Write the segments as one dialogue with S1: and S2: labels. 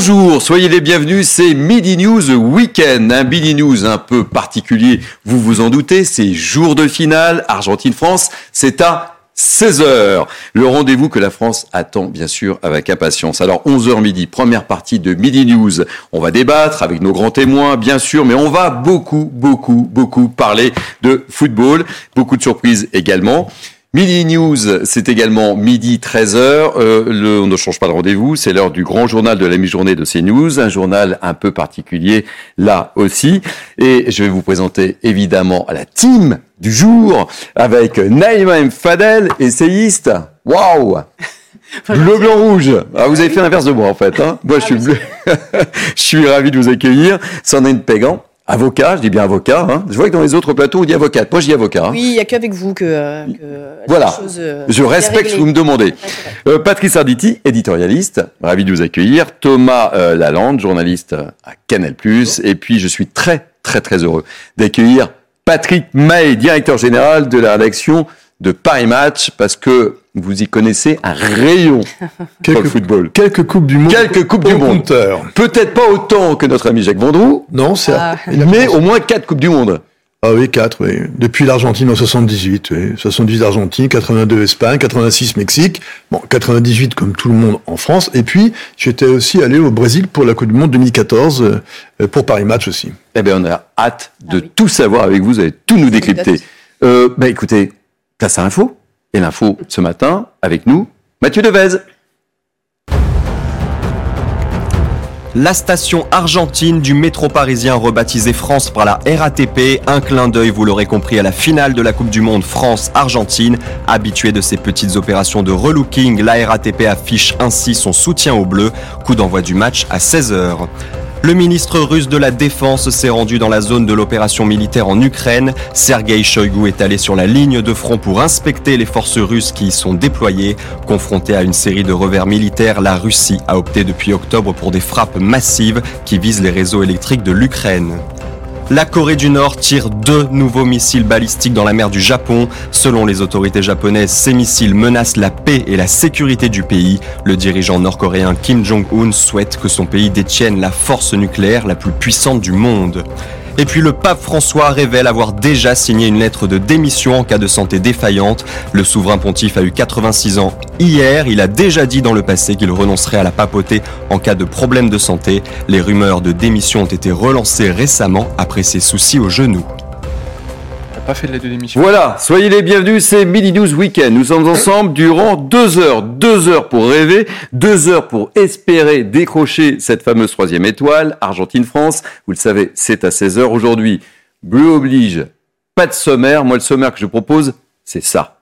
S1: Bonjour, soyez les bienvenus, c'est Midi News Weekend, un Midi News un peu particulier, vous vous en doutez, c'est jour de finale, Argentine-France, c'est à 16h. Le rendez-vous que la France attend bien sûr avec impatience. Alors 11h midi, première partie de Midi News. On va débattre avec nos grands témoins bien sûr, mais on va beaucoup, beaucoup, beaucoup parler de football. Beaucoup de surprises également. Midi News, c'est également midi 13h. Euh, le, on ne change pas de rendez-vous. C'est l'heure du grand journal de la mi-journée de CNews. Un journal un peu particulier là aussi. Et je vais vous présenter évidemment la team du jour avec Naïma M. Fadel, essayiste. Waouh Bleu, blanc, rouge. Ah, vous avez fait l'inverse de moi en fait. Hein moi, je suis bleu. je suis ravi de vous accueillir. Sandrine Pégan, Avocat, je dis bien avocat. Hein. Je vois que dans les autres plateaux, on dit avocate. Moi, je dis avocat. Hein.
S2: Oui, il n'y a qu'avec vous que, euh, que
S1: voilà. Chose, euh, je respecte ce que vous me demandez. Euh, Patrice Arditi, éditorialiste, ravi de vous accueillir. Thomas euh, Lalande, journaliste à Canal+. Et puis, je suis très, très, très heureux d'accueillir Patrick May, directeur général de la rédaction de Paris Match, parce que vous y connaissez un rayon
S3: quelques, le
S1: football.
S3: Quelques coupes du monde.
S1: Quelques coupes du monde. Peut-être pas autant que notre ami Jacques Vendroux.
S3: Non, c'est. Ah.
S1: Mais au moins quatre coupes du monde.
S3: Ah oui, quatre, oui. Depuis l'Argentine en 78, oui. 78 Argentine, 82 Espagne, 86 Mexique, bon, 98 comme tout le monde en France. Et puis, j'étais aussi allé au Brésil pour la Coupe du Monde 2014, euh, pour Paris Match aussi.
S1: Eh bien, on a hâte de ah tout savoir avec vous. Vous allez tout nous décrypter. Euh, bah, écoutez, place à l'info. Et l'info ce matin, avec nous, Mathieu Devez.
S4: La station argentine du métro parisien rebaptisée France par la RATP, un clin d'œil, vous l'aurez compris, à la finale de la Coupe du Monde France-Argentine. Habituée de ces petites opérations de relooking, la RATP affiche ainsi son soutien au bleu. Coup d'envoi du match à 16h. Le ministre russe de la Défense s'est rendu dans la zone de l'opération militaire en Ukraine. Sergei Shoigu est allé sur la ligne de front pour inspecter les forces russes qui y sont déployées. Confrontée à une série de revers militaires, la Russie a opté depuis octobre pour des frappes massives qui visent les réseaux électriques de l'Ukraine. La Corée du Nord tire deux nouveaux missiles balistiques dans la mer du Japon. Selon les autorités japonaises, ces missiles menacent la paix et la sécurité du pays. Le dirigeant nord-coréen Kim Jong-un souhaite que son pays détienne la force nucléaire la plus puissante du monde. Et puis le pape François révèle avoir déjà signé une lettre de démission en cas de santé défaillante. Le souverain pontife a eu 86 ans hier. Il a déjà dit dans le passé qu'il renoncerait à la papauté en cas de problème de santé. Les rumeurs de démission ont été relancées récemment après ses soucis au genou
S5: fait de démission.
S1: Voilà, soyez les bienvenus, c'est Midi News Weekend. Nous sommes ensemble durant deux heures. Deux heures pour rêver, deux heures pour espérer décrocher cette fameuse troisième étoile, Argentine-France. Vous le savez, c'est à 16 heures aujourd'hui. Bleu oblige, pas de sommaire. Moi, le sommaire que je propose, c'est ça.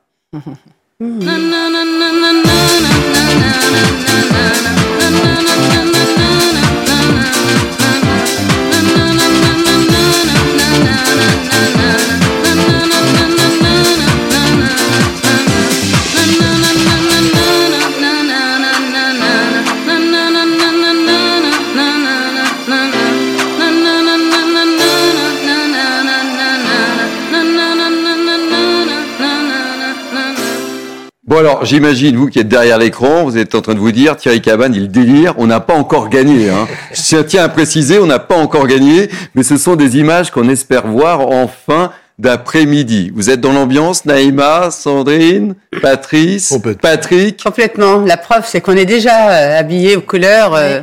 S1: Bon alors, j'imagine, vous qui êtes derrière l'écran, vous êtes en train de vous dire, Thierry Cabane, il délire, on n'a pas encore gagné. Hein. Je tiens à préciser, on n'a pas encore gagné, mais ce sont des images qu'on espère voir en fin d'après-midi. Vous êtes dans l'ambiance, Naïma, Sandrine, Patrice, Patrick
S2: Complètement. La preuve, c'est qu'on est déjà euh, habillé aux couleurs euh,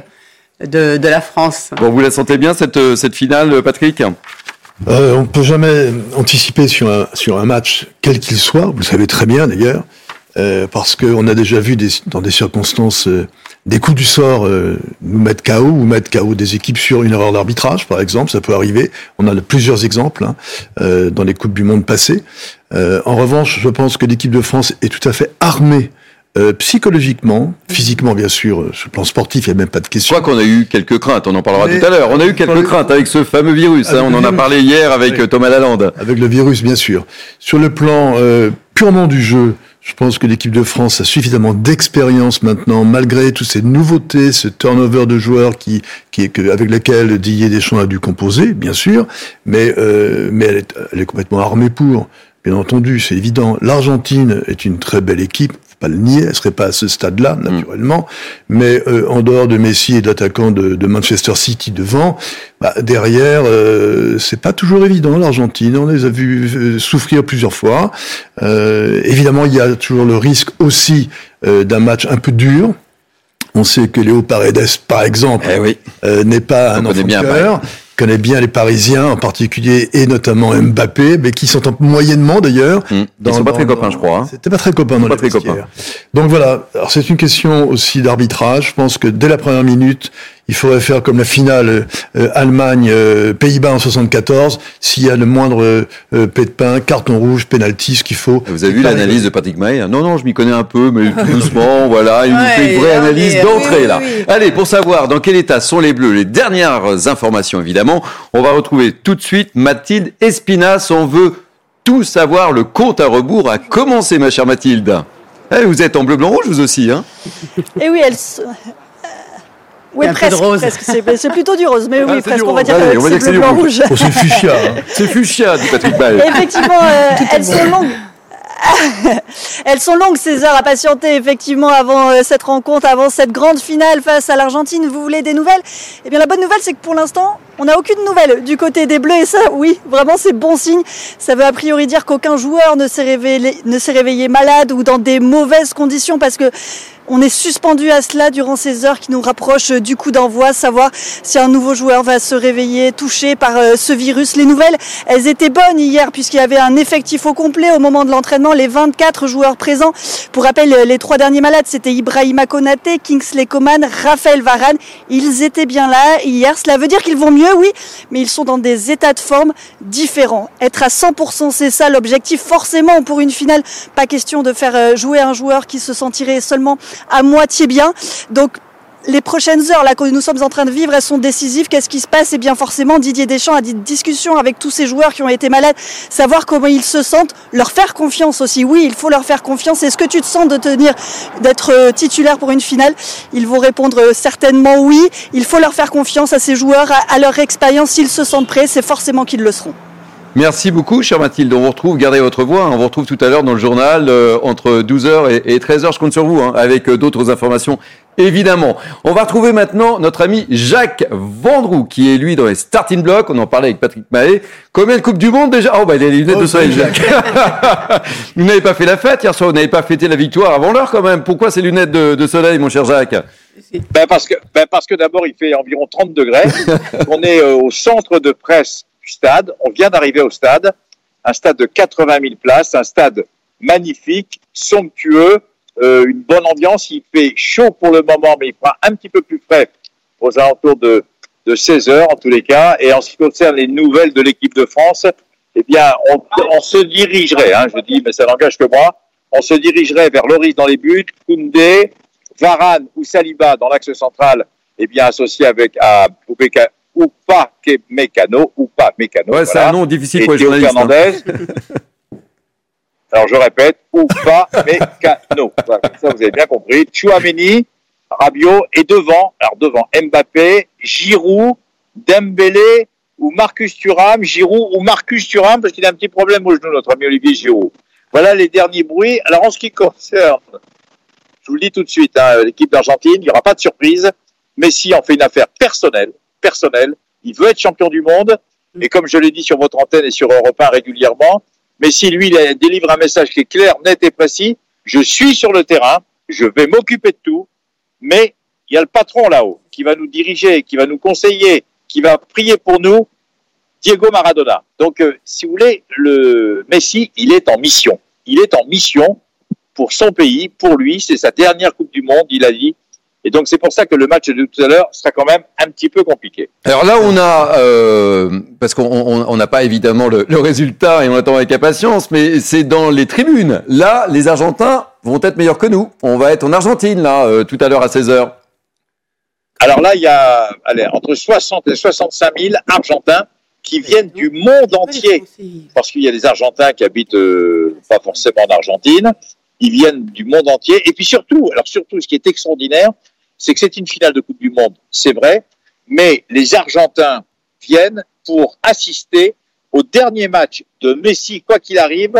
S2: de, de, la France.
S1: Bon, vous la sentez bien, cette, euh, cette finale, Patrick?
S3: Euh, On ne peut jamais anticiper sur un, sur un match, quel qu'il soit, vous le savez très bien d'ailleurs. Euh, parce qu'on a déjà vu des, dans des circonstances euh, des coups du sort euh, nous mettent KO ou mettent KO des équipes sur une erreur d'arbitrage, par exemple, ça peut arriver. On a plusieurs exemples hein, euh, dans les coupes du monde passées. Euh, en revanche, je pense que l'équipe de France est tout à fait armée euh, psychologiquement, physiquement bien sûr, euh, sur le plan sportif, il n'y a même pas de
S1: Je
S3: question.
S1: crois qu'on a eu quelques craintes, on en parlera
S3: Mais-
S1: tout à l'heure. On a eu quelques craintes avec ce fameux virus, hein, on en a parlé hier avec
S3: Oui.
S1: Thomas Lalande.
S3: Avec le virus, bien sûr. Sur le plan euh, purement du jeu, je pense que l'équipe de France a suffisamment d'expérience maintenant, malgré toutes ces nouveautés, ce turnover de joueurs qui, avec lequel Didier Deschamps a dû composer, bien sûr, mais, euh, mais elle, est, elle est complètement armée pour. Bien entendu, c'est évident. L'Argentine est une très belle équipe, pas le nier. Elle serait pas à ce stade-là, naturellement, mais euh, en dehors de Messi et de l'attaquant de, de Manchester City devant, bah, derrière, euh, c'est pas toujours évident l'Argentine. On les a vus euh, souffrir plusieurs fois. Euh, évidemment, il y a toujours le risque aussi euh, d'un match un peu dur. On sait que Léo Paredes, par exemple,
S1: Eh oui.
S3: euh, n'est pas
S1: On
S3: un enfant
S1: bien
S3: de cœur, connaît bien les Parisiens en particulier et notamment Mbappé, mais qui s'entendent moyennement d'ailleurs.
S1: Hum. Ils sont pas très copains, je crois. hein.
S3: C'était pas très copains dans
S1: pas
S3: les
S1: très.
S3: Donc voilà. Alors c'est une question aussi d'arbitrage. Je pense que dès la première minute, il faudrait faire comme la finale euh, Allemagne euh, Pays-Bas en 74. S'il y a le moindre euh, euh, pet de pain, carton rouge, penalty, ce qu'il faut.
S1: Vous avez vu l'analyse de Patrick Mahé Non, non, je m'y connais un peu, mais doucement, voilà, il nous fait une vraie analyse d'entrée, là.
S2: oui.
S1: Allez, pour savoir dans quel état sont les Bleus, les dernières informations, évidemment, on va retrouver tout de suite Mathilde Espinas. On veut tout savoir, le compte à rebours a commencé, ma chère Mathilde. Eh, vous êtes en bleu, blanc, rouge, vous aussi, hein?
S6: Et oui, elle. Euh, Oui,
S2: peu
S6: presque.
S2: de rose.
S6: presque. C'est plutôt du rose, mais
S1: Ah,
S6: oui, presque. On va
S1: rose.
S6: dire
S1: Allez,
S6: que c'est
S1: que c'est
S6: bleu,
S1: du
S6: blanc,
S1: rouge.
S6: rouge.
S3: Oh, c'est fuchsia. hein.
S1: C'est fuchsia, dit Patrick Mahé.
S6: Effectivement, euh, elles sont longues. Elles sont longues ces heures à patienter effectivement avant euh, cette rencontre, avant cette grande finale face à l'Argentine. Vous voulez des nouvelles? Eh bien la bonne nouvelle c'est que pour l'instant on n'a aucune nouvelle du côté des Bleus et ça oui vraiment c'est bon signe. Ça veut a priori dire qu'aucun joueur ne s'est réveillé, ne s'est réveillé malade ou dans des mauvaises conditions parce que on est suspendu à cela durant ces heures qui nous rapprochent euh, du coup d'envoi, savoir si un nouveau joueur va se réveiller touché par euh, ce virus. Les nouvelles, elles étaient bonnes hier puisqu'il y avait un effectif au complet au moment de l'entraînement, les 24 joueurs présents. Pour rappel, euh, les trois derniers malades, c'était Ibrahima Konaté, Kingsley Coman, Raphaël Varane. Ils étaient bien là hier. Cela veut dire qu'ils vont mieux, oui, mais ils sont dans des états de forme différents. Être à 100%, c'est ça l'objectif. Forcément, pour une finale, pas question de faire jouer un joueur qui se sentirait seulement à moitié bien. Donc, les prochaines heures là que nous sommes en train de vivre, elles sont décisives. Qu'est-ce qui se passe? Eh bien forcément, Didier Deschamps a des discussions avec tous ces joueurs qui ont été malades, savoir comment ils se sentent, leur faire confiance aussi. Oui, il faut leur faire confiance. Est-ce que tu te sens de tenir, d'être euh, titulaire pour une finale? Ils vont répondre euh, certainement oui. Il faut leur faire confiance à ces joueurs, à leur expérience. S'ils se sentent prêts, c'est forcément qu'ils le seront.
S1: Merci beaucoup, chère Mathilde. On vous retrouve, gardez votre voix, hein. on vous retrouve tout à l'heure dans le journal euh, entre 12h et, et 13h. Je compte sur vous, hein, avec euh, d'autres informations, évidemment. On va retrouver maintenant notre ami Jacques Vendroux, qui est lui dans les starting blocks. On en parlait avec Patrick Mahé. Combien de Coupes du Monde déjà Oh, bah, il a les lunettes
S3: Oh,
S1: de soleil,
S3: c'est
S1: Jacques. vous n'avez pas fait la fête hier soir, vous n'avez pas fêté la victoire avant l'heure quand même. Pourquoi ces lunettes de, de soleil, mon cher Jacques?
S7: Ben parce que, ben parce que d'abord, il fait environ 30 degrés. on est euh, au centre de presse stade. On vient d'arriver au stade. Un stade de 80 000 places, un stade magnifique, somptueux, euh, une bonne ambiance. Il fait chaud pour le moment, mais il fera un petit peu plus frais aux alentours de, de 16 heures en tous les cas. Et en ce qui concerne les nouvelles de l'équipe de France, eh bien, on, se dirigerait, hein, je dis, mais ça n'engage que moi, on se dirigerait vers Loris dans les buts, Koundé, Varane ou Saliba dans l'axe central, eh bien associé avec à ou pas Mécano ou pas Mécano.
S1: Ouais, c'est un nom difficile
S7: Et
S1: pour les
S7: Théo
S1: journalistes. hein.
S7: Alors je répète, ou pas Mécano. Voilà, comme ça vous avez bien compris. Chouameni, Rabiot et devant, alors devant Mbappé, Giroud, Dembélé ou Marcus Thuram, Giroud ou Marcus Thuram parce qu'il a un petit problème au genou, notre ami Olivier Giroud. Voilà les derniers bruits. Alors en ce qui concerne je vous le dis tout de suite, hein, l'équipe d'Argentine, il n'y aura pas de surprise. Messi en fait une affaire personnelle, personnelle. Il veut être champion du monde. Et comme je l'ai dit sur votre antenne et sur Europe 1 régulièrement, Messi, lui, il délivre un message qui est clair, net et précis. Je suis sur le terrain, je vais m'occuper de tout, mais il y a le patron là-haut qui va nous diriger, qui va nous conseiller, qui va prier pour nous, Diego Maradona. Donc, euh, si vous voulez, le Messi, il est en mission. Il est en mission pour son pays, pour lui. C'est sa dernière Coupe du Monde. Il a dit Et donc c'est pour ça que le match de tout à l'heure sera quand même un petit peu compliqué.
S1: Alors là, on a, euh, parce qu'on n'a pas évidemment le, le, résultat et on attend avec impatience, mais c'est dans les tribunes. Là, les Argentins vont être meilleurs que nous. On va être en Argentine, là, euh, tout à l'heure à 16h.
S7: Alors là, il y a allez, entre 60 et 65 000 Argentins qui viennent du monde entier. Parce qu'il y a des Argentins qui habitent euh, pas forcément en Argentine. Ils viennent du monde entier. Et puis surtout, alors surtout, ce qui est extraordinaire, c'est que c'est une finale de Coupe du Monde, c'est vrai, mais les Argentins viennent pour assister au dernier match de Messi, quoi qu'il arrive,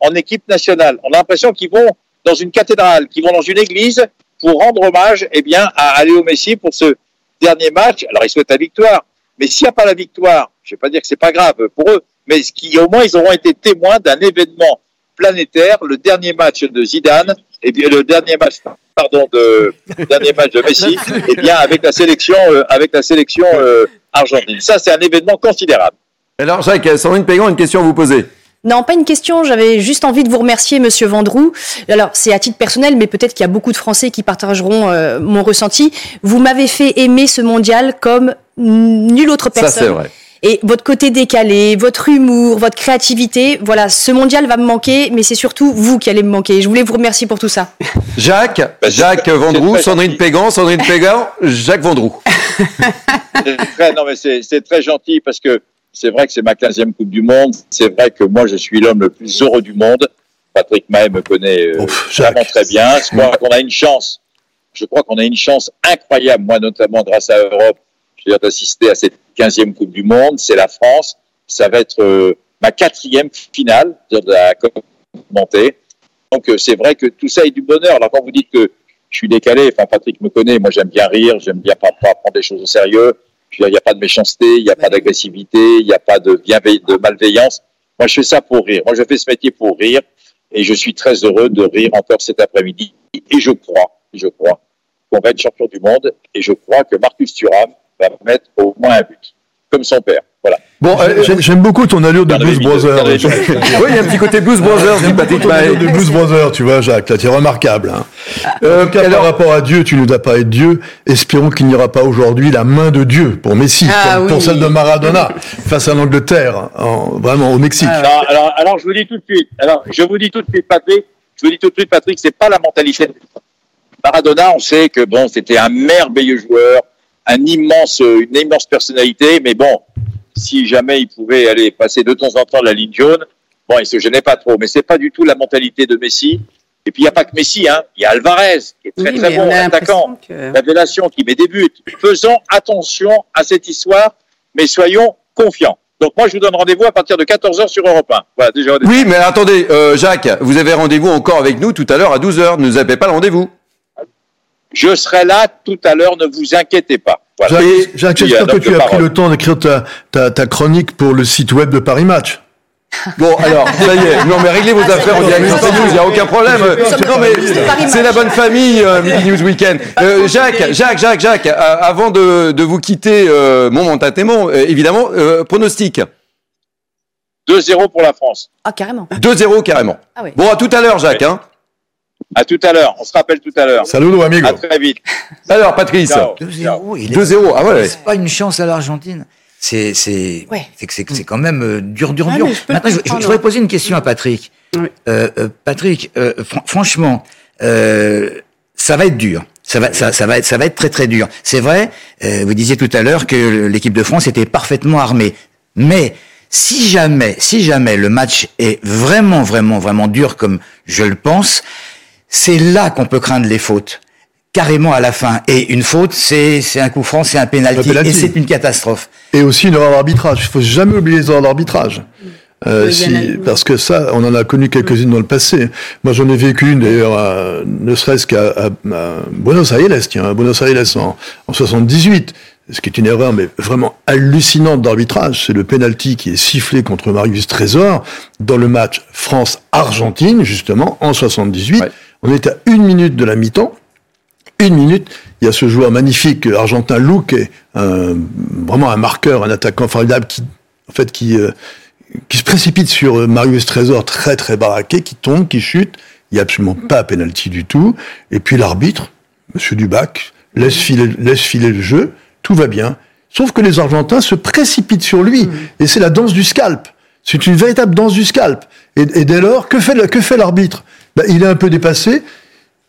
S7: en équipe nationale. On a l'impression qu'ils vont dans une cathédrale, qu'ils vont dans une église pour rendre hommage eh bien, à Léo Messi pour ce dernier match. Alors, ils souhaitent la victoire. Mais s'il n'y a pas la victoire, je ne vais pas dire que c'est pas grave pour eux, mais ce au moins, ils auront été témoins d'un événement planétaire, le dernier match de Zidane, et bien le dernier match, pardon, de dernier match de Messi, et bien avec la sélection, euh, avec la sélection euh, argentine. Ça, c'est un événement considérable.
S1: Alors, Jacques, Sandrine Pégan, une question à vous poser.
S8: Non, pas une question. J'avais juste envie de vous remercier, Monsieur Vendroux. Alors, c'est à titre personnel, mais peut-être qu'il y a beaucoup de Français qui partageront euh, mon ressenti. Vous m'avez fait aimer ce mondial comme nulle autre personne.
S1: Ça, c'est vrai.
S8: Et votre côté décalé, votre humour, votre créativité, voilà, ce mondial va me manquer, mais c'est surtout vous qui allez me manquer. Je voulais vous remercier pour tout ça.
S1: Jacques, Jacques Vendroux, Sandrine Pégan, Sandrine Pégan, Jacques Vendroux.
S7: très, non, mais c'est très gentil parce que c'est vrai que c'est ma 15e Coupe du Monde. C'est vrai que moi, je suis l'homme le plus heureux du monde. Patrick Mahé me connaît euh, vraiment très bien. Je crois qu'on a une chance. Je crois qu'on a une chance incroyable, moi notamment grâce à Europe, d'assister à cette 15e Coupe du Monde. C'est la France. Ça va être euh, ma quatrième finale de la commentée. Donc euh, c'est vrai que tout ça est du bonheur. Alors quand vous dites que je suis décalé, enfin Patrick me connaît, moi j'aime bien rire, j'aime bien pas, pas prendre des choses au sérieux. Il n'y a pas de méchanceté, il n'y a pas d'agressivité, il n'y a pas de, de malveillance. Moi, je fais ça pour rire. Moi, je fais ce métier pour rire. Et je suis très heureux de rire encore cet après-midi. Et je crois, je crois qu'on va être champion du monde. Et je crois que Marcus Thuram va mettre au moins un but, comme son père. Voilà.
S3: Bon, euh, j'aime beaucoup ton allure de Blues Brothers.
S1: oui, il y a un petit côté Blues Brothers, Patrick
S3: ton allure de Blues Brothers, tu vois, Jacques, là, tu es remarquable. Hein. Euh, alors... par rapport à Dieu, tu nous as parlé de Dieu. Espérons qu'il n'y aura pas aujourd'hui la main de Dieu pour Messi,
S2: ah,
S3: comme
S2: oui.
S3: pour celle de Maradona, face à l'Angleterre, en, vraiment au Mexique.
S7: Alors, alors, alors, je vous dis tout de suite, alors, je vous dis tout de suite, Patrick, je vous dis tout de suite, Patrick, c'est pas la mentalité. Maradona, on sait que bon, c'était un merveilleux joueur, un immense, une immense personnalité, mais bon, si jamais il pouvait aller passer de temps en temps la ligne jaune, bon, il se gênait pas trop. Mais c'est pas du tout la mentalité de Messi. Et puis il n'y a pas que Messi, hein. Il y a Alvarez qui est très
S2: Oui,
S7: très bon attaquant.
S2: que-
S7: Révélation qui met des buts. Faisons attention à cette histoire, mais soyons confiants. Donc moi je vous donne rendez-vous à partir de 14h sur Europe 1. Voilà déjà.
S1: Oui, mais attendez, euh, Jacques, vous avez rendez-vous encore avec nous tout à l'heure à 12h. Ne nous appelez pas le rendez-vous.
S7: Je serai là tout à l'heure, ne vous inquiétez pas. Voilà.
S3: J'espère
S7: euh,
S3: que tu as pris le temps d'écrire ta, ta, ta chronique pour le site web de Paris Match.
S1: Bon, alors, ça y est. Non, mais réglez vos affaires en direct CNews, il n'y a aucun problème. Non, mais c'est la bonne famille, euh, Midi News Weekend. Euh, Jacques, Jacques, Jacques, Jacques, euh, avant de, de vous quitter, euh, mon momentanément, euh, évidemment, euh, pronostic.
S7: 2-0 pour la France.
S8: Ah, carrément.
S1: 2-0 carrément.
S8: Ah oui.
S1: Bon, à tout à l'heure, Jacques. Hein.
S7: À tout à l'heure. On se rappelle tout à l'heure.
S3: Saludo, amigo.
S7: À très vite.
S1: Alors, Patrice.
S7: Ciao.
S9: 2-0. il est-
S1: 2-0. Ah ouais.
S9: C'est pas une chance à l'Argentine. C'est c'est
S8: Ouais.
S9: c'est que c'est c'est quand même euh, dur dur
S2: Ah,
S9: dur.
S2: mais je peux le
S9: Maintenant, je, je-
S2: comprendre.
S9: voudrais poser une question à Patrick.
S2: Oui.
S9: Euh, euh, Patrick, euh, fran- franchement, euh, ça va être dur. Ça va, ça, ça va être, ça va être très très dur. C'est vrai. euh, vous disiez tout à l'heure que l'équipe de France était parfaitement armée, mais si jamais, si jamais le match est vraiment, vraiment, vraiment dur comme je le pense, c'est là qu'on peut craindre les fautes. Carrément à la fin. Et une faute, c'est c'est un coup franc, c'est un pénalty, et c'est une catastrophe.
S3: Et aussi une erreur d'arbitrage. Il faut jamais oublier les erreurs d'arbitrage. Euh, si, parce que ça, on en a connu quelques-unes dans le passé. Moi, j'en ai vécu une d'ailleurs, à- ne serait-ce qu'à à- à Buenos Aires, tiens, à Buenos Aires en, en 78. Ce qui est une erreur, mais vraiment hallucinante d'arbitrage. C'est le penalty qui est sifflé contre Marius Trésor dans le match France-Argentine, justement, en 78.
S1: Ouais.
S3: On était à une minute de la mi-temps. Une minute, il y a ce joueur magnifique argentin Lou, qui est un- vraiment un marqueur, un attaquant formidable, qui, en fait, qui, euh, qui se précipite sur euh, Marius Trésor, très très baraqué, qui tombe, qui chute. Il n'y a absolument pas penalty du tout. Et puis l'arbitre, Monsieur Dubac, laisse filer, laisse filer le jeu, tout va bien. Sauf que les Argentins se précipitent sur lui, et c'est la danse du scalp. C'est une véritable danse du scalp. Et, et dès lors, que fait, que fait l'arbitre? Ben, Il est un peu dépassé,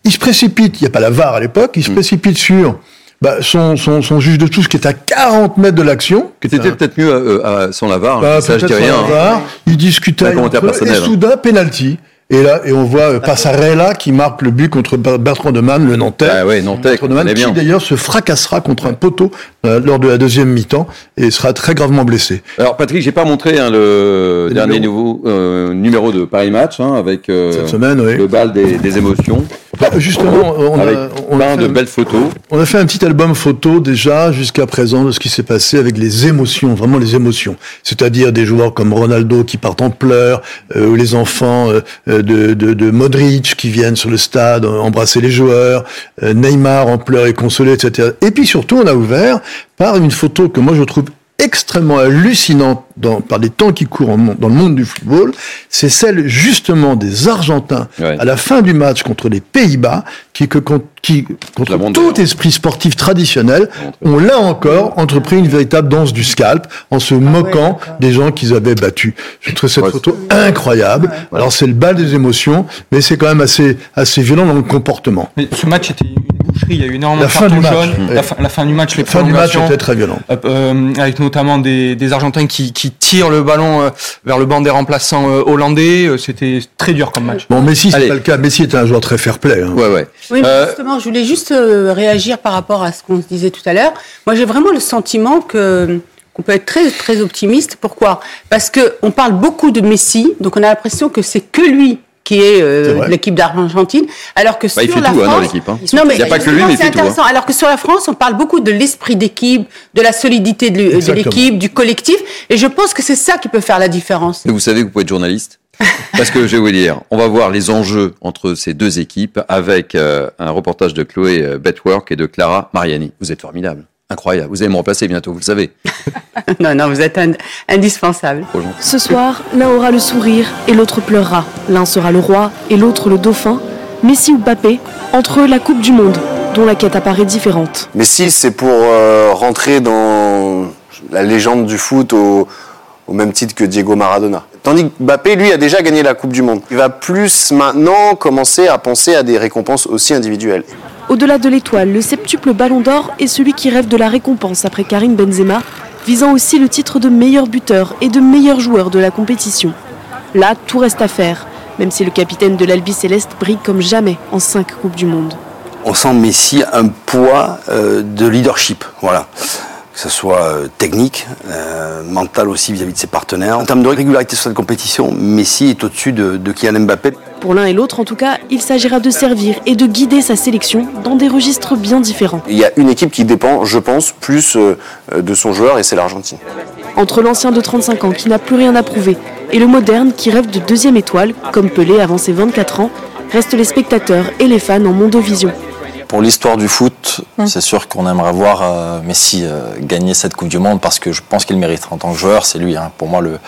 S3: il se précipite, il n'y a pas la VAR à l'époque, il se précipite sur bah, son, son, son juge de touche qui est à 40 mètres de l'action. qui était un-
S1: peut-être mieux euh, euh, sans la VAR.
S3: bah,
S1: ça, je dis
S3: peut-être
S1: rien.
S3: sans la
S1: hein.
S3: Il discutait
S1: Un
S3: et
S1: hein.
S3: soudain, penalty. Et là, et on voit euh, Passarella qui marque le but contre Ber- Bertrand de Man, le Nantais.
S1: Ah ouais, Nantais,
S3: Bertrand de Man, qui d'ailleurs se fracassera contre un poteau euh, lors de la deuxième mi-temps et sera très gravement blessé.
S1: Alors Patrick, j'ai pas montré hein, le
S3: Le
S1: dernier
S3: numéro.
S1: nouveau euh, numéro de Paris Match hein, avec euh,
S3: Cette semaine, oui.
S1: le bal des, des émotions,
S3: Bah, justement, on
S1: avec
S3: a, on, a
S1: plein
S3: fait,
S1: de belles photos.
S3: on a fait un petit album photo déjà jusqu'à présent de ce qui s'est passé avec les émotions, vraiment les émotions. C'est-à-dire des joueurs comme Ronaldo qui partent en pleurs, euh, ou les enfants euh, euh, de, de, de Modric qui viennent sur le stade euh, embrasser les joueurs, euh, Neymar en pleurs et consolé, etc. Et puis surtout, on a ouvert par une photo que moi je trouve extrêmement hallucinante dans, par les temps qui courent en dans le monde du football, c'est celle justement des Argentins
S1: Ouais.
S3: à la fin du match contre les Pays-Bas, qui, que, qui contre tout esprit sportif traditionnel, ont là encore entrepris une véritable danse du scalp en se moquant des gens qu'ils avaient battus. Je trouve cette
S1: Ouais,
S3: photo incroyable. Alors c'est le bal des émotions, mais c'est quand même assez, assez violent dans le comportement.
S5: Mais ce match était une boucherie, il y a eu énormément
S3: La
S5: de
S3: fin du match,
S5: la, fin, la fin du match, les
S3: La fin du match était très violente.
S5: euh, euh, avec notamment des, des Argentins qui, qui tirent le ballon euh, vers le banc des remplaçants euh, hollandais. Euh, C'était très dur comme match.
S3: Bon, Messi, c'est pas le cas. Messi était un joueur très fair-play. Hein.
S1: Ouais, ouais.
S2: Oui, mais
S1: Euh,
S2: justement, je voulais juste réagir par rapport à ce qu'on se disait tout à l'heure. Moi, j'ai vraiment le sentiment que qu'on peut être très très optimiste. Pourquoi? Parce que on parle beaucoup de Messi, donc on a l'impression que c'est que lui qui est, euh, l'équipe d'Argentine, alors que
S1: Bah, il
S2: sur
S1: fait
S2: la
S1: tout, hein,
S2: France,
S1: dans l'équipe. Hein.
S2: non mais
S1: Il y a pas que lui, mais il tout, hein.
S2: intéressant. Alors que sur la France, on parle beaucoup de l'esprit d'équipe, de la solidité de l'équipe, du collectif, et je pense que c'est ça qui peut faire la différence.
S1: Et vous savez que vous pouvez être journaliste Parce que je vais vous dire, on va voir les enjeux entre ces deux équipes avec euh, un reportage de Chloé euh, Betwork et de Clara Mariani. Vous êtes formidable, incroyable. Vous allez me remplacer bientôt, vous le savez.
S2: non, non, vous êtes ind- indispensable.
S10: Ce soir, l'un aura le sourire et l'autre pleurera. L'un sera le roi et l'autre le dauphin. Messi ou Mbappé, entre eux la Coupe du Monde, dont la quête apparaît différente.
S11: Messi, c'est pour euh, rentrer dans la légende du foot au, au même titre que Diego Maradona. Tandis que Mbappé, lui, a déjà gagné la Coupe du Monde. Il va plus maintenant commencer à penser à des récompenses aussi individuelles.
S10: Au-delà de l'étoile, le septuple Ballon d'Or est celui qui rêve de la récompense après Karim Benzema, visant aussi le titre de meilleur buteur et de meilleur joueur de la compétition. Là, tout reste à faire, même si le capitaine de l'Albi Céleste brille comme jamais en cinq Coupes du Monde.
S12: on sent Messi un poids euh, de leadership, voilà. Que ce soit euh, technique, euh, mental aussi vis-à-vis de ses partenaires. En termes de régularité sur cette compétition, Messi est au-dessus de, de Kylian Mbappé.
S10: Pour l'un et l'autre, en tout cas, il s'agira de servir et de guider sa sélection dans des registres bien différents.
S11: Il y a une équipe qui dépend, je pense, plus euh, de son joueur et c'est l'Argentine.
S10: Entre l'ancien de 35 ans qui n'a plus rien à prouver et le moderne qui rêve de deuxième étoile, comme Pelé avant ses 24 ans, restent les spectateurs et les fans en mondovision.
S13: Pour l'histoire du foot, c'est sûr qu'on aimerait voir euh, Messi euh, gagner cette Coupe du Monde parce que je pense qu'il mérite en tant que joueur. C'est lui, hein, pour moi, le,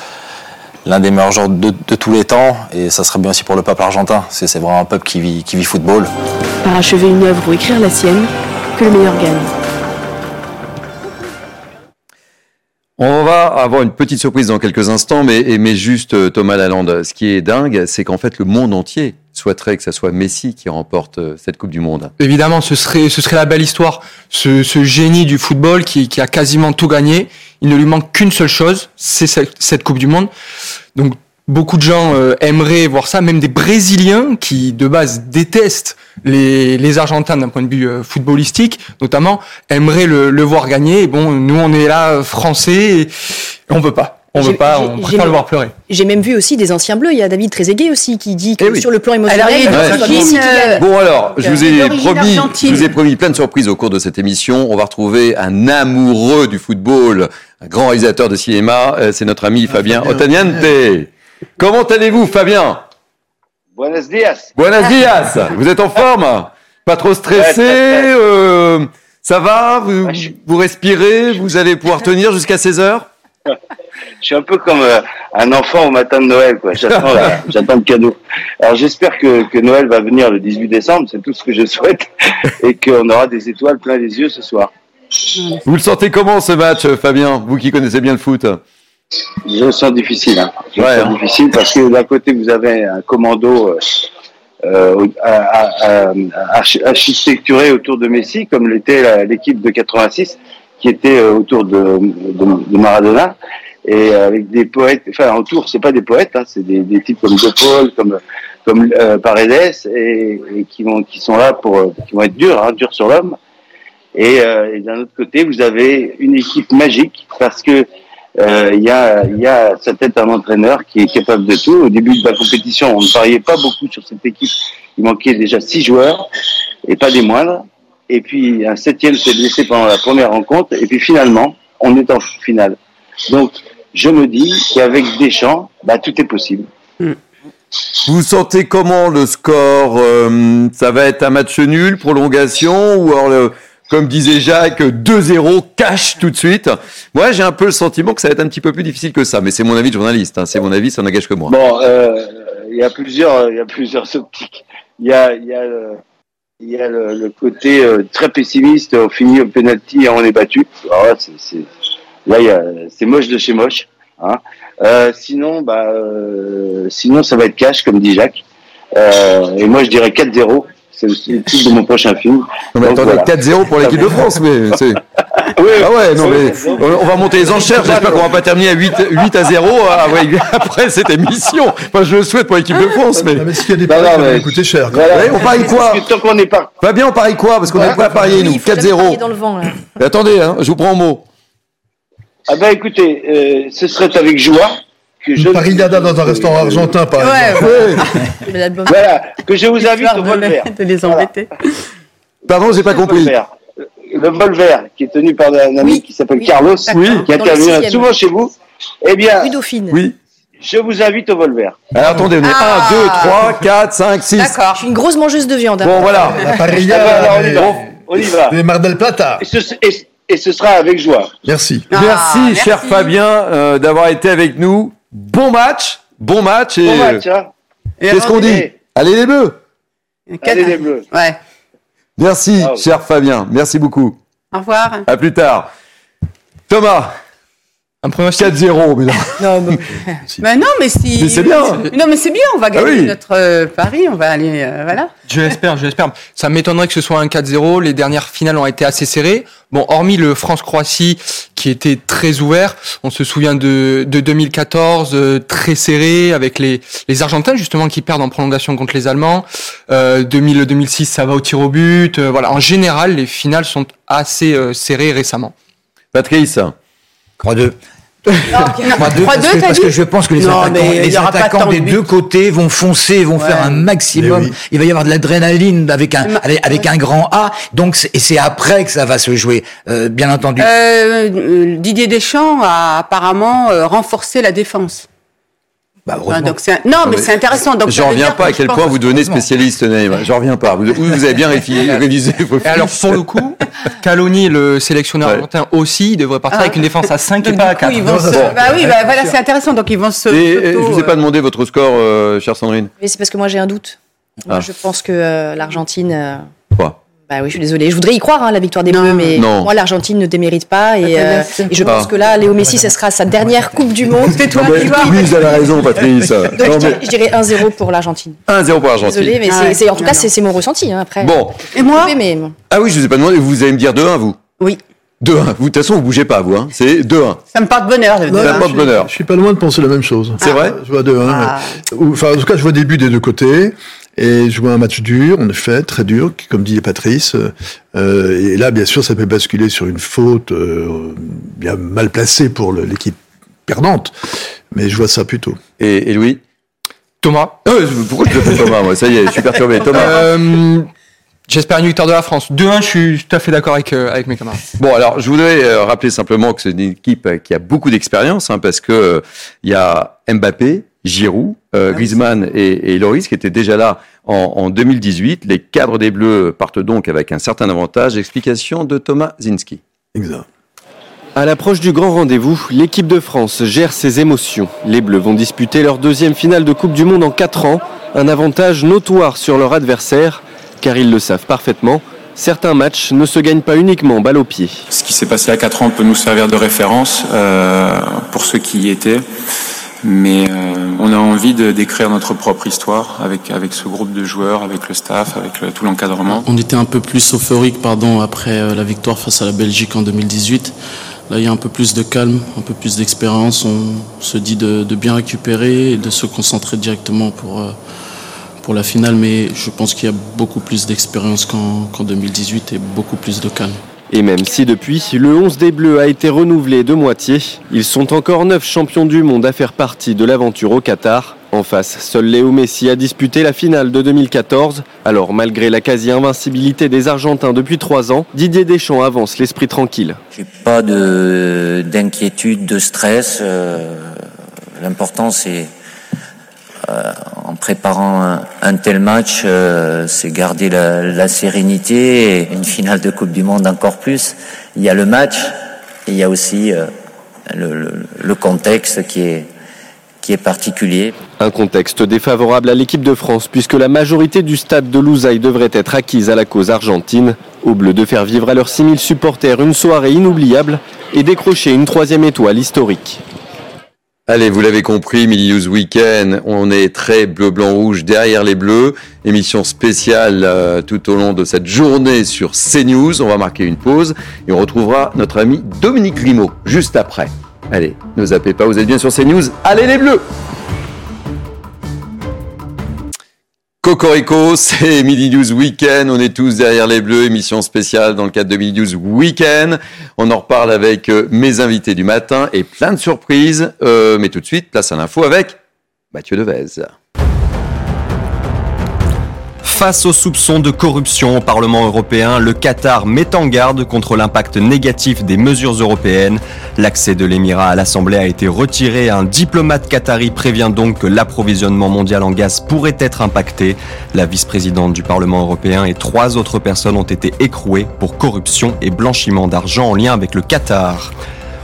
S13: l'un des meilleurs joueurs de, de tous les temps. Et ça serait bien aussi pour le peuple argentin. C'est, c'est vraiment un peuple qui vit, qui vit football.
S10: Parachever une œuvre ou écrire la sienne, que le meilleur gagne.
S1: On va avoir une petite surprise dans quelques instants, mais, mais juste euh, Thomas Lalande, ce qui est dingue, c'est qu'en fait le monde entier souhaiterait que ça soit Messi qui remporte euh, cette Coupe du Monde.
S5: Évidemment, ce serait, ce serait la belle histoire. Ce, ce génie du football qui, a quasiment tout gagné. Il ne lui manque qu'une seule chose, c'est cette, Coupe du Monde. Donc, beaucoup de gens euh, aimeraient voir ça, même des Brésiliens qui, de base, détestent les, Argentins d'un point de vue euh, footballistique, notamment, aimeraient le, le voir gagner. Bon, nous, on est là, français, et on veut pas. On veut pas, on préfère le voir pleurer.
S8: J'ai même vu aussi des anciens bleus. Il y a David Trezeguet aussi qui dit que
S1: Eh oui.
S8: sur le plan émotionnel,
S2: Alors,
S8: qui gagne.
S2: euh,
S1: Bon alors, je vous ai promis, je vous ai promis plein de surprises au cours de cette émission. On va retrouver un amoureux du football, un grand réalisateur de cinéma, euh, c'est notre ami Fabien
S3: Fabien.
S1: Ottaniente. Comment allez-vous Fabien?
S7: Buenos dias.
S1: Buenos dias Vous êtes en forme? Pas trop stressé?
S7: Ouais,
S1: euh, Ça va? Vous,
S7: Ouais, suis-
S1: vous respirez? Vous allez pouvoir tenir jusqu'à 16 heures?
S14: Je suis un peu comme euh, un enfant au matin de Noël, quoi. J'attends, le cadeau. Alors j'espère que, que Noël va venir le 18 décembre, c'est tout ce que je souhaite, et qu'on aura des étoiles plein les yeux ce soir.
S1: Vous le sentez comment ce match, euh, Fabien Vous qui connaissez bien le foot?
S14: Je le sens difficile, hein. Je le
S1: Ouais,
S14: sens
S1: hein.
S14: difficile parce que d'un côté vous avez un commando euh, euh, à- à- à- archi- architecturé autour de Messi, comme l'était l'équipe de 86, qui était euh, autour de, de, de Maradona, et avec des poètes, enfin autour, c'est pas des poètes, hein, c'est des, des types comme De Paul, comme comme euh, Paredes, et, et qui vont qui sont là pour euh, qui vont être durs, hein, durs sur l'homme. Et, euh, et d'un autre côté, vous avez une équipe magique parce que euh, il y, a, il y a sa tête un entraîneur qui est capable de tout. Au début de la compétition, on ne pariait pas beaucoup sur cette équipe. Il manquait déjà six joueurs et pas des moindres. Et puis un septième s'est blessé pendant la première rencontre. Et puis finalement, on est en finale. Donc je me dis qu'avec Deschamps, bah, tout est possible.
S1: Vous sentez comment le score euh, Ça va être un match nul, prolongation, ou alors, le- comme disait Jacques, 2-0, cash tout de suite? Moi, j'ai un peu le sentiment que ça va être un petit peu plus difficile que ça, mais c'est mon avis de journaliste, hein, c'est mon avis, ça n'engage que moi.
S14: Bon, euh, il y a plusieurs, il y a plusieurs optiques. Il y a, il y a, le, il y a le, le côté euh, très pessimiste. On finit au penalty et on est battu. Alors là, c'est moche de chez moche. Hein. Euh, sinon, bah, euh, sinon, ça va être cash, comme dit Jacques. Euh, et moi, je dirais 4-0. C'est aussi le titre de mon prochain film.
S1: Non, mais attendez,
S14: voilà.
S1: 4-0 pour l'équipe de France, mais c'est... Ah ouais, non mais on on va monter les enchères. J'espère qu'on va pas terminer à 8, 8 à 0 ah ouais, après cette émission. Enfin, je le souhaite pour l'équipe de France, mais.
S3: mais s'il y a des
S14: Bah
S3: paris,
S14: non,
S3: ça va
S14: mais-
S3: coûter cher.
S14: Voilà.
S1: Ouais, on parie quoi
S14: qu'on n'est pas.
S1: Fabien, on parie quoi Parce qu'on n'est pas à parier, nous.
S8: Il faut jamais parier
S1: 4-0.
S8: dans le vent, là.
S1: Mais attendez, hein, je vous prends en mot.
S14: Ah ben écoutez, euh, ce serait avec joie que je.
S3: Parillada dans un restaurant argentin, par
S2: Ouais,
S3: exemple.
S8: L'album-
S14: Voilà, que je vous invite au Volver.
S2: les- de les embêter.
S1: Pardon, j'ai pas
S14: Le
S1: compris.
S14: Le Volver, qui est tenu par un ami
S8: Oui,
S14: qui s'appelle
S8: oui,
S14: Carlos.
S1: Oui.
S14: qui intervient souvent chez vous. Eh bien,
S8: Rue Dauphine.
S1: Oui.
S14: je vous invite au Volver.
S1: Alors attendez, on est
S2: Ah.
S1: 1, 2, 3, 4, 5, 6.
S8: Je
S2: D'accord.
S8: suis une grosse mangeuse de viande. hein.
S1: Bon, voilà.
S3: La
S14: Ah
S3: parilla,
S14: alors, on y va. On y va.
S3: des Mar del Plata.
S14: Et ce, et- et ce sera avec joie.
S3: Merci.
S2: Ah,
S1: merci, cher
S2: merci.
S1: Fabien, euh, d'avoir été avec nous. Bon match. Bon match. Et
S14: Bon match, hein.
S2: Et
S1: qu'est-ce qu'on dit Allez les bleus.
S14: Allez les bleus.
S2: Ouais.
S1: Merci,
S14: Bravo.
S1: cher Fabien. Merci beaucoup.
S2: Au revoir.
S1: À plus tard. Thomas,
S5: Un pronostic
S1: 4-0, mais là.
S8: Non, mais-
S2: Mais non, mais si.
S1: Mais c'est bien.
S2: Non, mais c'est bien. On va gagner
S1: oui.
S2: notre euh, pari. On va aller. euh, voilà.
S5: Je l'espère, je l'espère. Ça m'étonnerait que ce soit un 4-0. Les dernières finales ont été assez serrées. Bon, hormis le France-Croatie qui était très ouvert, on se souvient de, de 2014, euh, très serré, avec les, les Argentins justement qui perdent en prolongation contre les Allemands. Euh, 2000, 2006, ça va au tir au but. Euh, voilà, en général, les finales sont assez euh, serrées récemment.
S1: Patrice.
S9: 3-2.
S2: 3-2,
S9: 3-2 parce, que, je pense que les
S2: Non,
S9: attaquants, les
S2: de
S9: des deux côtés vont foncer, vont
S2: Ouais.
S9: faire un maximum.
S3: Oui.
S9: Il va y avoir de l'adrénaline avec un avec, un grand A. Donc c'est- et c'est après que ça va se jouer, euh, bien entendu.
S2: Euh, euh, Didier Deschamps a apparemment euh, renforcé la défense.
S9: Bah,
S2: donc un- Non, mais
S1: mais
S2: c'est intéressant. Donc,
S1: Je
S2: ça veut
S1: reviens pas
S2: que
S1: à quel point vous devenez spécialiste, Naïm. Je reviens pas. Vous, vous avez bien réfi- révisé vos
S5: alors, pour le coup, Caloni, le sélectionneur
S1: Ouais.
S5: argentin aussi, il devrait partir
S2: Ah.
S5: avec une défense à 5 et pas à
S2: coup,
S5: 4.
S2: ils vont se...
S3: Bon.
S2: Bah oui, bah, voilà, c'est intéressant. Donc ils vont se.
S1: Et, et je vous ai pas
S2: euh,
S1: demandé votre score, euh, chère Sandrine.
S8: mais c'est parce que moi j'ai un doute. Moi,
S1: Ah.
S8: Je pense que euh, l'Argentine. euh,
S1: Quoi?
S8: Bah oui, je suis désolée. Je voudrais y croire, hein, la victoire des Bleus, mais
S1: Non.
S8: moi, l'Argentine ne démérite pas. Et,
S2: Attends,
S8: euh, et je
S1: Ah.
S8: pense que là, Léo Messi, ce sera sa dernière Coupe du Monde.
S2: C'est toi qui vois.
S1: oui, vous avez raison, Patrice.
S8: Donc,
S1: Non,
S8: je,
S1: mais
S8: dirais, je dirais 1-0 pour l'Argentine.
S1: 1-0 pour l'Argentine.
S8: Désolée, mais
S2: Ah
S8: c'est-
S2: ouais.
S8: c'est, en tout cas,
S2: Non,
S8: c'est, c'est mon ressenti. Hein, après.
S1: Bon.
S2: Et moi
S8: Oui, mais
S1: Ah oui, je vous ai pas demandé. Vous allez me dire 2-1, vous
S2: Oui.
S1: 2-1. Vous, de toute façon, vous bougez pas, vous. Hein. C'est 2-1.
S2: Ça me porte bonheur. Le
S3: Non,
S1: Ça
S2: deux, hein.
S1: porte bonheur.
S3: Je suis pas loin de penser la même chose.
S1: C'est vrai
S3: Je vois 2-1.
S2: Ah.
S3: Enfin, en tout cas, je vois des buts des deux côtés. Et je vois un match dur, en effet, très dur, comme dit Patrice. Euh, et là, bien sûr, ça peut basculer sur une faute euh, bien mal placée pour l'équipe perdante. Mais je vois ça plutôt.
S1: Et, et Louis?
S5: Thomas.
S1: Euh, Pourquoi je te fais Thomas moi? Ça y est, je suis perturbé. Thomas.
S5: Euh, J'espère une victoire de la France. 2-1, je suis tout à fait d'accord avec, euh, avec mes camarades.
S1: Bon, alors, je voudrais euh, rappeler simplement que c'est une équipe euh, qui a beaucoup d'expérience, hein, parce que euh, il y a Mbappé, Giroud, euh, Griezmann et, et Loris qui étaient déjà là en, en 2018. Les cadres des Bleus partent donc avec un certain avantage. Explication de Thomas Zinski.
S3: Exact.
S15: À l'approche du grand rendez-vous, l'équipe de France gère ses émotions. Les Bleus vont disputer leur deuxième finale de Coupe du Monde en 4 ans, un avantage notoire sur leur adversaire, car ils le savent parfaitement, certains matchs ne se gagnent pas uniquement balle au pied.
S16: Ce qui s'est passé à 4 ans peut nous servir de référence euh, pour ceux qui y étaient. Mais euh, on a envie de d'écrire notre propre histoire avec avec ce groupe de joueurs, avec le staff, avec tout l'encadrement.
S17: On était un peu plus euphorique pardon, après euh, la victoire face à la Belgique en 2018. Là, il y a un peu plus de calme, un peu plus d'expérience. On se dit de, de bien récupérer et de se concentrer directement pour, euh, pour la finale. Mais je pense qu'il y a beaucoup plus d'expérience qu'en qu'en 2018 et beaucoup plus de calme.
S15: Et même si depuis, le 11 des Bleus a été renouvelé de moitié, ils sont encore 9 champions du monde à faire partie de l'aventure au Qatar. En face, seul Léo Messi a disputé la finale de 2014. Alors malgré la quasi-invincibilité des Argentins depuis 3 ans, Didier Deschamps avance l'esprit tranquille.
S18: Pas de d'inquiétude, de stress. euh, L'important, c'est euh, en préparant un, tel match, euh, c'est garder la, sérénité une finale de Coupe du Monde encore plus. Il y a le match et il y a aussi euh, le, contexte qui est particulier.
S15: Un contexte défavorable à l'équipe de France puisque la majorité du stade de Lousail devrait être acquise à la cause argentine. Aux Bleus de faire vivre à leurs 6000 supporters une soirée inoubliable et décrocher une troisième étoile historique.
S1: Allez, vous l'avez compris, Mini News Weekend, on est très bleu, blanc, rouge derrière les bleus. Émission spéciale euh, tout au long de cette journée sur CNews. On va marquer une pause et on retrouvera notre ami Dominique Grimaud juste après. Allez, ne zappez pas, vous êtes bien sur CNews. Allez les bleus Cocorico, c'est Midi News Weekend. On est tous derrière les bleus. Émission spéciale dans le cadre de Midi News Weekend. On en reparle avec euh, mes invités du matin et plein de surprises. Euh, mais tout de suite, place à l'info avec Mathieu Devez.
S4: Face aux soupçons de corruption au Parlement européen, le Qatar met en garde contre l'impact négatif des mesures européennes. L'accès de l'Émirat à l'Assemblée a été retiré. Un diplomate qatari prévient donc que l'approvisionnement mondial en gaz pourrait être impacté. La vice-présidente du Parlement européen et trois autres personnes ont été écrouées pour corruption et blanchiment d'argent en lien avec le Qatar.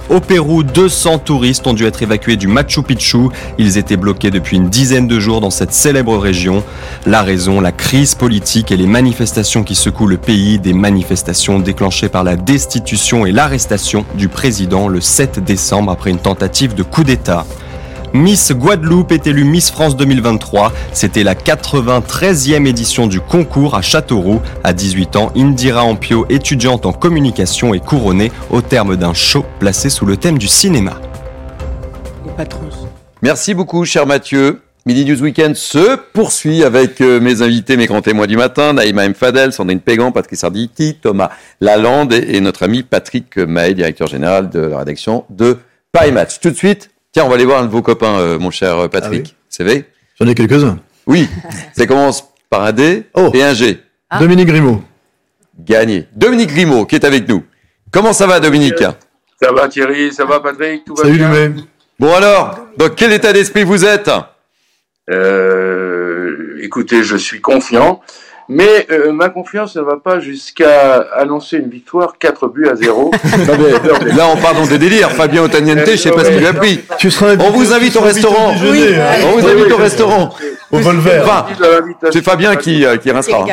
S4: Au Pérou, 200 touristes ont dû être évacués du Machu Picchu. Ils étaient bloqués depuis une dizaine de jours dans cette célèbre région. La raison, la crise politique et les manifestations qui secouent le pays, des manifestations déclenchées par la destitution et l'arrestation du président le 7 décembre après une tentative de coup d'État. Miss Guadeloupe est élue Miss France 2023. C'était la 93e édition du concours à Châteauroux. À 18 ans, Indira Ampio, étudiante en communication, est couronnée au terme d'un show placé sous le thème du cinéma.
S1: Merci beaucoup, cher Mathieu. Midi News Weekend se poursuit avec euh, mes invités, mes grands témoins du matin, Naïma M. Fadel, Sandrine Pégan, Patrick Sarditi, Thomas Lalande et, et notre ami Patrick Maé, directeur général de la rédaction de Paris Match. Tout de suite, tiens, on va aller voir un de vos copains, euh, mon cher euh, Patrick. C'est vrai?
S3: J'en ai quelques-uns.
S1: Oui, ça commence par un D et un G.
S3: Dominique Grimaud.
S1: Gagné. Dominique Grimaud, qui est avec nous. Comment ça va, Dominique?
S19: Ça va Thierry, ça va Patrick, tout va
S1: Salut,
S19: bien?
S1: Lumé. Bon alors, dans quel état d'esprit vous êtes?
S19: Euh, écoutez, je suis confiant, mais euh, ma confiance ne va pas jusqu'à annoncer une victoire 4 buts à 0.
S1: Là, on parle donc de délire. Fabien Otaniente, je sais pas ce qu'il a pris. on vous invite au restaurant.
S19: déjeuner, hein.
S1: On vous invite
S19: oui,
S1: au restaurant.
S19: Au Volver.
S1: Enfin, c'est Fabien qui, euh, qui rincera.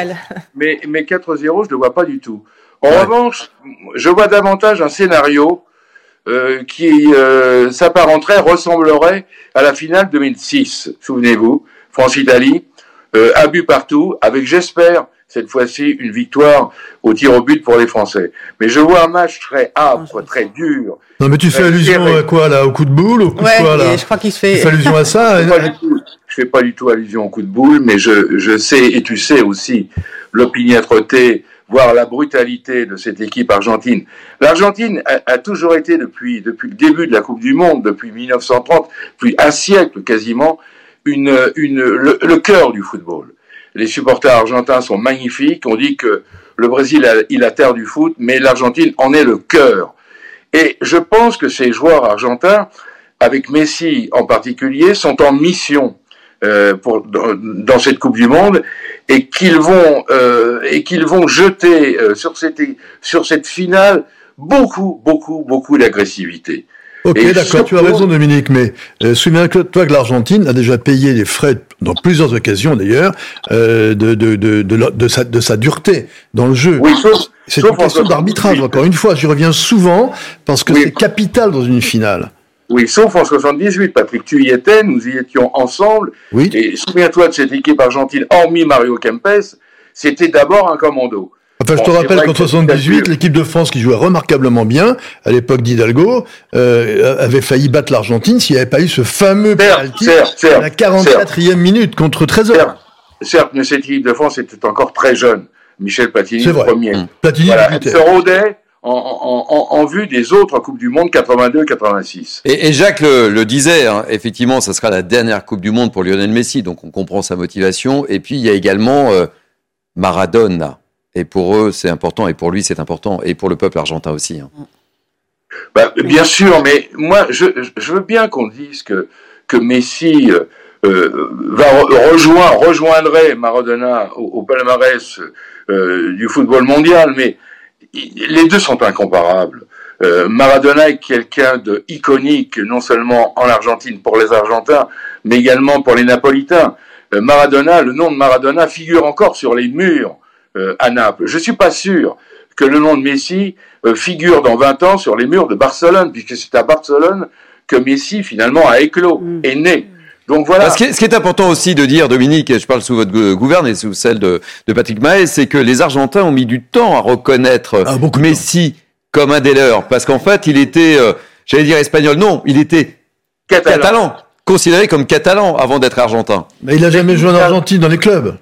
S19: Mais, mais 4-0, je ne le vois pas du tout. En revanche, je vois davantage un scénario euh, qui euh, s'apparenterait, ressemblerait à la finale 2006. Souvenez-vous, France-Italie, euh, un but partout, avec j'espère cette fois-ci une victoire au tir au but pour les Français. Mais je vois un match très âpre, très dur.
S3: Non, mais tu fais allusion
S19: serré.
S3: à quoi, là Au coup de boule Au coup
S19: Ouais,
S3: de quoi, là
S19: et je crois qu'il se fait-
S3: Tu fais allusion à ça
S19: Je fais pas du tout- je fais pas du tout allusion au coup de boule, mais je, je sais, et tu sais aussi, l'opiniâtreté, voire la brutalité de cette équipe argentine. L'Argentine a, a toujours été, depuis, depuis le début de la Coupe du Monde, depuis 1930, depuis un siècle quasiment, une, une, le, le cœur du football. Les supporters argentins sont magnifiques. On dit que le Brésil a, il a terre du foot, mais l'Argentine en est le cœur. Et je pense que ces joueurs argentins, avec Messi en particulier, sont en mission euh, pour, dans, dans cette Coupe du Monde et qu'ils vont euh, et qu'ils vont jeter euh, sur cette sur cette finale beaucoup, beaucoup, beaucoup d'agressivité.
S3: Ok, d'accord, tu as raison Dominique, mais euh, souviens-toi que l'Argentine a déjà payé les frais, dans plusieurs occasions d'ailleurs, euh, de, de, de, de, la- de sa, de sa dureté dans le jeu.
S19: Oui,
S3: c'est une
S19: en
S3: question
S19: 78.
S3: d'arbitrage, encore une fois, j'y reviens souvent, parce que c'est capital dans une finale.
S19: Oui, sauf en 78, Patrick, tu y étais, nous y étions ensemble.
S3: Oui.
S19: Et souviens-toi de cette équipe argentine, hormis Mario Kempes, c'était d'abord un commando.
S3: Enfin, je
S19: Bon,
S3: te rappelle qu'en
S19: que
S3: 78, l'équipe de France, qui jouait remarquablement bien, à l'époque d'Hidalgo, euh, avait failli battre l'Argentine s'il n'y avait pas eu ce fameux penalty
S19: certes, certes,
S3: à la 44e minute contre Trésor.
S19: Certes, mais cette équipe de France était encore très jeune. Michel Platini,
S3: C'est
S19: le premier.
S3: Platini
S19: Voilà, elle se rôdait en, en- en- en vue des autres Coupes du Monde 82-86.
S1: Et, et Jacques le, le disait, hein, effectivement, ça sera la dernière Coupe du Monde pour Lionel Messi, donc on comprend sa motivation. Et puis il y a également euh, Maradona. Et pour eux, c'est important, et pour lui, c'est important, et pour le peuple argentin aussi. hein.
S19: Bah, bien sûr, mais moi, je, veux bien qu'on dise que, que Messi euh, euh, va re- rejoindre, rejoindrait Maradona au, palmarès euh, du football mondial, mais les deux sont incomparables. Maradona est quelqu'un de iconique, non seulement en Argentine pour les Argentins, mais également pour les Napolitains. Maradona, le nom de Maradona figure encore sur les murs à Naples. Je suis pas sûr que le nom de Messi euh, figure dans 20 ans sur les murs de Barcelone, puisque c'est à Barcelone que Messi finalement a éclos, est né. Donc voilà.
S1: Ce qui est important aussi de dire, Dominique, et je parle sous votre gou- gouverne et sous celle de, de Patrick Mahé, c'est que les Argentins ont mis du temps à reconnaître Messi comme un des leurs. Parce qu'en fait, il était, euh, j'allais dire espagnol, non, il était catalan. considéré comme catalan avant d'être argentin.
S3: Mais il a jamais joué en Argentine dans les clubs.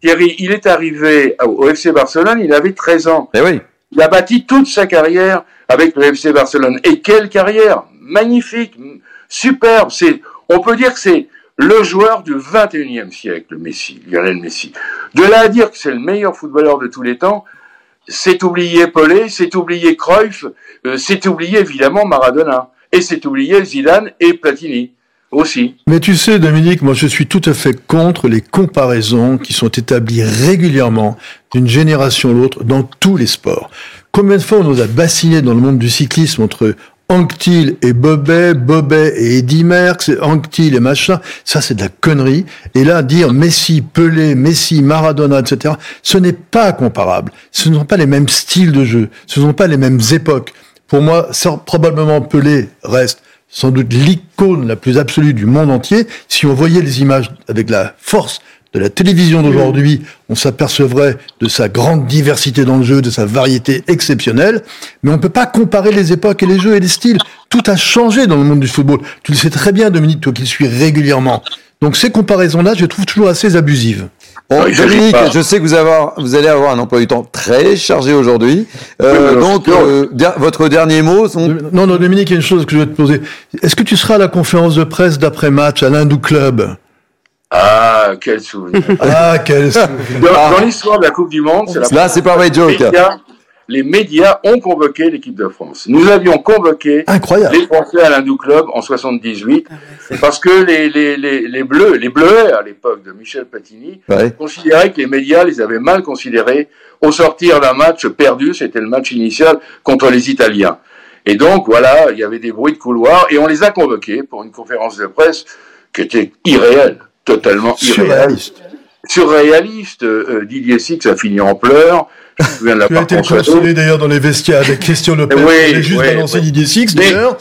S19: Thierry, il est arrivé au FC Barcelone, il avait 13 ans.
S1: Eh oui.
S19: Il a bâti toute sa carrière avec le FC Barcelone. Et quelle carrière Magnifique, superbe. C'est, on peut dire que c'est le joueur du 21e siècle, Messi, Lionel Messi. De là à dire que c'est le meilleur footballeur de tous les temps, c'est oublier Pelé, c'est oublier Cruyff, euh, c'est oublier évidemment Maradona. Et c'est oublier Zidane et Platini
S3: Mais tu sais, Dominique, moi je suis tout à fait contre les comparaisons qui sont établies régulièrement d'une génération à l'autre dans tous les sports. Combien de fois on nous a bassiné dans le monde du cyclisme entre Anquetil et Bobet, Bobet et Eddy Merckx, Anquetil et machin, ça c'est de la connerie. Et là, dire Messi, Pelé, Messi, Maradona, etc., ce n'est pas comparable. Ce ne sont pas les mêmes styles de jeu, ce ne sont pas les mêmes époques. Pour moi, ça, probablement Pelé reste sans doute l'icône la plus absolue du monde entier. Si on voyait les images avec la force de la télévision d'aujourd'hui, on s'apercevrait de sa grande diversité dans le jeu, de sa variété exceptionnelle. Mais on ne peut pas comparer les époques et les jeux et les styles. Tout a changé dans le monde du football. Tu le sais très bien, Dominique, toi qui le suis régulièrement. Donc ces comparaisons-là, je les trouve toujours assez abusives.
S1: Bon, Dominique, je sais que vous, avoir- vous allez avoir un emploi du temps très chargé aujourd'hui. Euh,
S3: Oui,
S1: donc, euh, der- votre dernier mot.
S3: Non, non, Dominique, il y a une chose que je vais te poser. Est-ce que tu seras à la conférence de presse d'après-match à l'Hindou Club?
S19: Ah, quel souvenir.
S3: Ah, quel
S19: Dans, dans l'histoire de la Coupe du Monde, c'est la
S1: Là, c'est pas vrai, joke.
S19: Les médias ont convoqué l'équipe de France. Nous avions convoqué
S3: Incroyable.
S19: les Français à l'Hindou Club en 78 parce que les, les, les, les Bleus, les Bleuets à l'époque de Michel Platini,
S1: Ouais.
S19: considéraient que les médias les avaient mal considérés au sortir d'un match perdu, c'était le match initial contre les Italiens. Et donc, voilà, il y avait des bruits de couloir et on les a convoqués pour une conférence de presse qui était irréelle, totalement irréelle.
S3: Surréaliste.
S19: Surréaliste, euh, Didier Six a fini en pleurs. Je me souviens de la
S3: Tu as été consolé d'ailleurs dans les vestiaires avec Christian Lopez.
S19: Oui,
S3: Il a juste
S19: oui,
S3: balancé
S19: oui.
S3: Didier Six
S19: Mais-
S3: d'ailleurs.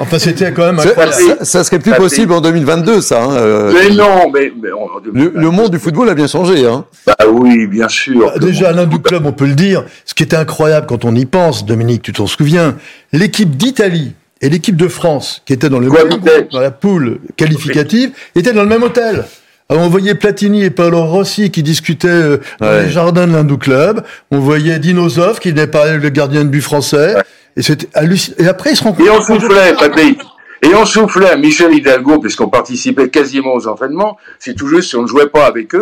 S3: Enfin, c'était quand même
S1: Ça,
S3: incroyable.
S1: ça- ça serait plus
S19: Ça,
S1: possible en 2022, ça. hein, euh,
S19: Mais non, mais, mais on-
S1: le, le monde du football a bien changé. Hein.
S19: bah oui, bien sûr.
S3: Ah, Déjà, à l'Hindou Club, on peut le dire. Ce qui était incroyable quand on y pense, Dominique, tu t'en souviens, l'équipe d'Italie et l'équipe de France, qui étaient dans le même groupe, dans la poule qualificative, étaient dans le même hôtel. Alors, on voyait Platini et Paolo Rossi qui discutaient euh, dans
S1: Ouais.
S3: les jardins de l'Hindou Club. On voyait Dinosov qui venait parler le gardien de but français. Et c'était hallucinant. Et après, ils se
S19: Et
S3: rencontrent.
S19: on soufflait, Patrick. Et on soufflait à Michel Hidalgo, puisqu'on participait quasiment aux entraînements. C'est tout juste si on ne jouait pas avec eux.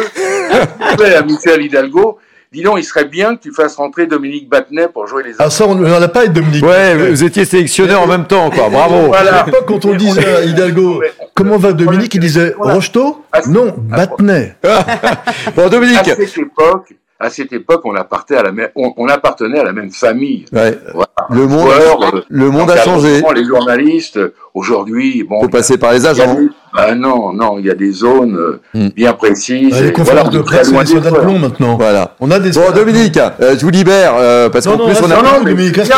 S19: On soufflait à Michel Hidalgo. Dis donc, il serait bien que tu fasses rentrer Dominique Battenet pour jouer les
S3: Ah, ça, on n'en a pas avec Dominique.
S1: Ouais, vous étiez sélectionné en même temps, quoi. Bravo.
S19: Voilà.
S3: À l'époque, quand on disait à Hidalgo, comment va Dominique, il disait Rocheteau? Non, Battenet.
S1: Bon, Dominique.
S19: À cette époque, à cette époque, on appartenait à la même, on, on appartenait à la même famille.
S1: Ouais.
S19: Voilà.
S1: Le monde,
S19: euh,
S1: le monde a changé.
S19: Les journalistes, aujourd'hui, bon.
S1: Faut passer par les agents.
S19: des- bah non, non, il y a des zones euh,
S1: Hmm.
S19: bien précises.
S3: Ah, les conférences
S19: voilà,
S3: de
S19: on
S3: presse, de
S19: frères.
S3: plomb maintenant.
S1: Voilà.
S3: On a des
S1: Bon, Dominique, euh, je vous libère euh, parce
S3: Non,
S1: qu'en
S3: non,
S1: plus on a.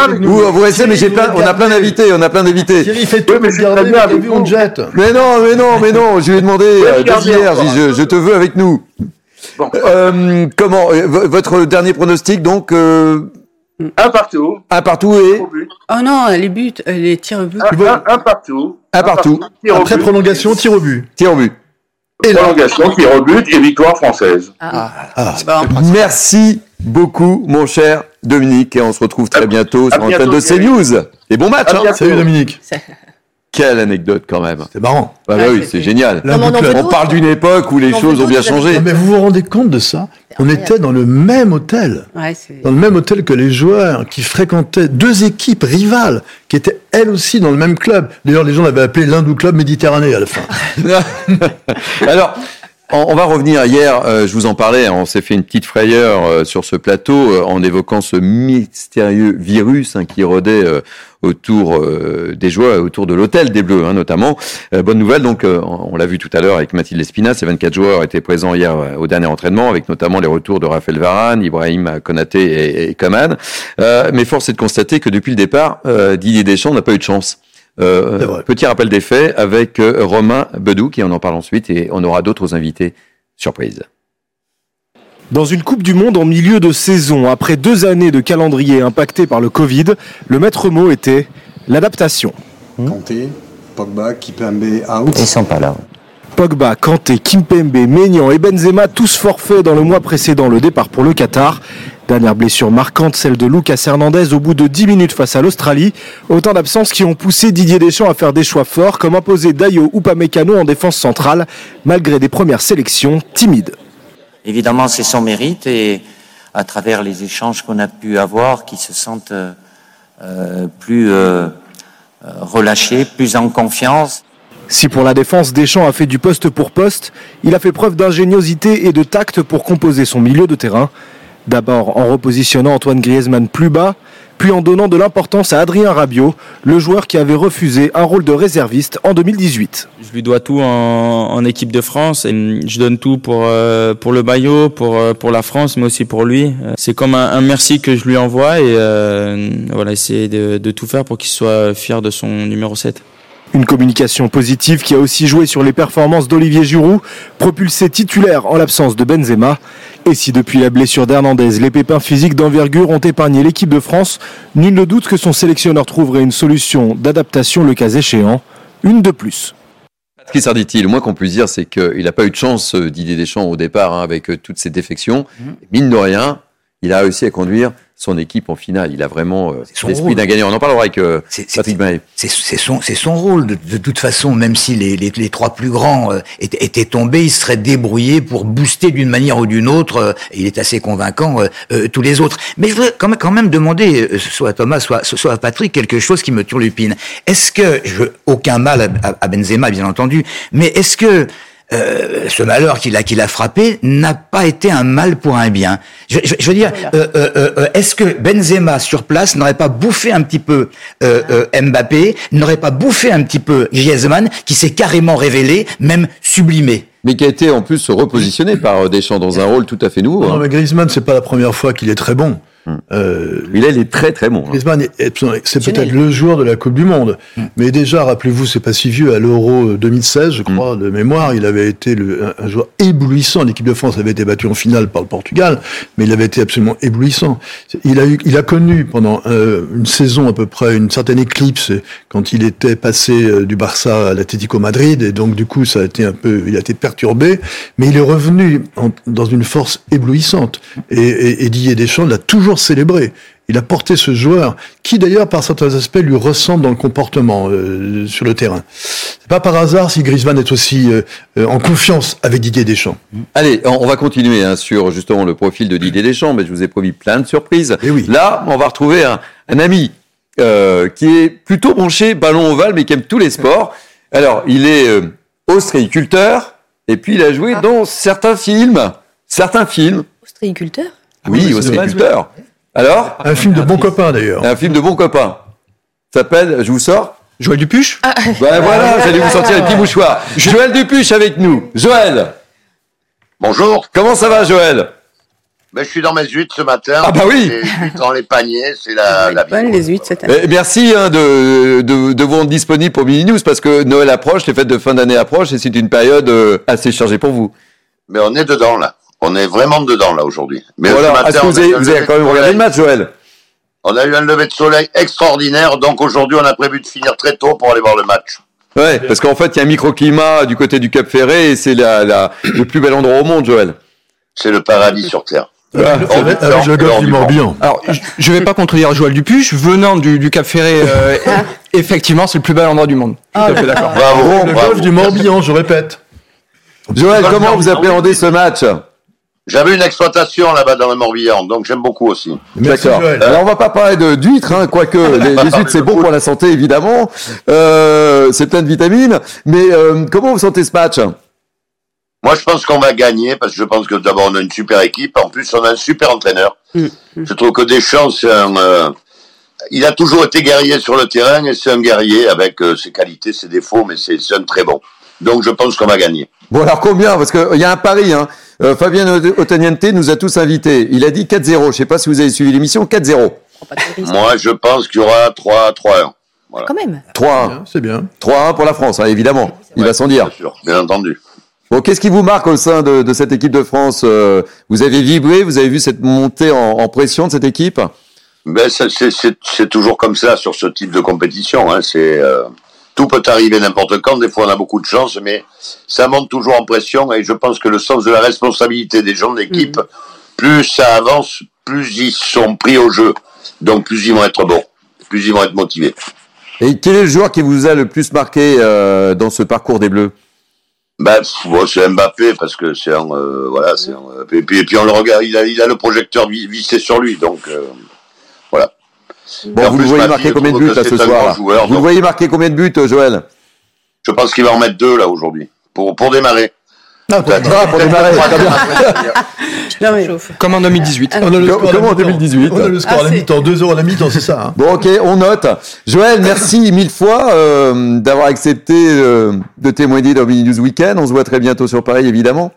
S3: avec nous.
S1: Vous, vous restez, mais j'ai plein, on a plein d'invités, on a plein d'invités.
S3: Thierry fait tout
S19: mais
S3: on te jette.
S1: Mais non, mais non, mais non, je lui ai demandé euh, hier, je, je te veux avec nous.
S19: Bon.
S1: Euh, comment euh, Votre dernier pronostic, donc, euh,
S19: Un partout.
S1: un partout et.
S2: Oh non, les buts, les tirs au but.
S19: Un, un- un partout.
S1: un partout.
S19: au
S3: Après prolongation, tir au but.
S1: Tir au but.
S19: Prolongation, tir au but et victoire française.
S3: Ah.
S2: Bah,
S1: Merci beaucoup, mon cher Dominique, et on se retrouve très bientôt sur l'antenne de. CNews. Et bon match,
S19: À
S1: hein
S19: bientôt.
S3: Salut Dominique.
S1: Quelle anecdote quand même.
S3: C'est marrant.
S1: Ah bah oui, c'est génial.
S8: Non, on
S1: parle d'une époque où les choses ont bien changé.
S3: Mais vous vous rendez compte de ça On était dans le même hôtel.
S2: Ouais, c'est.
S3: Dans le même hôtel que les joueurs qui fréquentaient deux équipes rivales qui étaient elles aussi dans le même club. D'ailleurs, les gens l'avaient appelé l'Hindou Club Méditerranée à la fin.
S1: Alors, on, va revenir. Hier, euh, je vous en parlais, on s'est fait une petite frayeur euh, sur ce plateau euh, en évoquant ce mystérieux virus hein, qui rôdait autour des joueurs, autour de l'hôtel des Bleus hein, notamment. Bonne nouvelle, donc on l'a vu tout à l'heure avec Mathilde Espina, ces 24 joueurs étaient présents hier au dernier entraînement avec notamment les retours de Raphaël Varane, Ibrahim Konaté et, et Coman. Mais force est de constater que depuis le départ, Didier Deschamps n'a pas eu de chance. Euh, petit rappel des faits avec euh, Romain Bedou, qui on en parle ensuite, et on aura d'autres invités. Surprise.
S20: Dans une Coupe du Monde en milieu de saison, après deux années de calendrier impacté par le Covid, le maître mot était l'adaptation.
S21: Kanté, Pogba, Kipembe, out.
S18: Ils sont pas là.
S20: Pogba, Kanté, Kimpembe, Maignan et Benzema, tous forfaits dans le mois précédent le départ pour le Qatar. Dernière blessure marquante, celle de Lucas Hernandez au bout de 10 minutes face à l'Australie. Autant d'absences qui ont poussé Didier Deschamps à faire des choix forts, comme imposer Dayo ou Pamecano en défense centrale, malgré des premières sélections timides.
S18: Évidemment, c'est son mérite et à travers les échanges qu'on a pu avoir, qui se sentent euh, euh, plus euh, euh, relâchés, plus en confiance.
S20: Si pour la défense, Deschamps a fait du poste pour poste, il a fait preuve d'ingéniosité et de tact pour composer son milieu de terrain. D'abord en repositionnant Antoine Griezmann plus bas, puis en donnant de l'importance à Adrien Rabiot, le joueur qui avait refusé un rôle de réserviste en 2018.
S22: Je lui dois tout en, équipe de France et je donne tout pour euh, pour le maillot, pour euh, pour la France, mais aussi pour lui. Euh, C'est comme un, merci que je lui envoie et voilà, essayer de, de tout faire pour qu'il soit fier de son numéro 7.
S20: Une communication positive qui a aussi joué sur les performances d'Olivier Giroud, propulsé titulaire en l'absence de Benzema. Et si depuis la blessure d'Hernandez, les pépins physiques d'envergure ont épargné l'équipe de France, nul ne doute que son sélectionneur trouverait une solution d'adaptation le cas échéant, une de plus.
S1: Patrice Arditi, le moins qu'on puisse dire, c'est qu'il n'a pas eu de chance, euh, Didier Deschamps, au départ, hein, avec euh, toutes ses défections. Mine de rien, il a réussi à conduire son équipe en finale. Il a vraiment euh,
S9: son
S1: l'esprit d'un gagnant. On en parlera avec euh, Patrick Mahé.
S9: C'est son, c'est son rôle. De, de toute façon, même si les, les, les trois plus grands euh, étaient, étaient tombés, il serait débrouillé pour booster d'une manière ou d'une autre. euh, et il est assez convaincant tous les autres. Mais je voudrais quand même, quand même demander, euh, soit à Thomas, soit, soit à Patrick, quelque chose qui me turlupine. Est-ce que, je veux aucun mal à- à Benzema, bien entendu, mais est-ce que euh, ce malheur qu'il a, qu'il a frappé n'a pas été un mal pour un bien. Je, je- je veux dire, euh, euh, euh, est-ce que Benzema sur place n'aurait pas bouffé un petit peu euh, euh, Mbappé, n'aurait pas bouffé un petit peu Griezmann, qui s'est carrément révélé, même sublimé?
S1: Mais qui a été en plus repositionné par euh, Deschamps dans un rôle tout à fait nouveau.
S3: Non,
S1: hein.
S3: mais Griezmann, c'est pas la première fois qu'il est très bon. Euh,
S1: Il est très très bon. hein.
S3: Griezmann, est- est- c'est peut-être le joueur de la Coupe du Monde. Mais déjà, rappelez-vous, c'est pas si vieux, à l'Euro 2016, je crois, de mémoire, il avait été le- un, un joueur éblouissant. L'équipe de France avait été battue en finale par le Portugal, mais il avait été absolument éblouissant. Il a, eu, il a connu pendant euh, une saison à peu près une certaine éclipse quand il était passé euh, du Barça à l'Atlético Madrid, et donc du coup, ça a été un peu, il a été perturbé, mais il est revenu en- dans une force éblouissante. Et, et, et Didier Deschamps l'a toujours célébré. Il a porté ce joueur, qui d'ailleurs, par certains aspects, lui ressemble dans le comportement euh, sur le terrain. C'est pas par hasard si Griezmann est aussi euh, euh, en confiance avec Didier Deschamps.
S1: Allez, on va continuer hein, sur justement le profil de Didier Deschamps, mais je vous ai promis plein de surprises. Là, on va retrouver un, un ami euh, qui est plutôt branché ballon ovale, mais qui aime tous les sports. Alors, il est euh, ostréiculteur, et puis il a joué dans certains films. Certains films.
S8: Ostréiculteur?
S1: Oui, au sépulteur. Alors
S3: Un film de bons copains d'ailleurs.
S1: Un film de bons copains. S'appelle, je vous sors
S5: Joël Dupuche?
S1: Ben voilà, j'allais vous sortir les petits mouchoirs. Joël Dupuche avec nous. Joël
S23: Bonjour.
S1: Comment ça va, Joël?
S23: Ben, Je suis dans mes huîtres ce matin.
S1: Ah bah oui
S23: dans les paniers, c'est la, la vie.
S2: Bonne les huîtres cette année.
S1: Eh, Merci hein, de, de, de vous rendre disponible pour Mini News parce que Noël approche, les fêtes de fin d'année approchent et c'est une période euh, assez chargée pour vous.
S23: Mais on est dedans là. On est vraiment dedans là aujourd'hui. Mais ce matin,
S1: que
S23: on
S1: vous
S23: a
S1: avez,
S23: eu un
S1: vous avez
S23: lever
S1: quand
S23: de
S1: même regardé
S23: soleil.
S1: le match, Joël?
S23: On a eu un lever de soleil extraordinaire, donc aujourd'hui on a prévu de finir très tôt pour aller voir le match.
S1: Ouais, parce qu'en fait, il y a un microclimat du côté du Cap Ferré et c'est la, la, le plus bel endroit au monde, Joël.
S23: C'est le paradis sur Terre.
S3: Avec, avec le golfe du Morbihan.
S5: Alors, je- je vais pas contredire Joël Dupuche. Venant du, du Cap Ferré, euh, effectivement, c'est le plus bel endroit du monde. Tout à fait d'accord.
S23: Bravo,
S3: Le golfe du Morbihan, je répète.
S1: Joël, comment vous appréhendez ce match?
S23: J'avais une exploitation là-bas dans le Morbihan, donc j'aime beaucoup aussi.
S1: D'accord. Alors on va pas parler de d'huîtres, hein, quoique les, les huîtres c'est bon pour la santé évidemment, euh, c'est plein de vitamines. Mais euh, comment vous sentez ce match?
S23: Moi, je pense qu'on va gagner parce que je pense que d'abord on a une super équipe. En plus, on a un super entraîneur. Je trouve que Deschamps, c'est un. euh, il a toujours été guerrier sur le terrain et c'est un guerrier avec euh, ses qualités, ses défauts, mais c'est c'est un très bon. Donc, je pense qu'on va gagner.
S1: Bon alors combien? Parce qu'il y a un pari. Hein. Euh, Fabien Otaniente nous a tous invités. Il a dit 4-0. Je sais pas si vous avez suivi l'émission. 4-0.
S23: Moi, je pense qu'il y aura 3 3 Voilà.
S8: Quand même.
S1: 3-1.
S3: C'est bien.
S1: 3-1 pour la France, hein, évidemment. Il va sans dire.
S23: Bien sûr, bien entendu.
S1: Bon, qu'est-ce qui vous marque au sein de, de cette équipe de France Euh, Vous avez vibré, vous avez vu cette montée en, en pression de cette équipe?
S23: Ben, ça, c'est- c'est c'est toujours comme ça sur ce type de compétition. Hein. C'est euh, tout peut arriver n'importe quand. Des fois, on a beaucoup de chance, mais ça monte toujours en pression. Et je pense que le sens de la responsabilité des gens de l'équipe, plus ça avance, plus ils sont pris au jeu. Donc, plus ils vont être bons, plus ils vont être motivés.
S1: Et quel est le joueur qui vous a le plus marqué euh, dans ce parcours des Bleus?
S23: Ben, bon, c'est Mbappé parce que c'est un, euh, voilà, c'est un, et puis, et puis on le regarde, il a, il a le projecteur vi- vissé sur lui, donc euh.
S1: Bon, vous le voyez
S23: ma
S1: marquer combien de buts là ce soir Vous le voyez marquer combien de buts, Joël
S23: Je pense qu'il va en mettre deux là aujourd'hui pour pour démarrer.
S3: Ah, pour
S23: Peut-être.
S1: Ah, pour démarrer.
S2: Non, mais-
S5: Comme en 2018.
S3: On a le
S1: Comme-
S3: score à la
S1: comme en
S3: mi-temps.
S1: 2018.
S3: On a le score à la
S2: Ah,
S3: mi-temps, 2-0 à la mi-temps, c'est ça. hein.
S1: Bon, ok, on note. Joël, merci mille fois euh, d'avoir accepté euh, de témoigner dans Mini News Weekend. On se voit très bientôt sur Paris, évidemment.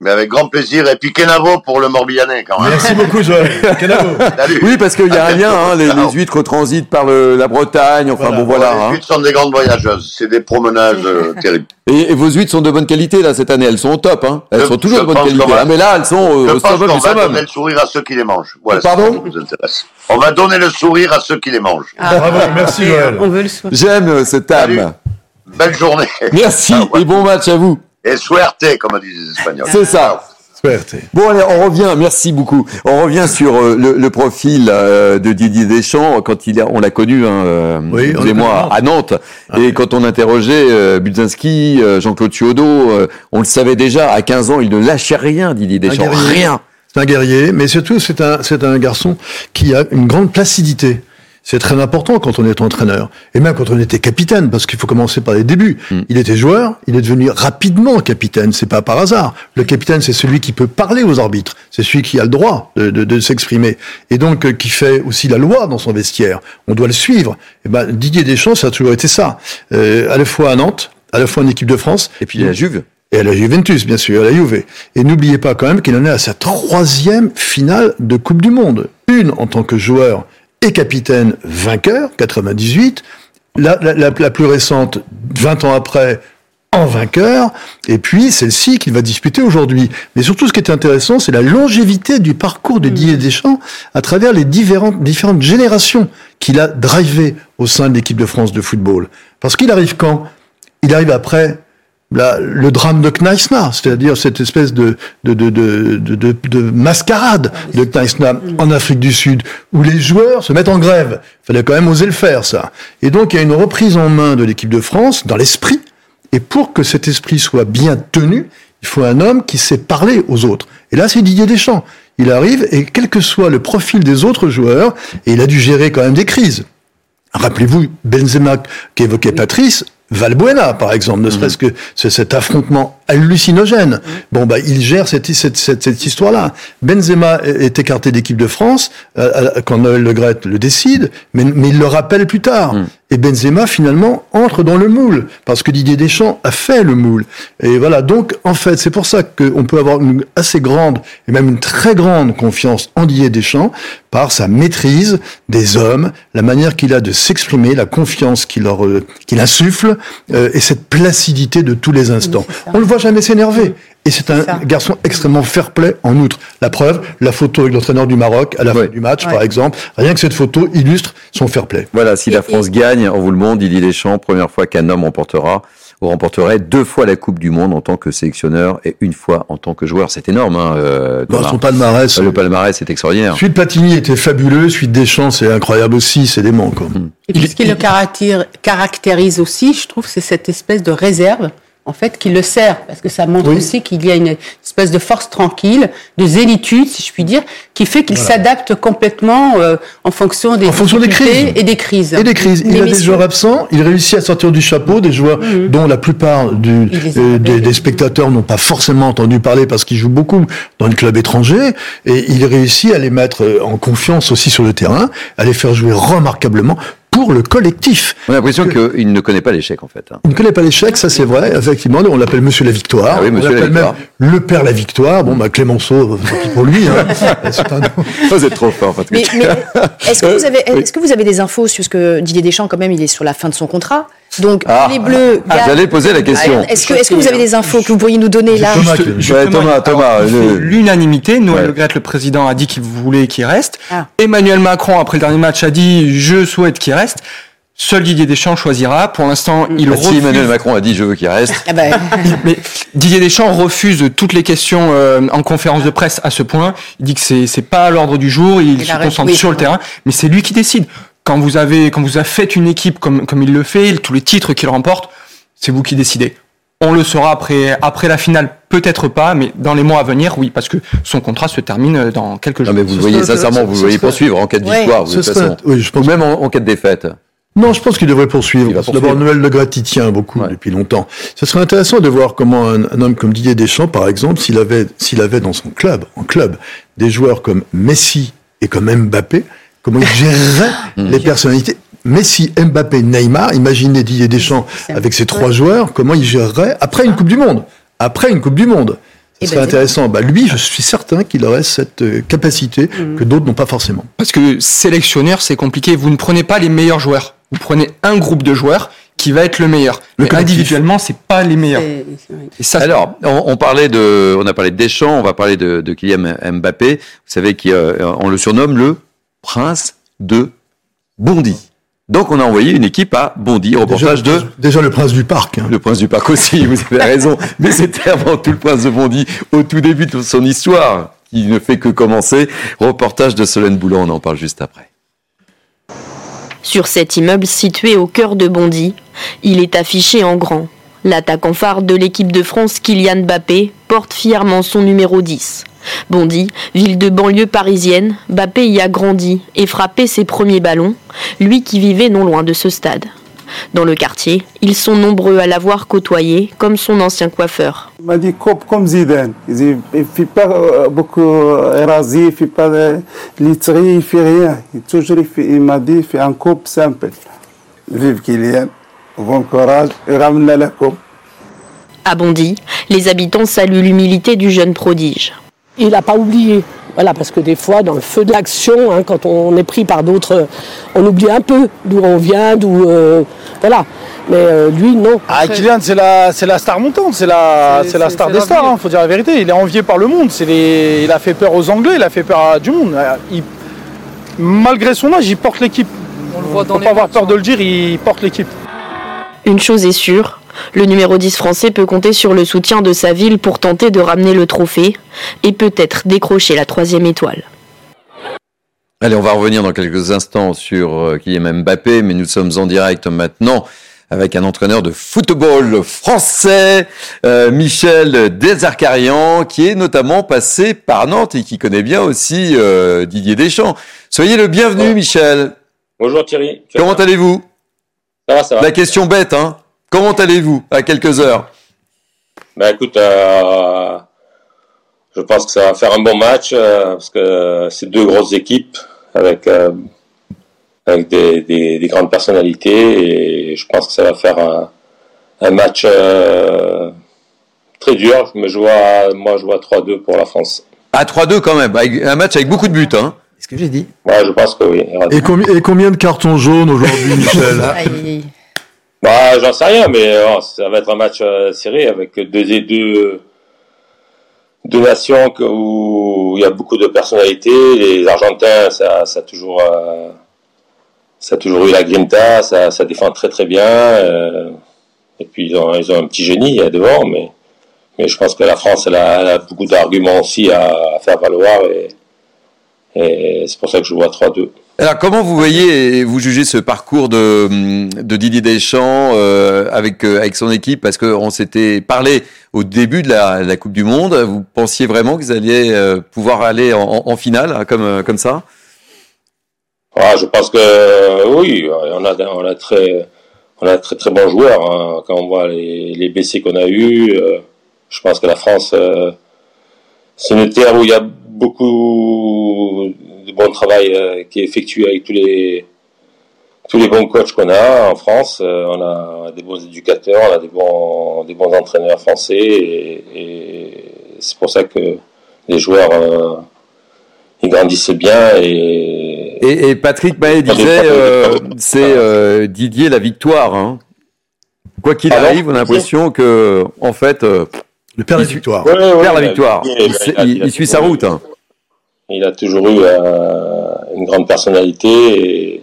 S23: Mais avec grand plaisir. Et puis Kenavo pour le Morbihanais quand même.
S3: Merci beaucoup Joël. Kenavo.
S23: Salut.
S1: Oui, parce qu'il y a un lien. Hein, les, les huîtres transitent par le- la Bretagne. Enfin,
S3: Voilà.
S1: bon, voilà.
S23: Les
S1: hein.
S23: huîtres sont des grandes voyageuses. C'est des promenages euh, terribles.
S1: Et, et vos huîtres sont de bonne qualité là cette année. Elles sont au top. Hein. Elles
S23: Je-
S1: sont toujours de bonne qualité.
S23: va-
S1: Ah, mais là, elles sont
S23: Je
S1: au
S23: pense
S1: summum du
S23: va donner le sourire à ceux qui les mangent. Voilà,
S1: Pardon
S23: ça intéresse. On va donner le sourire à ceux qui les mangent.
S3: Bravo, merci Joël.
S2: On veut le sourire.
S1: J'aime euh, cette
S23: Salut.
S1: âme.
S23: Belle journée.
S1: Merci
S23: Ah ouais.
S1: et bon match à vous.
S23: Et suerte, comme disent les Espagnols.
S1: C'est ça. Bon, allez, on revient, merci beaucoup. On revient sur euh, le, le profil euh, de Didier Deschamps quand il a, on l'a connu, hein, euh,
S3: Oui,
S1: vous
S3: on
S1: moi, à Nantes. Et quand on interrogeait euh, Budzinski, euh, Jean-Claude Chiodo, euh, on le savait déjà, à 15 ans, il ne lâchait rien, Didier Deschamps. Rien.
S3: C'est un guerrier, mais surtout c'est un, c'est un garçon qui a une grande placidité. C'est très important quand on est entraîneur, et même quand on était capitaine, parce qu'il faut commencer par les débuts. Il était joueur, il est devenu rapidement capitaine, c'est pas par hasard. Le capitaine, c'est celui qui peut parler aux arbitres, c'est celui qui a le droit de, de, de s'exprimer, et donc euh, qui fait aussi la loi dans son vestiaire. On doit le suivre. Et ben Didier Deschamps, ça a toujours été ça, euh, à la fois à Nantes, à la fois en équipe de France,
S1: Et puis la Juve.
S3: et à la Juventus, bien sûr, à la Juve. Et n'oubliez pas quand même qu'il en est à sa troisième finale de Coupe du Monde. Une en tant que joueur et capitaine vainqueur, 98. La, la, la, la plus récente, 20 ans après, en vainqueur. Et puis celle-ci qu'il va disputer aujourd'hui. Mais surtout, ce qui est intéressant, c'est la longévité du parcours de Didier Deschamps à travers les différentes, différentes générations qu'il a drivées au sein de l'équipe de France de football. Parce qu'il arrive quand? Il arrive après le drame de Kneissna, c'est-à-dire cette espèce de- de mascarade de Kneissna en Afrique du Sud, où les joueurs se mettent en grève. Il fallait quand même oser le faire, ça. Et donc, il y a une reprise en main de l'équipe de France, dans l'esprit, et pour que cet esprit soit bien tenu, il faut un homme qui sait parler aux autres. Et là, c'est Didier Deschamps. Il arrive, et quel que soit le profil des autres joueurs, et il a dû gérer quand même des crises. Rappelez-vous, Benzema, qu'évoquait Patrice, Valbuena, par exemple, ne serait-ce que c'est cet affrontement hallucinogène. Bon, bah, il gère cette, cette, cette, cette histoire-là. Benzema est écarté d'équipe de France euh, quand Noël Le Gret le décide, mais, mais il le rappelle plus tard. Et Benzema, finalement, entre dans le moule, parce que Didier Deschamps a fait le moule. Et voilà, donc, en fait, c'est pour ça qu'on peut avoir une assez grande, et même une très grande confiance en Didier Deschamps, par sa maîtrise des hommes, la manière qu'il a de s'exprimer, la confiance qu'il leur, euh, qu'il insuffle, euh, et cette placidité de tous les instants. On le voit jamais s'énerver. Et c'est un garçon extrêmement fair-play en outre. La preuve, la photo avec l'entraîneur du Maroc à la fin du match, par exemple. Rien que cette photo illustre son fair-play.
S1: Voilà, si la France gagne, on vous le montre, Didier Deschamps, première fois qu'un homme remportera ou remporterait deux fois la Coupe du Monde en tant que sélectionneur et une fois en tant que joueur. C'est énorme. Hein, euh,
S3: Dans
S1: Thomas.
S3: son palmarès.
S1: Le palmarès, c'est extraordinaire.
S3: Celui de Platini était fabuleux, celui de Deschamps, c'est incroyable aussi, c'est dément, quoi.
S2: Et puis ce qui le caractérise aussi, je trouve, c'est cette espèce de réserve, en fait, qui le sert, parce que ça montre aussi qu'il y a une espèce de force tranquille, de zélitude, si je puis dire, qui fait qu'il
S3: Voilà.
S2: s'adapte complètement euh, en fonction des
S3: En fonction des crises.
S2: et des crises.
S3: Et des crises. Il
S2: Les
S3: a des joueurs absents, il réussit à sortir du chapeau des joueurs dont la plupart du, euh, des, des spectateurs n'ont pas forcément entendu parler parce qu'ils jouent beaucoup dans le club étranger. Et il réussit à les mettre euh, en confiance aussi sur le terrain, à les faire jouer remarquablement pour le collectif.
S1: On a l'impression qu'il ne connaît pas l'échec, en fait. hein.
S3: On ne connaît pas l'échec, ça c'est vrai, effectivement. On l'appelle Monsieur la Victoire.
S1: Ah oui, Monsieur
S3: on
S1: la
S3: l'appelle même le Père la Victoire. Bon, bah Clémenceau, pour lui. Hein.
S1: Vous êtes trop fort, Patrick.
S8: Mais, mais est-ce que, vous avez, est-ce que vous avez des infos sur ce que Didier Deschamps, quand même, il est sur la fin de son contrat? Donc,
S1: Ah.
S8: les Bleus.
S1: Ah, j'allais poser la question.
S8: Est-ce que, vous avez des infos que vous pourriez nous donner là?
S1: Ouais, Thomas, Thomas,
S5: fait L'unanimité, Noël
S1: Ouais.
S5: Le Graët, le président, a dit qu'il voulait qu'il reste.
S8: Ah.
S5: Emmanuel Macron, après le dernier match, a dit je souhaite qu'il reste. Seul Didier Deschamps choisira. Pour l'instant, il
S1: Ah, si
S5: refuse.
S1: Emmanuel Macron a dit je veux qu'il reste.
S8: Ah bah,
S5: Mais Didier Deschamps refuse toutes les questions euh, en conférence de presse à ce point. Il dit que c'est c'est pas à l'ordre du jour. Il,
S2: Il
S5: se concentre sur le terrain, mais c'est lui qui décide. Quand vous avez quand vous avez fait une équipe comme comme il le fait, tous les titres qu'il remporte, c'est vous qui décidez. On le saura après après la finale, peut-être pas, mais dans les mois à venir, oui, parce que son contrat se termine dans quelques jours.
S1: Non, mais vous le voyez sincèrement, vous le voyez poursuivre en cas de
S5: Ouais.
S1: victoire, de toute façon.
S3: oui, je pense-
S1: Ou même en, en cas de défaite.
S3: Non, je pense qu'il devrait poursuivre. D'abord. Noël Le Graët y tient beaucoup depuis longtemps. Ce serait intéressant de voir comment un, un homme comme Didier Deschamps, par exemple, s'il avait, s'il avait dans son club, en club, des joueurs comme Messi et comme Mbappé, comment il gérerait
S1: Hmm.
S3: les personnalités. Messi, Mbappé, Neymar, imaginez Didier Deschamps avec ces trois joueurs, comment il gérerait après une Coupe du Monde. Après une Coupe du Monde.
S5: Eh
S3: Ce
S5: ben,
S3: serait intéressant. Bah, lui, je suis certain qu'il aurait cette euh, capacité que d'autres n'ont pas forcément.
S5: Parce que sélectionneur, c'est compliqué. Vous ne prenez pas les meilleurs joueurs. Vous prenez un groupe de joueurs qui va être le meilleur.
S3: Le
S5: Mais
S3: collectif.
S5: individuellement, c'est pas les meilleurs. Et ça,
S1: Alors, on, on parlait de, on a parlé de Deschamps, on va parler de, de Kylian Mbappé. Vous savez qu'on le surnomme le prince de Bondy. Donc, on a envoyé une équipe à Bondy, reportage de
S3: Déjà le prince du parc. hein.
S1: le prince du parc aussi. Vous avez raison, mais c'était avant tout le prince de Bondy au tout début de son histoire, qui ne fait que commencer. Reportage de Solène Boulan, on en parle juste après.
S24: Sur cet immeuble situé au cœur de Bondy, il est affiché en grand. L'attaquant phare de l'équipe de France, Kylian Mbappé, porte fièrement son numéro 10. Bondy, ville de banlieue parisienne, Mbappé y a grandi et frappé ses premiers ballons, lui qui vivait non loin de ce stade. Dans le quartier, ils sont nombreux à l'avoir côtoyé, comme son ancien coiffeur.
S25: Il m'a dit coupe comme Zidane. Il ne fait pas euh, beaucoup euh, rasé, il ne fait pas de literie, il ne fait rien. Il, toujours, il, fait- il m'a dit fais un coupe simple. Vive Kylian, bon courage et ramène la coupe.
S24: À Bondy, les habitants saluent l'humilité du jeune prodige.
S26: Il n'a pas oublié. Voilà, parce que des fois, dans le feu de l'action, hein, quand on est pris par d'autres, on oublie un peu d'où on vient, d'où. euh, voilà. Mais euh, lui, non.
S27: Ah, Kylian, c'est la, c'est la star montante, c'est la, c'est la star des stars, hein, faut dire la vérité. Il est envié par le monde. C'est les, il a fait peur aux Anglais, il a fait peur à du monde. Euh, Il- malgré son âge, il porte l'équipe. On le voit dans Faut pas avoir peur de le dire, il porte l'équipe.
S24: Une chose est sûre, le numéro 10 français peut compter sur le soutien de sa ville pour tenter de ramener le trophée et peut-être décrocher la troisième étoile.
S1: Allez, on va revenir dans quelques instants sur euh, Kylian Mbappé, mais nous sommes en direct maintenant avec un entraîneur de football français, euh, Michel Desarcarian, qui est notamment passé par Nantes et qui connaît bien aussi euh, Didier Deschamps. Soyez le bienvenu, Michel.
S28: Bonjour Thierry.
S1: Comment allez-vous?
S28: Ça va, ça va.
S1: La question bête, hein Comment allez-vous à quelques heures?
S29: Ben écoute, euh, je pense que ça va faire un bon match euh, parce que c'est deux grosses équipes avec, euh, avec des, des, des, grandes personnalités et je pense que ça va faire un, un match euh, très dur. Je me vois, moi, je vois 3-2 pour la France.
S1: À 3-2 quand même, avec un match avec beaucoup de buts. Hein.
S9: C'est ce que j'ai dit.
S29: Ouais, je pense que oui.
S3: Et, combi et combien de cartons jaunes aujourd'hui, Michel?
S29: Bah, j'en sais rien, mais oh, ça va être un match euh, serré avec deux et deux, deux nations que, où il y a beaucoup de personnalités. Les Argentins, ça, ça a toujours, euh, ça a toujours eu la grinta, ça, ça défend très très bien. Euh, et puis ils ont, ils ont un petit génie devant, mais, mais je pense que la France, elle a, elle a beaucoup d'arguments aussi à, à, faire valoir et, et c'est pour ça que je vois 3-2.
S1: Alors, comment vous voyez et vous jugez ce parcours de, de Didier Deschamps euh, avec, euh, avec son équipe? Parce qu'on s'était parlé au début de la, la, Coupe du Monde. Vous pensiez vraiment que vous alliez euh, pouvoir aller en, en finale, hein, comme, comme ça?
S29: Ah, Je pense que oui, on a, on a très on a très très bons joueurs. Hein. Quand on voit les, les BC qu'on a eu, euh, je pense que la France, euh, c'est une terre où il y a beaucoup bon travail euh, qui est effectué avec tous les tous les bons coachs qu'on a en France. Euh, on a des bons éducateurs, on a des bons des bons entraîneurs français, et, et c'est pour ça que les joueurs euh, ils grandissent bien et
S1: et, et, Patrick Mahé disait, euh, c'est euh, Didier la victoire. Hein. Quoi qu'il arrive, on a l'impression que, en fait, euh,
S3: le père la victoire.
S1: Ouais, ouais, perd la victoire. Il, il, il, il suit sa route. Hein.
S29: Il a toujours eu euh, une grande personnalité et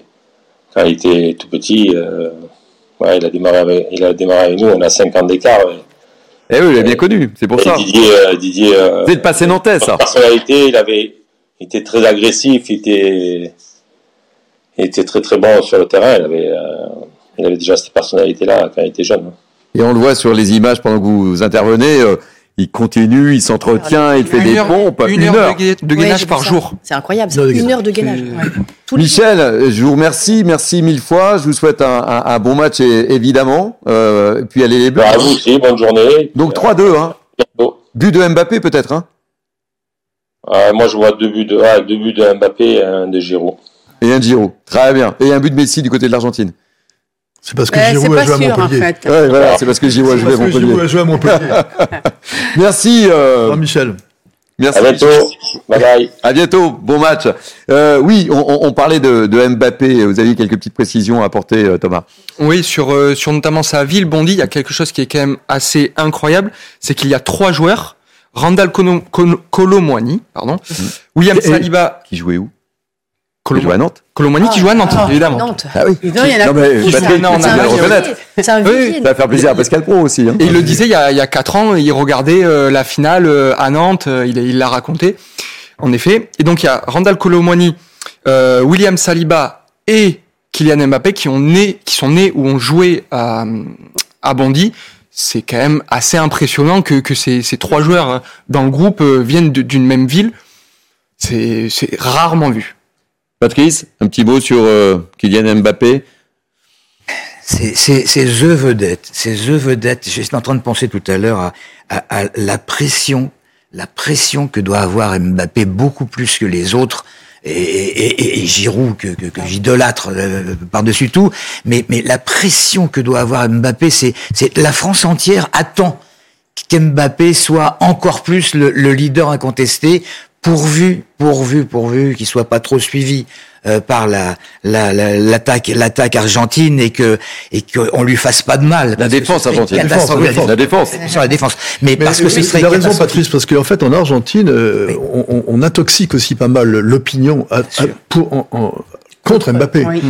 S29: quand il était tout petit, ouais, il a démarré avec, il a démarré avec nous. On a 5 ans d'écart.
S1: Eh oui, il a bien connu. C'est pour ça.
S29: Didier, Didier.
S1: Vous êtes passé nantais, ça.
S29: Personnalité, il avait il était très agressif, il était, il était très très bon sur le terrain. Il avait, euh, il avait déjà cette personnalité-là quand il était jeune.
S1: Et on le voit sur les images pendant que vous intervenez. Euh, il continue, il s'entretient, il fait
S5: une
S1: des
S5: heure,
S1: pompes.
S5: Une, heure, heure de, gainage
S8: ouais,
S5: par
S8: ça.
S5: jour.
S8: C'est incroyable, c'est une heure de gainage. Ouais.
S1: Michel, je vous remercie, merci mille fois. Je vous souhaite un, un, un bon match évidemment. Euh, puis allez les Bleus.
S29: Bah, vous aussi, bonne journée.
S1: Donc 3-2, hein. But de Mbappé peut-être, hein.
S29: Euh, moi, je vois deux buts de, ah, deux buts de Mbappé et un de Giroud.
S1: Et un Giroud. Très bien. Et un but de Messi du côté de l'Argentine.
S3: C'est parce que euh, Giroud a joué sûr, à Montpellier.
S1: En fait. ouais, voilà, c'est parce que Giroud a joué à Montpellier.
S3: Giroud a joué à Montpellier.
S1: Merci. Euh...
S3: Jean-Michel.
S1: Merci.
S29: À bientôt. Bye bye.
S1: À bientôt. Bon match. Euh, oui, on, on, parlait de, de, Mbappé. Vous aviez quelques petites précisions à apporter, euh, Thomas.
S5: Oui, sur, euh, sur notamment sa ville, Bondy, il y a quelque chose qui est quand même assez incroyable. C'est qu'il y a trois joueurs Randall Colomwani, pardon, mmh. William Saliba.
S1: Qui jouait où?
S5: Colom...
S1: Qui jouait à Nantes
S5: Colomwani ah, qui joue à Nantes,
S8: ah,
S5: évidemment.
S8: Nantes.
S1: Ah oui.
S8: Il y en a
S1: non, mais Patrick,
S8: non,
S1: on a le reconnaître.
S8: C'est un
S1: oui, Ça va faire plaisir à Pascal Pro aussi. Hein.
S5: Et il le disait il y a, il y a 4 ans, il regardait euh, la finale euh, à Nantes, euh, il l'a raconté, en effet. Et donc il y a Randall Colomwani, euh, William Saliba et Kylian Mbappé qui, ont né, qui sont nés ou ont joué à, à Bondy c'est quand même assez impressionnant que, que ces, ces trois joueurs dans le groupe viennent d'une même ville. C'est rarement vu.
S1: Patrice, un petit mot sur euh, Kylian Mbappé
S9: c'est The Vedette, c'est The. J'étais en train de penser tout à l'heure à, la pression, la pression que doit avoir Mbappé beaucoup plus que les autres et, et, Giroud que, j'idolâtre euh, par-dessus tout, mais, la pression que doit avoir Mbappé, c'est, la France entière attend qu'Mbappé soit encore plus le, leader incontesté, pourvu, pourvu, pourvu qu'il soit pas trop suivi euh, par la, la, la, l'attaque, l'attaque argentine et que et qu'on lui fasse pas de mal.
S1: La défense argentine.
S9: La défense,
S1: la défense. La défense.
S9: La défense. Mais,
S3: Mais
S9: parce que ce serait.
S3: Il a raison, Patrice, parce qu'en fait, en Argentine, euh, oui. on, on, intoxique aussi pas mal l'opinion pour en, en, contre Mbappé. Oui.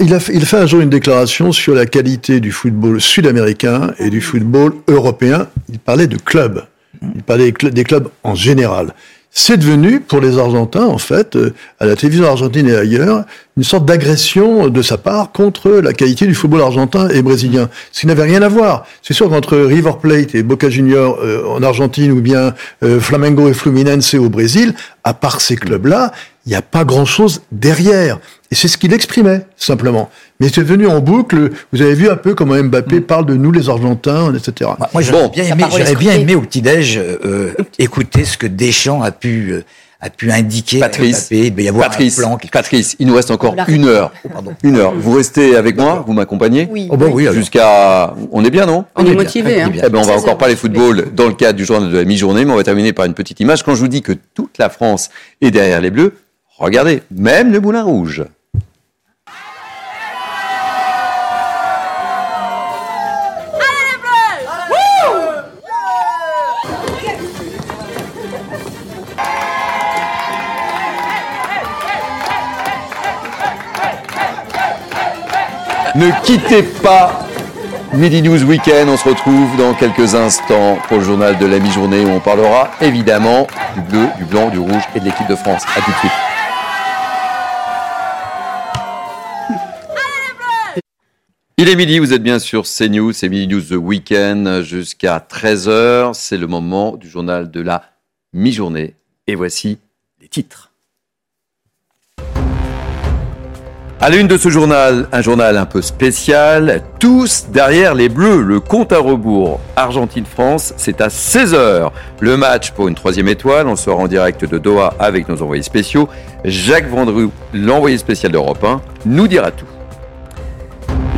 S3: Il, a fait, il fait un jour une déclaration sur la qualité du football sud-américain et du football européen. Il parlait de clubs. Il parlait des clubs en général c'est devenu, pour les Argentins, en fait, euh, à la télévision argentine et ailleurs, une sorte d'agression de sa part contre la qualité du football argentin et brésilien. Ce qui n'avait rien à voir. C'est sûr qu'entre River Plate et Boca Juniors euh, en Argentine ou bien euh, Flamengo et Fluminense au Brésil, à part ces clubs-là, il n'y a pas grand-chose derrière. Et c'est ce qu'il exprimait, simplement. Mais c'est venu en boucle. Vous avez vu un peu comment Mbappé parle de nous, les Argentins, etc.
S9: Moi, j'aurais bien, aimé, j'aurais bien aimé au petit-déj euh, écouter ce que Deschamps a pu euh, a pu indiquer
S1: Patrice,
S9: à Mbappé. Il va y avoir
S1: Patrice,
S9: un plan.
S1: Patrice, il nous reste encore une heure.
S9: Oh, pardon.
S1: Une heure. Vous restez avec moi, vous m'accompagnez
S9: Oui. Oh, bah oui.
S1: Jusqu'à. On est bien, non
S2: On est motivé, hein.
S1: Eh ben, on va encore parler football dans le cadre du journal de la mi-journée, mais on va terminer par une petite image. Quand je vous dis que toute la France est derrière les Bleus, regardez, même le Moulin Rouge. Ne quittez pas Midi News Weekend. On se retrouve dans quelques instants pour le journal de la mi-journée où on parlera évidemment du bleu, du blanc, du rouge et de l'équipe de France. À tout de suite. Il est midi, vous êtes bien sur CNews, c'est Midi News The Weekend jusqu'à 13h. C'est le moment du journal de la mi-journée. Et voici les titres. À la une de ce journal, un journal un peu spécial, tous derrière les Bleus, le compte à rebours Argentine-France, c'est à 16h. Le match pour une troisième étoile, on sera en direct de Doha avec nos envoyés spéciaux. Jacques Vendroux, l'envoyé spécial d'Europe 1, nous dira tout.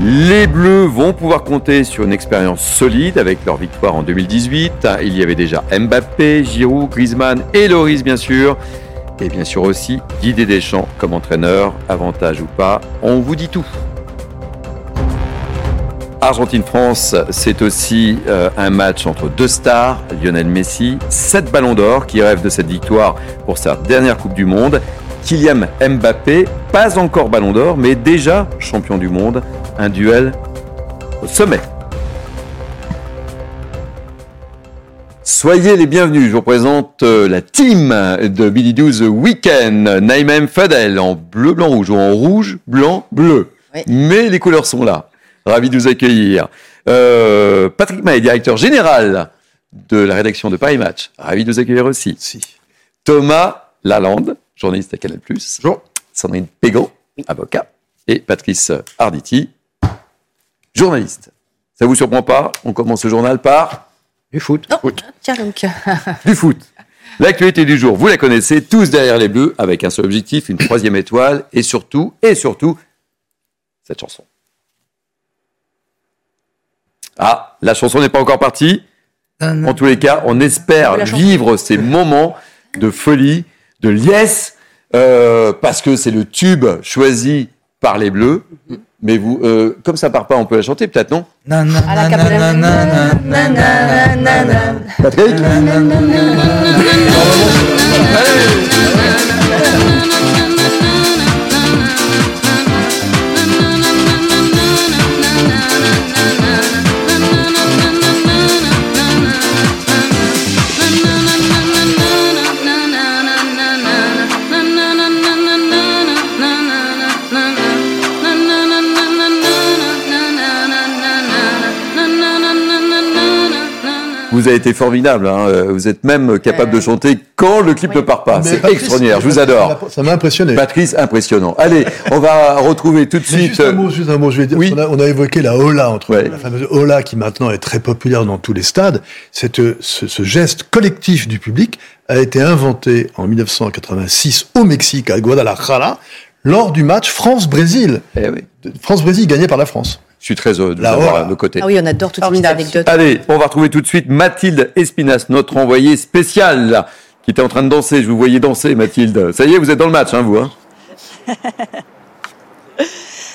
S1: Les Bleus vont pouvoir compter sur une expérience solide avec leur victoire en 2018. Il y avait déjà Mbappé, Giroud, Griezmann et Loris bien sûr. Et bien sûr aussi Didier Deschamps comme entraîneur, avantage ou pas, on vous dit tout. Argentine-France, c'est aussi euh, un match entre deux stars, Lionel Messi, sept ballons d'or qui rêvent de cette victoire pour sa dernière Coupe du Monde. Kylian Mbappé, pas encore ballon d'or, mais déjà champion du monde. Un duel au sommet. Soyez les bienvenus. Je vous présente euh, la team de Billy 12 Weekend. Naïm Fadel en bleu, blanc, rouge ou en rouge, blanc, bleu. Mais les couleurs sont là. Ravi de vous accueillir. Euh, Patrick May, directeur général de la rédaction de Paris Match. Ravi de vous accueillir aussi. Thomas Lalande, journaliste à Canal+. Bonjour. Sandrine Pégon, avocat. Et Patrice Arditi, journaliste. Ça vous surprend pas? On commence ce journal par du foot.
S8: Tiens donc.
S1: Du foot. L'actualité du jour, vous la connaissez, tous derrière les bleus, avec un seul objectif, une troisième étoile, et surtout, et surtout, cette chanson. Ah, la chanson n'est pas encore partie. En tous les cas, on espère vivre ces moments de folie, de liesse, euh, parce que c'est le tube choisi par les bleus. Mais vous, euh, comme ça part pas, on peut la chanter peut-être, non. Patrick Vous avez été formidable. hein. Euh, Vous êtes même capable de chanter quand le clip ne part pas. C'est extraordinaire. Je vous adore.
S3: Ça m'a impressionné.
S1: Patrice, impressionnant. Allez, on va retrouver tout de suite.
S3: Juste un mot, juste un mot, je vais dire. On, a, on a évoqué la Ola, entre la fameuse Ola qui maintenant est très populaire dans tous les stades. Cette, ce, ce geste collectif du public a été inventé en 1986 au Mexique, à Guadalajara, lors du match France-Brésil. France-Brésil gagné par la France.
S1: Je suis très heureux de vous avoir à nos côtés.
S8: Ah oui, on adore toutes ces anecdotes.
S1: Allez, on va retrouver tout de suite Mathilde Espinas, notre envoyée spéciale, qui était en train de danser. Je vous voyais danser, Mathilde. Ça y est, vous êtes dans le match, hein, vous. Hein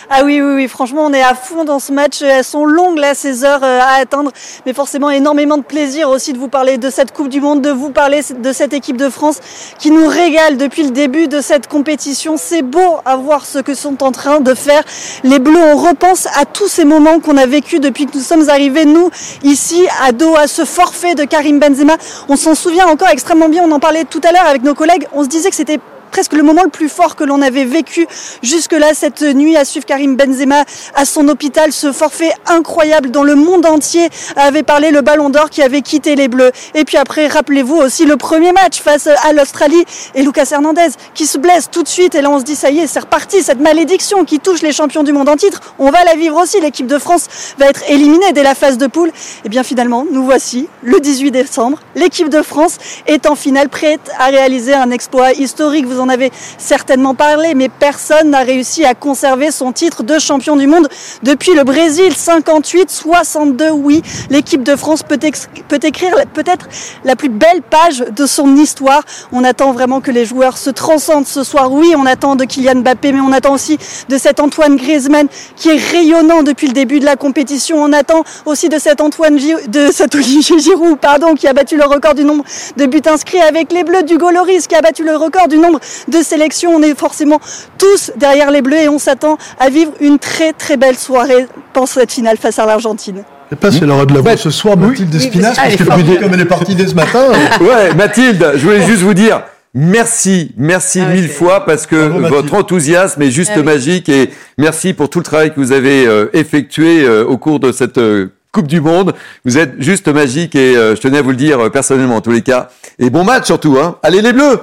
S6: Ah oui, oui, oui, franchement, on est à fond dans ce match. Elles sont longues, là, ces heures euh, à attendre. Mais forcément, énormément de plaisir aussi de vous parler de cette Coupe du Monde, de vous parler de cette équipe de France qui nous régale depuis le début de cette compétition. C'est beau à voir ce que sont en train de faire les Bleus. On repense à tous ces moments qu'on a vécu depuis que nous sommes arrivés, nous, ici, à Doha, ce forfait de Karim Benzema. On s'en souvient encore extrêmement bien. On en parlait tout à l'heure avec nos collègues. On se disait que c'était presque le moment le plus fort que l'on avait vécu jusque-là cette nuit à suivre Karim Benzema à son hôpital. Ce forfait incroyable dont le monde entier avait parlé, le ballon d'or qui avait quitté les Bleus. Et puis après, rappelez-vous aussi le premier match face à l'Australie et Lucas Hernandez qui se blesse tout de suite. Et là, on se dit, ça y est, c'est reparti. Cette malédiction qui touche les champions du monde en titre, on va la vivre aussi. L'équipe de France va être éliminée dès la phase de poule. Et bien finalement, nous voici le 18 décembre. L'équipe de France est en finale prête à réaliser un exploit historique. Vous avez certainement parlé, mais personne n'a réussi à conserver son titre de champion du monde depuis le Brésil. 58, 62, oui. L'équipe de France peut, peut écrire peut-être la plus belle page de son histoire. On attend vraiment que les joueurs se transcendent ce soir. Oui, on attend de Kylian Mbappé, mais on attend aussi de cet Antoine Griezmann qui est rayonnant depuis le début de la compétition. On attend aussi de cet Antoine de cet Olivier Giroud, pardon, qui a battu le record du nombre de buts inscrits avec les Bleus, du Loris qui a battu le record du nombre de sélections. On est forcément tous derrière les Bleus et on s'attend à vivre une très très belle soirée pour cette finale face à l'Argentine.
S3: Je sais pas si elle aura de la voix ce soir, Mathilde Espinasse, parce que comme elle est partie dès ce matin.
S1: ouais, Mathilde, je voulais juste vous dire, Merci, merci
S2: Ah
S1: mille fois parce que votre enthousiasme est juste
S2: Ah oui.
S1: magique et merci pour tout le travail que vous avez euh, effectué euh, au cours de cette euh, Coupe du Monde. Vous êtes juste magique et je tenais à vous le dire personnellement en tous les cas. Et bon match surtout, hein. Allez les Bleus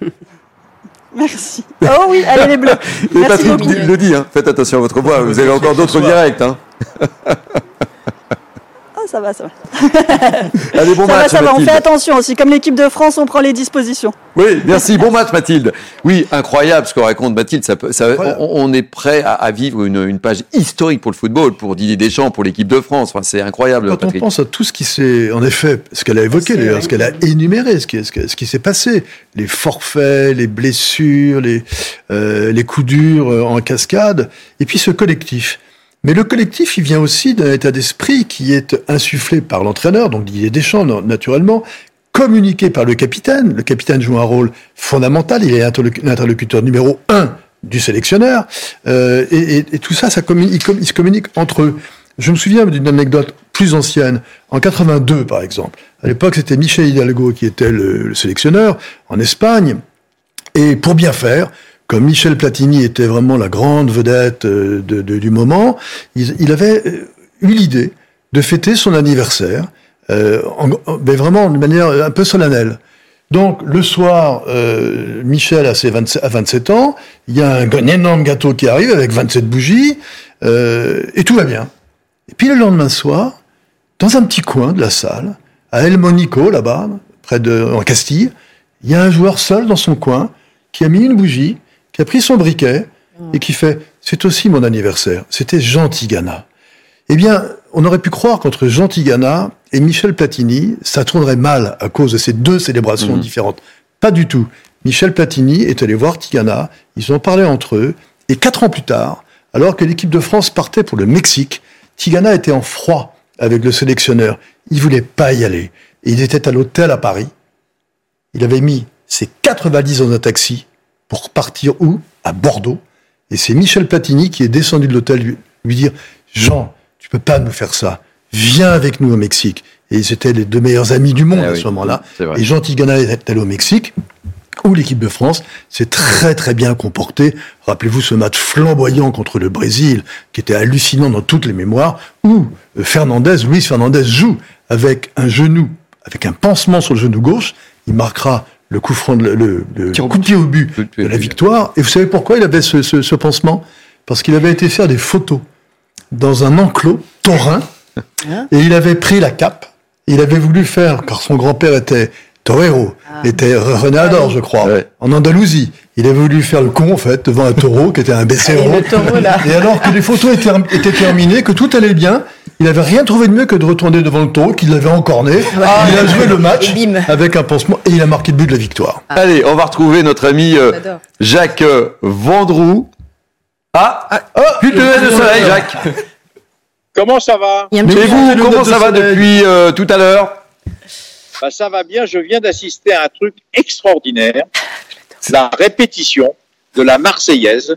S6: Merci. Oh oui, allez les Bleus.
S1: Et
S6: Merci
S1: Patrick le dit, hein. faites attention à votre voix, vous avez encore d'autres directs. Hein.
S6: Ah, ça va, ça va.
S1: Allez, bon
S6: ça va,
S1: match
S6: ça va. On fait attention aussi. Comme l'équipe de France, on prend les dispositions.
S1: Oui, merci. Bon match, Mathilde. Oui, incroyable ce que raconte Mathilde. Ça, peut- ça- on, on est prêt à, à vivre une, une page historique pour le football, pour Didier Deschamps, pour l'équipe de France. Enfin, c'est incroyable,
S3: Quand on pense à tout ce qui s'est, en effet, ce qu'elle a évoqué d'ailleurs, ce qu'elle a énuméré, ce qui, ce qui- ce qui s'est passé, les forfaits, les blessures, les, euh, les coups durs euh, en cascade, et puis ce collectif. Mais le collectif, il vient aussi d'un état d'esprit qui est insufflé par l'entraîneur, donc Didier Deschamps, na- naturellement, communiqué par le capitaine. Le capitaine joue un rôle fondamental, il est interlocu- l'interlocuteur numéro un du sélectionneur. Euh, et, tout ça, ça communique, se communiquent entre eux. Je me souviens d'une anecdote plus ancienne. En 82, par exemple. À l'époque, c'était Michel Hidalgo qui était le sélectionneur en Espagne. Et pour bien faire, comme Michel Platini était vraiment la grande vedette euh, du moment, il, avait euh, eu l'idée de fêter son anniversaire, euh, mais vraiment de manière un peu solennelle. Donc le soir, Michel a ses 27, à 27 ans, il y a un, un énorme gâteau qui arrive avec 27 bougies, et tout va bien. Et puis le lendemain soir, dans un petit coin de la salle, à El Monico, là-bas, près de, en Castille, il y a un joueur seul dans son coin qui a mis une bougie, qui a pris son briquet et qui fait C'est aussi mon anniversaire. C'était Jean Tigana. Eh bien, on aurait pu croire qu'entre Jean Tigana et Michel Platini, ça tournerait mal à cause de ces deux célébrations
S1: Mhm.
S3: différentes. Pas du tout. Michel Platini est allé voir Tigana, ils ont parlé entre eux, et quatre ans plus tard, alors que l'équipe de France partait pour le Mexique, Tigana était en froid avec le sélectionneur. Il voulait pas y aller. Et il était à l'hôtel à Paris. Il avait mis ses quatre valises dans un taxi pour partir où? À Bordeaux. Et c'est Michel Platini qui est descendu de l'hôtel lui, lui dire Jean, tu peux pas nous faire ça. Viens avec nous au Mexique. Et ils étaient les deux meilleurs amis du monde
S1: Ah
S3: à
S1: oui,
S3: ce moment-là. Et Jean Tigana est allé au Mexique où l'équipe de France s'est très très bien comportée. Rappelez-vous ce match flamboyant contre le Brésil, qui était hallucinant dans toutes les mémoires, où euh, Fernandez, Luis Fernandez joue avec un genou, avec un pansement sur le genou gauche. Il marquera le coup franc, de- le, le- le coup de pied au but de la victoire. Et vous savez pourquoi il avait ce, ce- ce pansement? Parce qu'il avait été faire des photos dans un enclos taurin, et il avait pris la cape. Il avait voulu faire, car son grand-père était torero, était Re- René Ador, je crois, en Andalousie. Il avait voulu faire le con, en fait, devant un taureau qui était un becerro.
S2: Et le taureau, là.
S3: Et alors que les photos étaient, étaient terminées, que tout allait bien, il n'avait rien trouvé de mieux que de retourner devant le taureau, qu'il l'avait encorné.
S1: Ah,
S3: il a joué le match avec un pansement et il a marqué le but de la victoire.
S1: Allez, on va retrouver notre ami euh. Jacques euh, Vendroux. Ah, plus de lunettes de soleil, Jacques.
S30: Comment ça va?
S1: Et vous, comment ça va depuis euh, tout à l'heure?
S30: Bah, Ça va bien, je viens d'assister à un truc extraordinaire, la répétition de la Marseillaise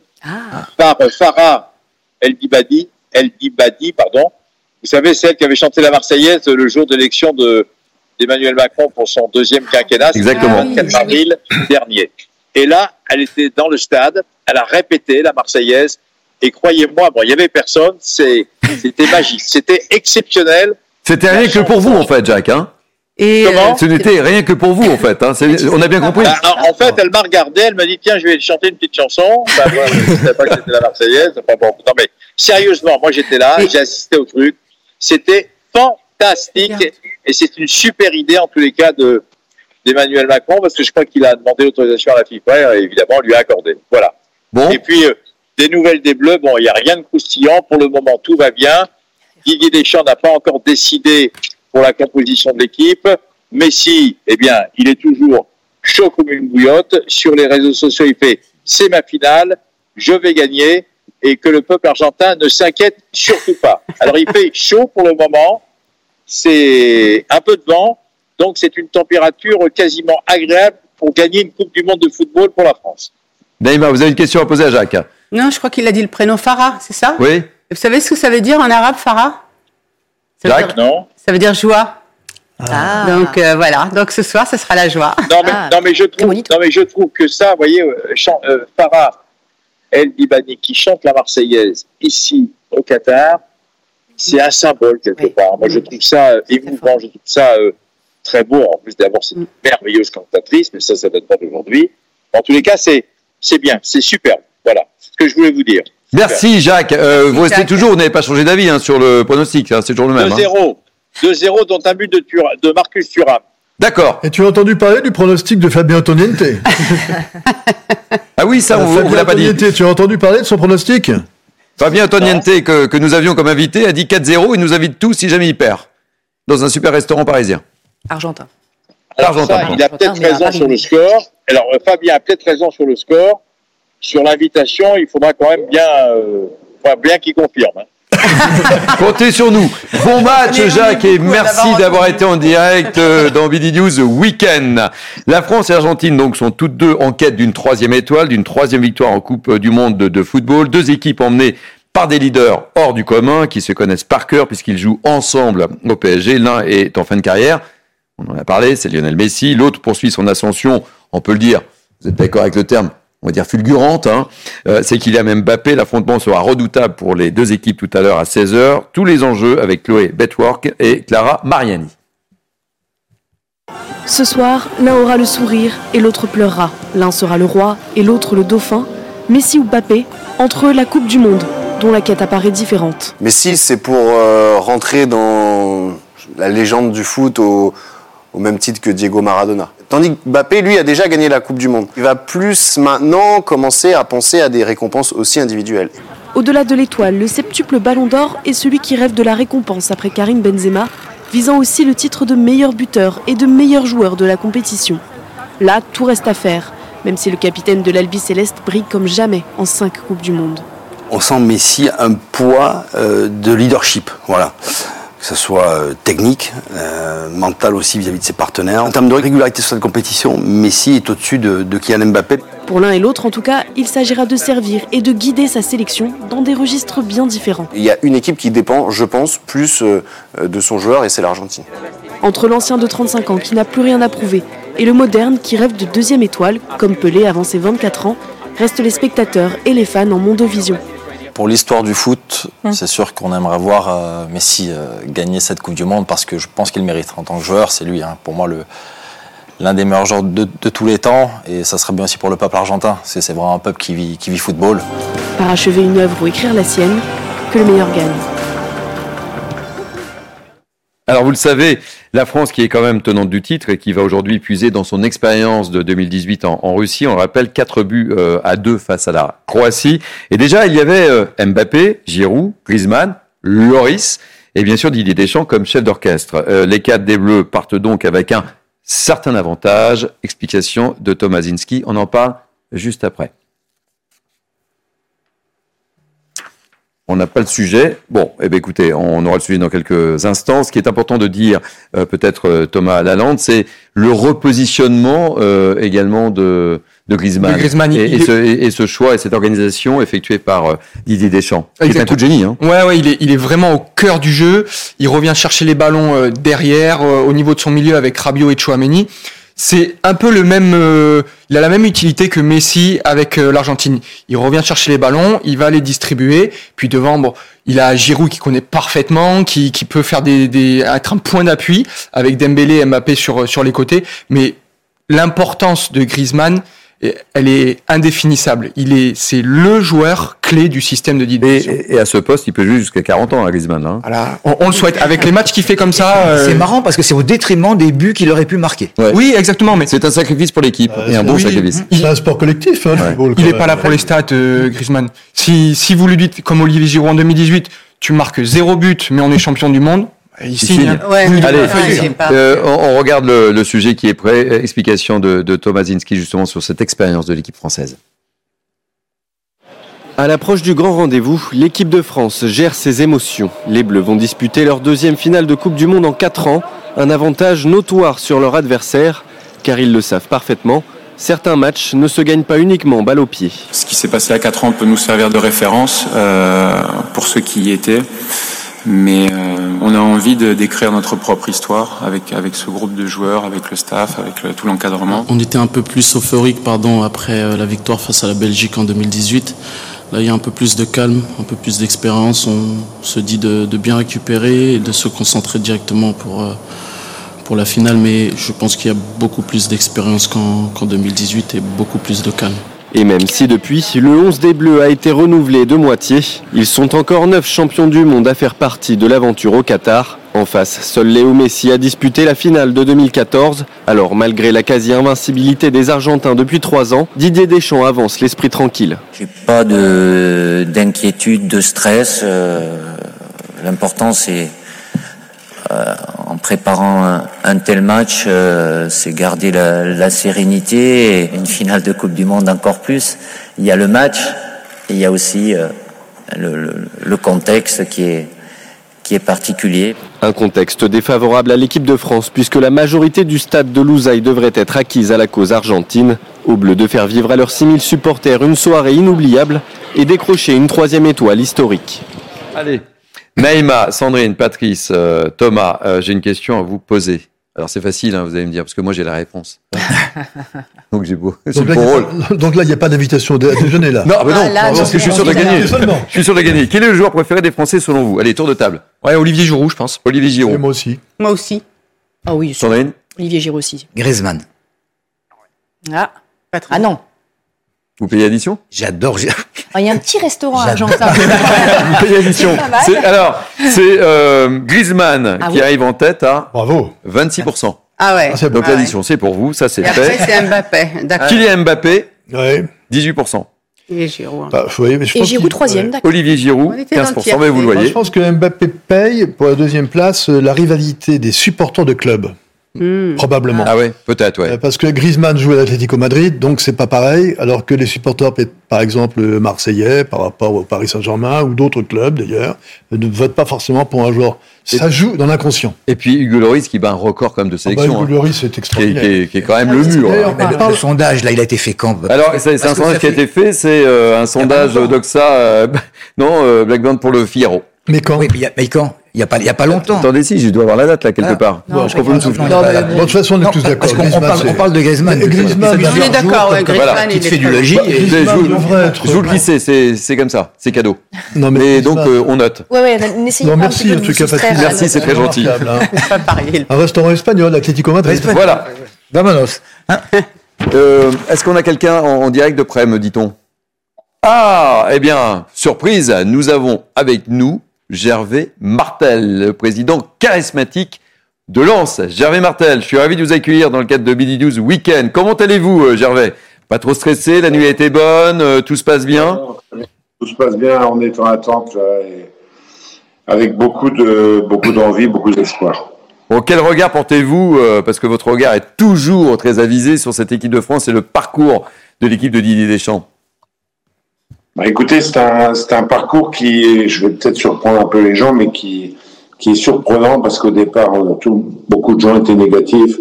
S30: par euh, Farah El Dibadi, El Dibadi, pardon. Vous savez, celle qui avait chanté la Marseillaise le jour de l'élection de d'Emmanuel Macron pour son deuxième quinquennat,
S1: Exactement.
S30: le 24 avril dernier.
S7: Et là, elle était dans le stade, elle a répété la Marseillaise. Et croyez-moi, bon, il y avait personne, c'est, c'était magique, c'était exceptionnel.
S1: C'était rien que pour vous, en fait, Jacques. Hein
S2: Et
S7: Comment?
S1: Ce n'était rien que pour vous, en fait. Hein. On a bien compris.
S7: Bah, en en fait, elle m'a regardé, elle m'a dit tiens, je vais te chanter une petite chanson. Bah, moi, je ne savais pas que c'était la Marseillaise. Enfin, bon, non, mais sérieusement, moi j'étais là, j'ai assisté au truc. C'était fantastique et, c'est une super idée en tous les cas de d'Emmanuel Macron parce que je crois qu'il a demandé l'autorisation à la FIFA et évidemment on lui a accordé. Voilà.
S1: Bon.
S7: Et puis euh, des nouvelles des Bleus, bon, il n'y a rien de croustillant pour le moment, tout va bien. Didier Deschamps n'a pas encore décidé pour la composition de l'équipe. Messi, eh bien, il est toujours chaud comme une bouillotte. Sur les réseaux sociaux, il fait c'est ma finale, je vais gagner et que le peuple argentin ne s'inquiète surtout pas. Alors il fait chaud pour le moment, c'est un peu de vent, donc c'est une température quasiment agréable pour gagner une Coupe du Monde de football pour la France.
S1: Naïma, vous avez une question à poser à Jacques.
S2: Non, je crois qu'il a dit le prénom Farah, c'est ça?
S1: Oui.
S2: Vous savez ce que ça veut dire en arabe, Farah? Ça
S1: Jacques
S2: dire,
S7: Non.
S2: Ça veut dire joie. Donc euh, voilà, donc ce soir, ce sera la joie.
S7: Non mais, non, mais je trouve, non, mais je trouve que ça, vous voyez, euh, chan- euh, Farah El Ibani qui chante la Marseillaise ici au Qatar, c'est un symbole quelque part. Moi, je trouve ça euh, émouvant, je trouve ça euh, très beau. En plus, d'abord, c'est une merveilleuse cantatrice, mais ça, ça date pas d'aujourd'hui. En tous les cas, c'est c'est bien, c'est superbe. Voilà, c'est ce que je voulais vous dire.
S1: Merci, Jacques. Euh, vous restez
S7: Jacques.
S1: toujours, vous n'avez pas changé d'avis hein, sur le pronostic. hein, c'est toujours le même. hein.
S7: 2-0, 2-0, dont un but de, Thura- de Marcus Thuram.
S1: D'accord.
S3: Et tu as entendu parler du pronostic de Fabien Antoniente
S1: Ah oui, ça,
S3: Euh,
S1: on vous
S3: Fabien
S1: l'a pas dit.
S3: Antoniente, tu as entendu parler de son pronostic?
S1: Fabien Antoniente, que, que nous avions comme invité, a dit 4-0. Il nous invite tous si jamais il perd. Dans un super restaurant parisien.
S8: Argentin.
S7: Alors
S1: Argentin,
S7: ça,
S1: pardon.
S7: il a peut-être raison sur le score. Alors euh, Fabien a peut-être raison sur le score. Sur l'invitation, il faudra quand même bien, euh, bien qu'il confirme. hein.
S1: Comptez sur nous. Bon match, Jacques, et merci d'avoir été en direct euh, dans BD News Weekend. La France et l'Argentine donc sont toutes deux en quête d'une troisième étoile, d'une troisième victoire en Coupe du Monde de, de football. Deux équipes emmenées par des leaders hors du commun qui se connaissent par cœur puisqu'ils jouent ensemble au PSG. L'un est en fin de carrière. On en a parlé, c'est Lionel Messi. L'autre poursuit son ascension, on peut le dire. Vous êtes d'accord avec le terme on va dire fulgurante, hein. Euh, c'est Kylian Mbappé. L'affrontement sera redoutable pour les deux équipes tout à l'heure à 16h. Tous les enjeux avec Chloé Betwork et Clara Mariani.
S31: Ce soir, l'un aura le sourire et l'autre pleurera. L'un sera le roi et l'autre le dauphin. Messi ou Mbappé, entre eux la Coupe du Monde, dont la quête apparaît différente.
S11: Messi, c'est pour euh, rentrer dans la légende du foot au, au même titre que Diego Maradona. Tandis que Mbappé, lui, a déjà gagné la Coupe du Monde. Il va plus maintenant commencer à penser à des récompenses aussi individuelles.
S31: Au-delà de l'étoile, le septuple Ballon d'Or est celui qui rêve de la récompense après Karim Benzema, visant aussi le titre de meilleur buteur et de meilleur joueur de la compétition. Là, tout reste à faire, même si le capitaine de l'Albi Céleste brille comme jamais en cinq Coupes du Monde.
S12: on sent Messi un poids euh, de leadership, voilà. Que ce soit euh, technique, euh, mental aussi vis-à-vis de ses partenaires. En termes de régularité sur cette compétition, Messi est au-dessus de, de Kylian Mbappé.
S31: Pour l'un et l'autre, en tout cas, il s'agira de servir et de guider sa sélection dans des registres bien différents.
S11: Il y a une équipe qui dépend, je pense, plus euh, de son joueur et c'est l'Argentine.
S31: Entre l'ancien de 35 ans qui n'a plus rien à prouver et le moderne qui rêve de deuxième étoile, comme Pelé avant ses 24 ans, restent les spectateurs et les fans en mondovision.
S13: Pour l'histoire du foot, c'est sûr qu'on aimerait voir euh, Messi euh, gagner cette Coupe du Monde parce que je pense qu'il le mérite. En tant que joueur, c'est lui, hein, pour moi, l'un des meilleurs joueurs de, de tous les temps. Et ça serait bien aussi pour le peuple argentin. C'est c'est vraiment un peuple qui vit, qui vit football.
S31: Parachever une œuvre ou écrire la sienne, que le meilleur gagne.
S1: Alors vous le savez, la France qui est quand même tenante du titre et qui va aujourd'hui puiser dans son expérience de 2018 en, en Russie, on le rappelle 4 buts euh, à 2 face à la Croatie. Et déjà il y avait euh, Mbappé, Giroud, Griezmann, Loris et bien sûr Didier Deschamps comme chef d'orchestre. Euh, les quatre des Bleus partent donc avec un certain avantage. Explication de Thomas Zinski, on en parle juste après. On n'a pas le sujet. Bon, eh bien, écoutez, on aura le sujet dans quelques instants. Ce qui est important de dire, euh, peut-être euh, Thomas Lalande, c'est le repositionnement euh, également de, de Griezmann.
S5: De Griezmann,
S1: et, et ce, et- ce choix et cette organisation effectuée par euh, Didier Deschamps. C'est un coup de génie. Hein.
S5: Ouais, ouais, il est, il est vraiment au cœur du jeu. Il revient chercher les ballons euh, derrière, euh, au niveau de son milieu avec Rabiot et Chouameni. C'est un peu le même. euh, il a la même utilité que Messi avec euh, l'Argentine. Il revient chercher les ballons, il va les distribuer, puis devant, bon, il a Giroud qui connaît parfaitement, qui, qui peut faire des, des être un point d'appui avec Dembélé, et Mbappé sur sur les côtés. Mais l'importance de Griezmann, elle est indéfinissable. Il est, c'est le joueur clé du système de Didier. Deschamps.
S1: Et à ce poste, il peut jouer jusqu'à 40 ans, à Griezmann. Hein.
S5: On, on le souhaite. Avec les matchs qu'il fait comme ça. euh,
S9: C'est marrant parce que c'est au détriment des buts qu'il aurait pu marquer.
S5: Oui, exactement. Mais
S1: c'est un sacrifice pour l'équipe et un bon
S5: oui.
S1: sacrifice.
S3: C'est un sport collectif, hein, le football.
S5: Il
S3: quand
S5: est pas là pour les stats, euh, Griezmann. Si, si vous lui dites, comme Olivier Giroud en 2018, tu marques zéro but, mais on est champion du monde, il signe.
S2: Ouais.
S1: Allez, euh, on, on regarde le, le sujet qui est prêt. Explication de, de justement sur cette expérience de l'équipe française.
S32: À l'approche du grand rendez-vous, l'équipe de France gère ses émotions. Les Bleus vont disputer leur deuxième finale de Coupe du Monde en 4 ans, un avantage notoire sur leur adversaire, car ils le savent parfaitement, certains matchs ne se gagnent pas uniquement balle au pied.
S33: Ce qui s'est passé à 4 ans peut nous servir de référence euh, pour ceux qui y étaient. Mais euh, on a envie de d'écrire notre propre histoire avec, avec ce groupe de joueurs, avec le staff, avec tout l'encadrement.
S34: On était un peu plus euphorique pardon, après euh, la victoire face à la Belgique en 2018. Là, il y a un peu plus de calme, un peu plus d'expérience. On se dit de, de bien récupérer et de se concentrer directement pour, euh, pour la finale. Mais je pense qu'il y a beaucoup plus d'expérience qu'en 2018 et beaucoup plus de calme.
S32: Et même si depuis, le 11 des Bleus a été renouvelé de moitié, ils sont encore 9 champions du monde à faire partie de l'aventure au Qatar. En face, seul Léo Messi a disputé la finale de 2014. Alors malgré la quasi-invincibilité des Argentins depuis 3 ans, Didier Deschamps avance l'esprit tranquille.
S35: pas de d'inquiétude, de stress. euh, L'important c'est euh, en préparant un, un tel match, euh, c'est garder la, la sérénité et une finale de Coupe du Monde encore plus. Il y a le match, et il y a aussi euh, le, le- le contexte qui est qui est particulier.
S32: Un contexte défavorable à l'équipe de France puisque la majorité du stade de Lousaï devrait être acquise à la cause argentine. Aux Bleus de faire vivre à leurs 6000 supporters une soirée inoubliable et décrocher une troisième étoile historique.
S1: Allez. Naïma, Sandrine, Patrice, euh, Thomas, euh, j'ai une question à vous poser. Alors c'est facile, hein, vous allez me dire, parce que moi j'ai la réponse. Donc j'ai beau, c'est
S3: Donc là,
S1: rôle.
S3: donc là, il n'y a pas d'invitation à déjeuner là.
S1: Non, ah bah non,
S3: Ah, là,
S1: parce que je suis sûr de gagner. Je suis sûr de gagner. Quel est le joueur préféré des Français selon vous? Allez, tour de table.
S5: Ouais, Olivier Giroud, je pense.
S1: Olivier Giroud.
S3: moi aussi.
S2: Moi aussi.
S8: Ah oui,
S1: Sandrine?
S8: Olivier Giroud aussi.
S9: Griezmann.
S8: Ah, ah non.
S1: Vous payez addition
S9: J'adore.
S8: Ah, Il y a un petit restaurant à. Argentin.
S1: C'est- Alors, c'est euh, Griezmann
S2: Ah
S1: qui
S2: oui
S1: arrive en tête à
S3: Bravo.
S1: 26%.
S2: Ah ouais.
S1: Donc
S2: Ah ouais.
S1: l'addition, c'est pour vous, ça c'est
S2: Et après,
S1: fait.
S2: c'est Mbappé. D'accord.
S1: Kylian Mbappé,
S3: Ouais.
S1: 18%.
S2: Et Giroud. hein.
S3: Bah, mais je
S8: Et
S3: pense
S8: Giroud
S3: qu'il-
S8: troisième, d'accord.
S1: Olivier Giroud,
S2: On était dans le
S1: 15%,
S2: tiers,
S1: mais vous le
S3: Moi,
S1: voyez.
S3: je pense que Mbappé paye pour la deuxième place euh, la rivalité des supporters de club.
S2: Hmm.
S3: Probablement.
S1: Ah ouais, peut-être, ouais.
S3: Euh, Parce que Griezmann joue à l'Atlético Madrid, donc c'est pas pareil, alors que les supporters, par exemple, marseillais, par rapport au Paris Saint-Germain, ou d'autres clubs d'ailleurs, ne votent pas forcément pour un joueur. Ça joue dans l'inconscient.
S1: Et puis Hugo Lloris qui bat un record même de
S3: Ah bah,
S1: sélection.
S3: Hugo
S1: hein,
S3: Lloris, c'est
S1: qui, est,
S3: extraordinaire.
S1: qui est- qui est quand même
S3: Ah
S1: le
S3: oui,
S1: mur. hein.
S9: Mais le, le sondage, là, il a été fait quand?
S1: Alors, c'est un sondage qui a été fait, c'est euh, un sondage d'Oxa, euh, non, euh, Black Band pour le Figaro.
S3: Mais quand?
S9: Oui, mais quand? Il n'y a, pas- il y a pas longtemps.
S1: Attendez, si, je dois avoir la date là, quelque
S9: Ah.
S1: part.
S9: Non,
S1: je crois que vous me souvenez.
S3: de toute façon, on est
S9: Non,
S3: tous d'accord.
S9: parce qu'on- on parle- de Griezmann.
S3: Griezmann,
S9: On est
S2: d'accord, Griezmann,
S1: Voilà,
S2: il
S9: fée du logis.
S3: Bah,
S9: et-
S1: Je, vous, le glissais, c'est c'est comme ça, c'est cadeau.
S3: Non, mais
S1: donc, euh, on note.
S8: Ouais, ouais, n'essayez pas
S3: merci, en
S8: de
S3: tout
S8: vous
S3: cas,
S8: à
S1: Merci, c'est très gentil.
S3: Hein. Un restaurant espagnol, Atlético Madrid.
S1: Voilà.
S9: Vamonos.
S1: Euh, Est-ce qu'on a quelqu'un en, en direct de près, me dit-on? Ah, eh bien, surprise, nous avons avec nous Gervais Martel, le président charismatique de Lens. Gervais Martel, je suis ravi de vous accueillir dans le cadre de Midi News Weekend. Comment allez-vous, euh, Gervais? Pas trop stressé, la nuit a été bonne, euh, tout se passe bien?
S28: Tout se passe bien, on est en attente là, et avec beaucoup de beaucoup d'envie, beaucoup d'espoir.
S1: Bon, quel regard portez-vous euh, Parce que votre regard est toujours très avisé sur cette équipe de France et le parcours de l'équipe de Didier Deschamps?
S28: Bah, écoutez, c'est un, un parcours qui, je vais peut-être surprendre un peu les gens, mais qui, qui est surprenant parce qu'au départ, a tout, beaucoup de gens étaient négatifs,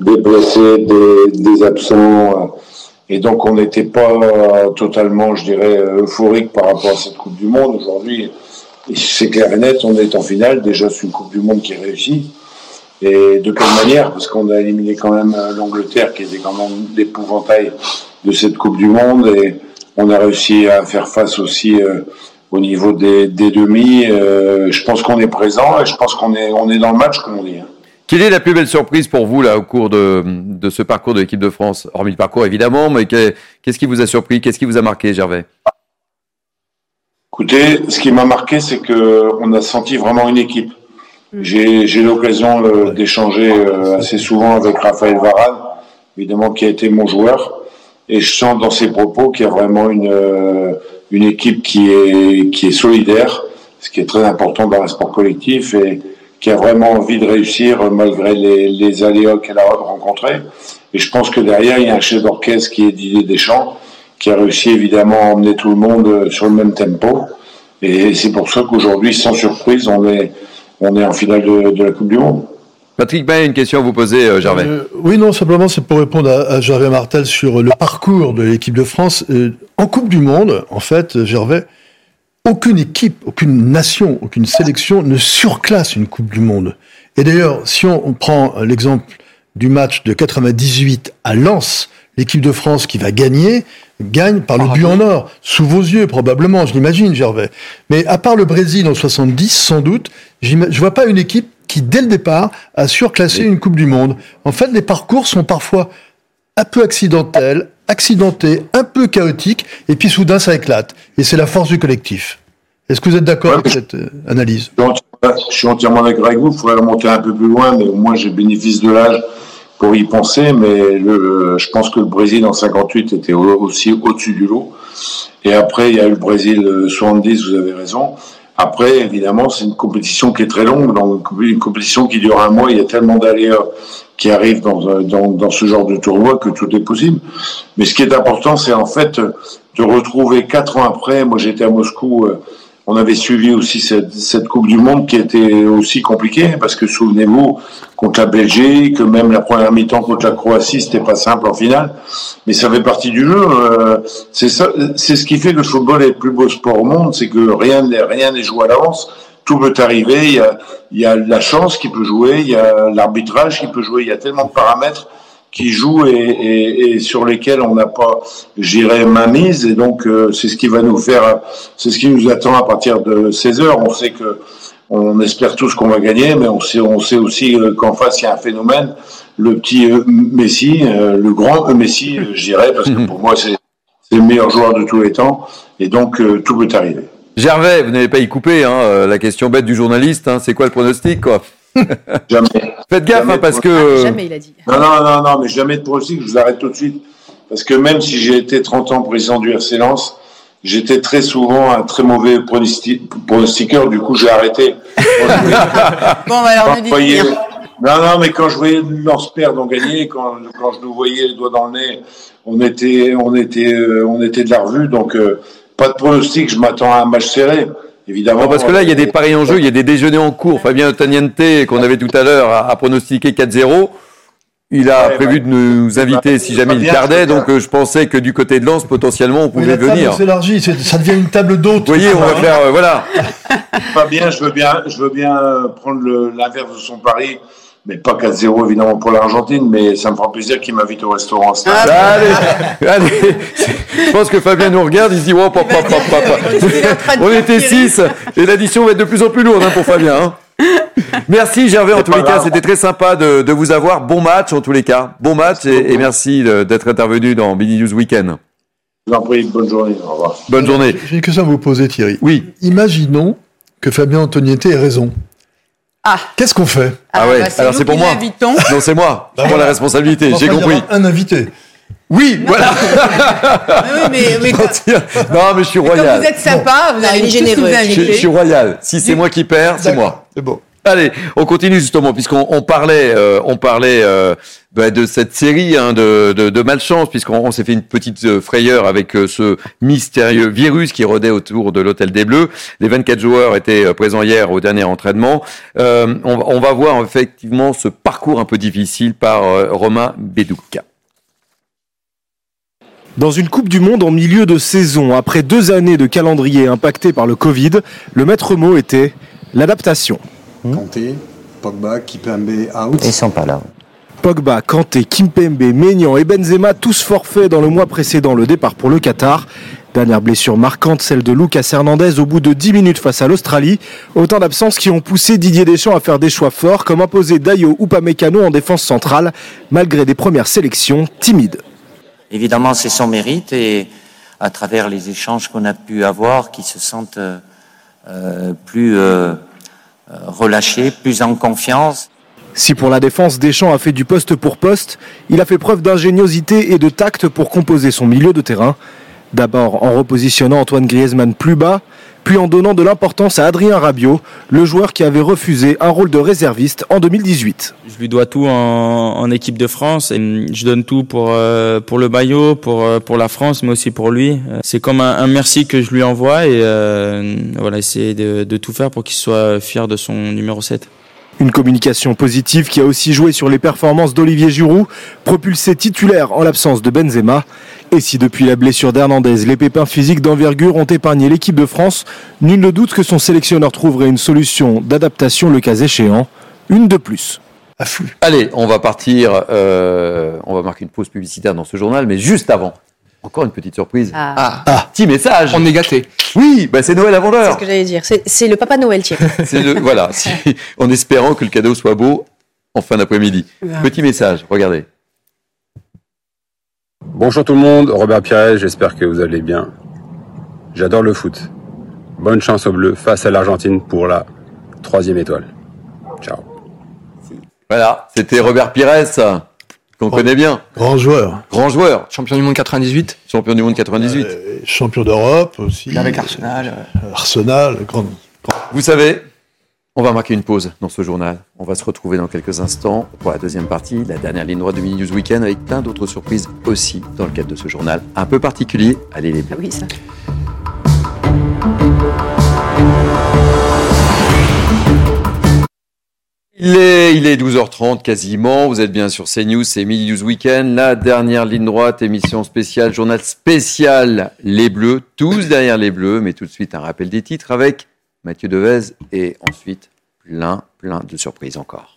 S28: des blessés, des, des absents, euh, et donc on n'était pas euh, totalement, je dirais, euphorique par rapport à cette Coupe du Monde. Aujourd'hui, c'est clair et net, on est en finale. Déjà, c'est une Coupe du Monde qui est réussie. Et de quelle manière? Parce qu'on a éliminé quand même euh, l'Angleterre, qui était quand même l'épouvantail de cette Coupe du Monde, et on a réussi à faire face aussi euh, au niveau des, des demi. Euh, je pense qu'on est présent et je pense qu'on est, on est dans le match, comme on dit. hein.
S1: Quelle est la plus belle surprise pour vous là au cours de, de ce parcours de l'équipe de France? Hormis le parcours évidemment, mais que- qu'est-ce qui vous a surpris? Qu'est-ce qui vous a marqué, Gervais?
S28: Écoutez, ce qui m'a marqué, c'est que on a senti vraiment une équipe. J'ai j'ai eu l'occasion euh, d'échanger euh, assez souvent avec Raphaël Varane, évidemment qui a été mon joueur, et je sens dans ses propos qu'il y a vraiment une euh, une équipe qui est qui est solidaire, ce qui est très important dans un sport collectif et qui a vraiment envie de réussir malgré les, les aléas qu'elle a rencontrés. Et je pense que derrière, il y a un chef d'orchestre qui est Didier Deschamps, qui a réussi évidemment à emmener tout le monde euh, sur le même tempo. Et c'est pour ça qu'aujourd'hui, sans surprise, on est, on est en finale de la Coupe du Monde.
S1: Patrick Bay, une question à vous poser, euh, Gervais.
S3: Euh, oui, non, simplement, c'est pour répondre à, à Gervais Martel sur le parcours de l'équipe de France. Euh, en Coupe du Monde, en fait, Gervais, aucune équipe, aucune nation, aucune sélection ne surclasse une Coupe du Monde. Et d'ailleurs, si on, on prend l'exemple du match de 98 à Lens, l'équipe de France qui va gagner, gagne par le but en or, sous vos yeux probablement, je l'imagine, Gervais. Mais à part le Brésil en 70, sans doute, je vois pas une équipe qui, dès le départ, a surclassé une Coupe du Monde. En fait, les parcours sont parfois un peu accidentels, accidentés, un peu chaotiques, et puis soudain ça éclate. Et c'est la force du collectif. Est-ce que vous êtes d'accord avec cette euh, analyse?
S28: Je suis entièrement- d'accord avec vous. Il faudrait remonter un peu plus loin, mais au moins j'ai bénéfice de l'âge pour y penser. Mais le, je pense que le Brésil en 58 était au- aussi au-dessus du lot. Et après, il y a eu le Brésil euh, 70, vous avez raison. Après, évidemment, c'est une compétition qui est très longue. Une compétition qui dure un mois, il y a tellement d'aléas qui arrivent dans, euh, dans, dans ce genre de tournoi que tout est possible. Mais ce qui est important, c'est en fait de retrouver quatre ans après. Moi, j'étais à Moscou. euh, on avait suivi aussi cette, cette Coupe du Monde qui était aussi compliquée parce que souvenez-vous contre la Belgique, même la première mi-temps contre la Croatie, c'était pas simple en finale, mais ça fait partie du jeu. euh, c'est ça, c'est ce qui fait que le football est le plus beau sport au monde, c'est que rien n'est rien n'est joué à l'avance. Tout peut arriver. Il y a, il y a la chance qui peut jouer, il y a l'arbitrage qui peut jouer. Il y a tellement de paramètres qui jouent et, et, et sur lesquels on n'a pas, j'irais, main mise. Et donc, euh, c'est ce qui va nous faire, c'est ce qui nous attend à partir de 16 heures. On sait que, on espère tous qu'on va gagner, mais on sait, on sait aussi euh, qu'en face, il y a un phénomène. Le petit euh, Messi, euh, le grand Messi, dirais, parce que pour moi, c'est le meilleur joueur de tous les temps. Et donc, tout peut arriver.
S1: Gervais, vous n'avez pas y coupé, hein, la question bête du journaliste, hein, c'est quoi le pronostic, quoi?
S28: Jamais.
S1: Faites gaffe,
S28: Jamais
S1: hein, parce que...
S8: Jamais, il a dit.
S28: Non, non, non, non, mais jamais de pronostic, je vous arrête tout de suite. Parce que même si j'ai été 30 ans président du RC Lens, j'étais très souvent un très mauvais pronosti- pronostiqueur, du coup j'ai arrêté.
S2: Bon, bah alors, ne
S28: voyais-
S2: rien.
S28: Non, non, mais quand je voyais Lens perdre, on gagnait, quand, quand je nous voyais les doigts dans le nez, on était, on était, euh, on était de la revue, donc euh, pas de pronostic, je m'attends à un match serré, évidemment.
S1: Non, parce que là, il y a des paris en jeu, il y a des déjeuners en cours. Fabien Otaniente, qu'on avait tout à l'heure, a, a pronostiqué 4-0. Il a
S28: Ouais,
S1: prévu
S28: ouais.
S1: de nous inviter si jamais il
S28: Fabien,
S1: perdait,
S28: Fabien.
S1: donc euh, je pensais que du côté de Lens, potentiellement, on
S3: Mais
S1: pouvait
S3: la table
S1: venir.
S3: s'élargit, ça devient une table d'hôtes.
S1: Vous voyez, on va faire, euh, voilà.
S28: Pas bien, je veux bien, je veux bien euh, prendre l'inverse de son pari, mais pas 4-0 évidemment pour l'Argentine, mais ça me fera plaisir qu'il m'invite au restaurant.
S2: Ah.
S1: Allez, allez. Je pense que Fabien nous regarde, il se dit, oh. On était 6, et l'addition va être de plus en plus lourde hein, pour Fabien. hein. Merci Gervais, en tous les cas, c'était très sympa de, de vous avoir. Bon match en tous les cas, bon match, et, et merci d'être intervenu dans Mini News Weekend.
S28: Je vous en prie, bonne journée, au revoir.
S1: Bonne journée.
S3: J'ai une question à vous poser, Thierry.
S1: Oui.
S3: Imaginons que Fabien Antoniette ait raison.
S2: Ah.
S3: Qu'est-ce qu'on fait
S1: Ah, ouais,
S2: bah, c'est
S1: alors c'est pour moi.
S2: l'invitons.
S1: Non, c'est moi. Je prends la responsabilité, j'ai compris.
S3: Un invité.
S1: Oui, voilà.
S2: Mais, mais quand,
S1: Non, mais je suis
S2: quand
S1: royal.
S2: vous êtes sympa, vous
S8: Ah,
S2: allez
S8: généreux.
S1: Je, je suis royal. Si c'est moi qui perds, c'est moi.
S3: C'est bon.
S1: Allez, on continue justement puisqu'on on parlait, euh, on parlait euh, bah, de cette série hein, de, de, de malchance puisqu'on on s'est fait une petite euh, frayeur avec euh, ce mystérieux virus qui rôdait autour de l'hôtel des Bleus. Les 24 joueurs étaient euh, présents hier au dernier entraînement. Euh, on, va- on va voir effectivement ce parcours un peu difficile par euh, Romain Bedouka.
S36: Dans une Coupe du Monde en milieu de saison, après deux années de calendrier impacté par le Covid, le maître mot était l'adaptation.
S37: Kanté,
S3: Pogba, Kipembe out.
S35: Ils sont pas là.
S20: Pogba, Kanté, Kimpembe, Maignan et Benzema, tous forfaits dans le mois précédent le départ pour le Qatar. Dernière blessure marquante, celle de Lucas Hernandez au bout de 10 minutes face à l'Australie. Autant d'absences qui ont poussé Didier Deschamps à faire des choix forts, comme imposer Dayo ou Pamecano en défense centrale, malgré des premières sélections timides.
S35: Évidemment, c'est son mérite et à travers les échanges qu'on a pu avoir, qui se sentent euh, euh, plus euh, euh, relâchés, plus en confiance.
S20: Si pour la défense, Deschamps a fait du poste pour poste, il a fait preuve d'ingéniosité et de tact pour composer son milieu de terrain. D'abord en repositionnant Antoine Griezmann plus bas, puis en donnant de l'importance à Adrien Rabiot, le joueur qui avait refusé un rôle de réserviste en 2018.
S37: Je lui dois tout en, équipe de France et je donne tout pour euh, pour le maillot, pour euh, pour la France, mais aussi pour lui. Euh, C'est comme un, un merci que je lui envoie et euh, voilà, essayer de, de tout faire pour qu'il soit fier de son numéro 7.
S20: Une communication positive qui a aussi joué sur les performances d'Olivier Giroud, propulsé titulaire en l'absence de Benzema. Et si depuis la blessure d'Hernandez, les pépins physiques d'envergure ont épargné l'équipe de France, nul ne doute que son sélectionneur trouverait une solution d'adaptation le cas échéant, une de plus.
S1: Allez, on va partir, euh, on va marquer une pause publicitaire dans ce journal, mais juste avant, encore une petite surprise.
S8: Ah.
S1: Petit message.
S5: On est gâté.
S1: Oui, bah c'est Noël avant
S8: C'est
S1: l'heure.
S8: ce que j'allais dire. C'est c'est le Papa Noël, Thierry.
S1: C'est le- voilà, si- en espérant que le cadeau soit beau en fin d'après-midi. Petit message, regardez.
S38: Bonjour tout le monde, Robert Pires, j'espère que vous allez bien. J'adore le foot. Bonne chance aux Bleus face à l'Argentine pour la troisième étoile. Ciao.
S1: Voilà, c'était Robert Pires, qu'on connaît bien.
S3: Grand joueur.
S1: Grand joueur.
S5: Champion du monde 98.
S1: Champion du monde 98.
S3: Champion d'Europe aussi.
S5: Avec Arsenal.
S3: Arsenal, grand.
S1: Vous savez, on va marquer une pause dans ce journal. On va se retrouver dans quelques instants pour la deuxième partie, la dernière ligne droite de Mini News Weekend, avec plein d'autres surprises aussi dans le cadre de ce journal un peu particulier. Allez les bleus.
S8: oui, ça.
S1: Il est, il est 12h30 quasiment, vous êtes bien sur CNews, c'est Midi News Weekend, la dernière ligne droite, émission spéciale, journal spécial Les Bleus, tous derrière les Bleus, mais tout de suite un rappel des titres avec Mathieu Devez et ensuite plein, plein de surprises encore.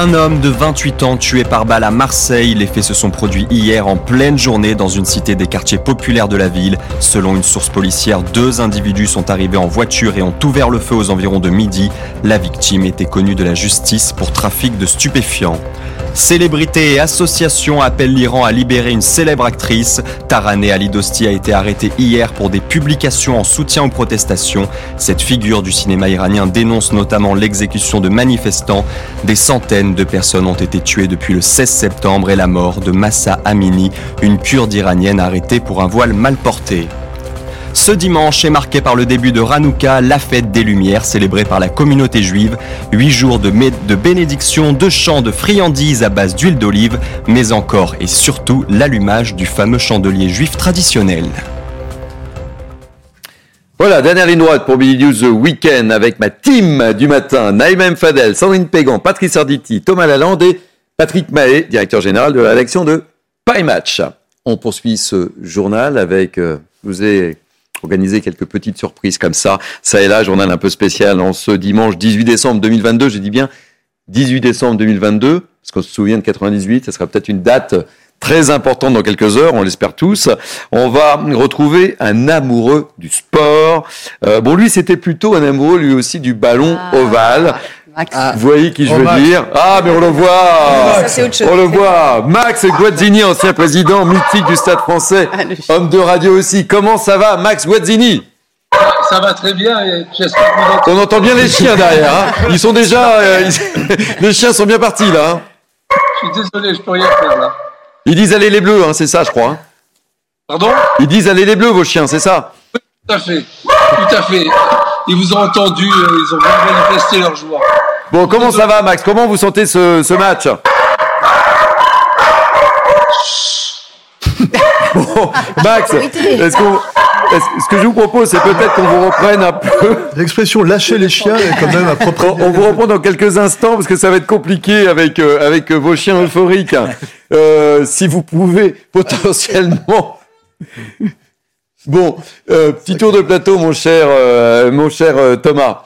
S4: Un homme de 28 ans tué par balle à Marseille. Les faits se sont produits hier en pleine journée dans une cité des quartiers populaires de la ville. Selon une source policière, deux individus sont arrivés en voiture et ont ouvert le feu aux environs de midi. La victime était connue de la justice pour trafic de stupéfiants. Célébrités et associations appellent l'Iran à libérer une célèbre actrice. Taraneh Ali Dosti a été arrêtée hier pour des publications en soutien aux protestations. Cette figure du cinéma iranien dénonce notamment l'exécution de manifestants. Des centaines de personnes ont été tuées depuis le 16 septembre et la mort de Massa Amini, une kurde iranienne arrêtée pour un voile mal porté. Ce dimanche est marqué par le début de Hanouka, la fête des Lumières célébrée par la communauté juive. Huit jours de, de bénédiction, de chants, de friandises à base d'huile d'olive, mais encore et surtout l'allumage du fameux chandelier juif traditionnel.
S1: Voilà, dernière ligne droite pour Billy News The Weekend avec ma team du matin, Naïma M. Fadel, Sandrine Pégan, Patrice Arditi, Thomas Lalande et Patrick Mahé, directeur général de la rédaction de Paris Match. On poursuit ce journal avec, euh, je vous ai organisé quelques petites surprises comme ça, ça et là, journal un peu spécial en ce dimanche 18 décembre 2022, je dis bien 18 décembre 2022, parce qu'on se souvient de 98, ça sera peut-être une date très importante dans quelques heures, on l'espère tous. On va retrouver un amoureux du sport. Euh, bon, lui, c'était plutôt un amoureux, lui aussi, du ballon ovale. Vous voyez qui je veux
S3: Max.
S1: dire Ah, mais on le voit
S8: Ça, c'est autre chose.
S1: On le voit Max Guazzini, ancien président mythique du Stade français, homme de radio aussi. Comment ça va, Max Guazzini
S39: Ça va très bien et j'espère que vous entendez.
S1: On entend bien les chiens derrière. hein. Ils sont déjà... euh, ils- les chiens sont bien partis, là. hein.
S39: Je suis désolé, je peux rien faire là.
S1: Ils disent allez les bleus, hein, c'est ça, je crois. hein.
S39: Pardon?
S1: Ils disent allez les bleus, vos chiens, c'est ça
S39: Tout à fait. Tout à fait. Ils vous ont entendu, euh, ils ont manifesté leur joie.
S1: Bon, comment ça va, Max? Comment vous sentez ce, ce match? Bon, Max, est-ce qu'on- est-ce- ce que je vous propose, c'est peut-être qu'on vous reprenne un peu.
S3: L'expression lâcher les chiens est quand même
S1: On,
S3: appropriée.
S1: on vous reprend dans quelques instants parce que ça va être compliqué avec, euh, avec euh, vos chiens euphoriques. Euh, si vous pouvez potentiellement. Bon, euh, petit tour de plateau, mon cher, euh, mon cher Thomas.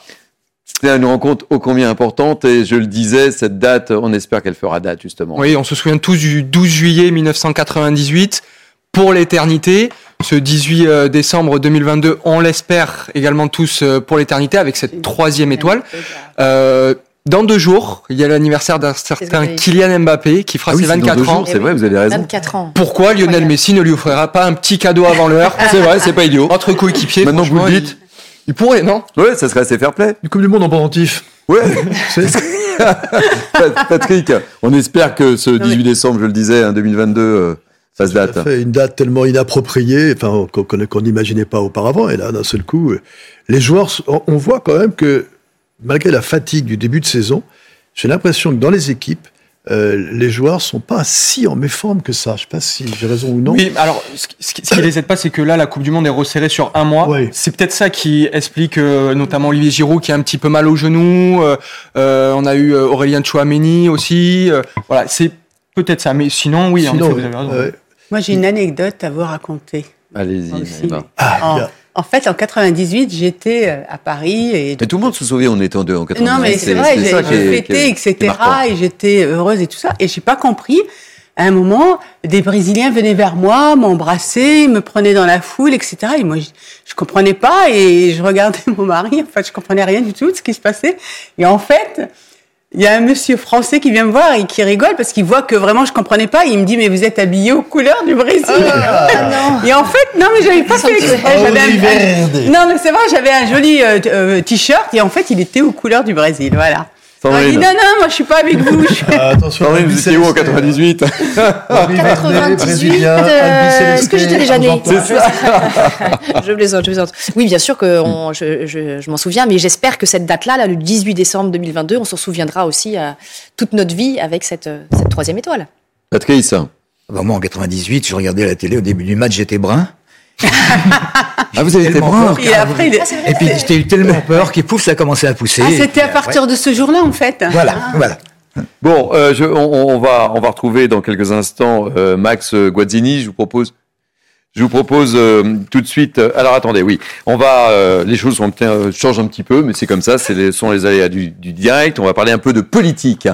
S1: C'était une rencontre ô combien importante et je le disais, cette date, on espère qu'elle fera date justement.
S5: Oui, on se souvient tous du 12 juillet 1998 pour l'éternité. Ce 18 euh, décembre 2022, on l'espère également tous pour l'éternité avec cette troisième étoile. Dans deux jours, il y a l'anniversaire d'un certain Kylian Mbappé qui fera
S1: Ah oui,
S5: ses
S1: c'est dans
S5: 24
S1: deux
S5: ans.
S1: jours, c'est vrai, vous avez raison.
S8: 24 ans.
S5: Pourquoi Lionel Messi ne lui offrira pas un petit cadeau avant l'heure
S1: C'est vrai, c'est pas idiot.
S5: Entre coéquipiers.
S1: Maintenant que vous le dites.
S5: Il, il pourrait, non?
S1: Ouais, ça serait assez fair play.
S3: Du Coupe du Monde en pendentif.
S1: Ouais. Patrick, on espère que ce 18 décembre, je le disais, hein, 2022, euh, fasse date.
S3: Ça fait une date tellement inappropriée, enfin qu'on n'imaginait pas auparavant. Et là, d'un seul coup, euh, les joueurs, on voit quand même que malgré la fatigue du début de saison, j'ai l'impression que dans les équipes, euh, les joueurs sont pas si en méforme que ça. Je sais pas si j'ai raison ou non.
S5: Oui, alors ce qui, ce qui- les aide pas, c'est que là, la Coupe du Monde est resserrée sur un mois. C'est peut-être ça qui explique euh, notamment Olivier Giroud qui a un petit peu mal au genou. euh, on a eu Aurélien Chouameni aussi. euh, voilà, c'est peut-être ça. Mais sinon, oui, en
S3: Sinon,
S5: effet, vous avez raison.
S2: Moi, j'ai une anecdote à vous raconter.
S1: Allez-y.
S2: En, fait, en 98, j'étais euh, à Paris et
S1: Mais tout le monde se souvient, on était en deux en 98.
S2: non, mais c'est vrai, j'ai fêté, etc. Et j'étais heureuse et tout ça. Et j'ai pas compris. À un moment, des Brésiliens venaient vers moi, m'embrassaient, me prenaient dans la foule, etc. Et moi, je, je comprenais pas et je regardais mon mari. En fait, je comprenais rien du tout de ce qui se passait. Et en fait, il y a un monsieur français qui vient me voir et qui rigole parce qu'il voit que vraiment je comprenais pas. Il me dit mais vous êtes habillé aux couleurs du Brésil. Et en fait non mais j'avais pas fait exprès. J'avais un- un- non mais c'est vrai j'avais un joli euh, euh, t-shirt et en fait il était aux couleurs du Brésil. Voilà.
S1: Sandrine.
S2: Il dit non non moi je suis pas avec vous. Je suis-
S3: attention,
S1: Sandrine, vous étiez où en 98
S8: 98, euh, est-ce que j'étais déjà née
S1: C'est ça.
S8: je plaisante, je plaisante. Oui, bien sûr que on- je, je- je m'en souviens, mais j'espère que cette date-là, là, le 18 décembre 2022, on s'en souviendra aussi à toute notre vie avec cette, euh, cette troisième étoile.
S1: Patrice.
S9: Bah, moi, en 98, je regardais la télé, au début du match, j'étais brun.
S1: Ah, vous avez été
S9: Tellement
S1: brun
S9: peur.
S2: Et après il est-
S9: Et puis, j'ai eu tellement peur qu'il pouf, ça a commencé à pousser.
S2: Ah, c'était à partir de ce jour-là en fait.
S9: Voilà,
S2: Ah.
S9: voilà.
S1: Bon, euh, je, on, on va on va retrouver dans quelques instants euh, Max Guazzini. Je vous propose je vous propose euh, tout de suite. euh, alors attendez, oui, on va. euh, les choses peut-être, euh, changent un petit peu, mais c'est comme ça. Les, sont les aléas du, du direct. On va parler un peu de politique.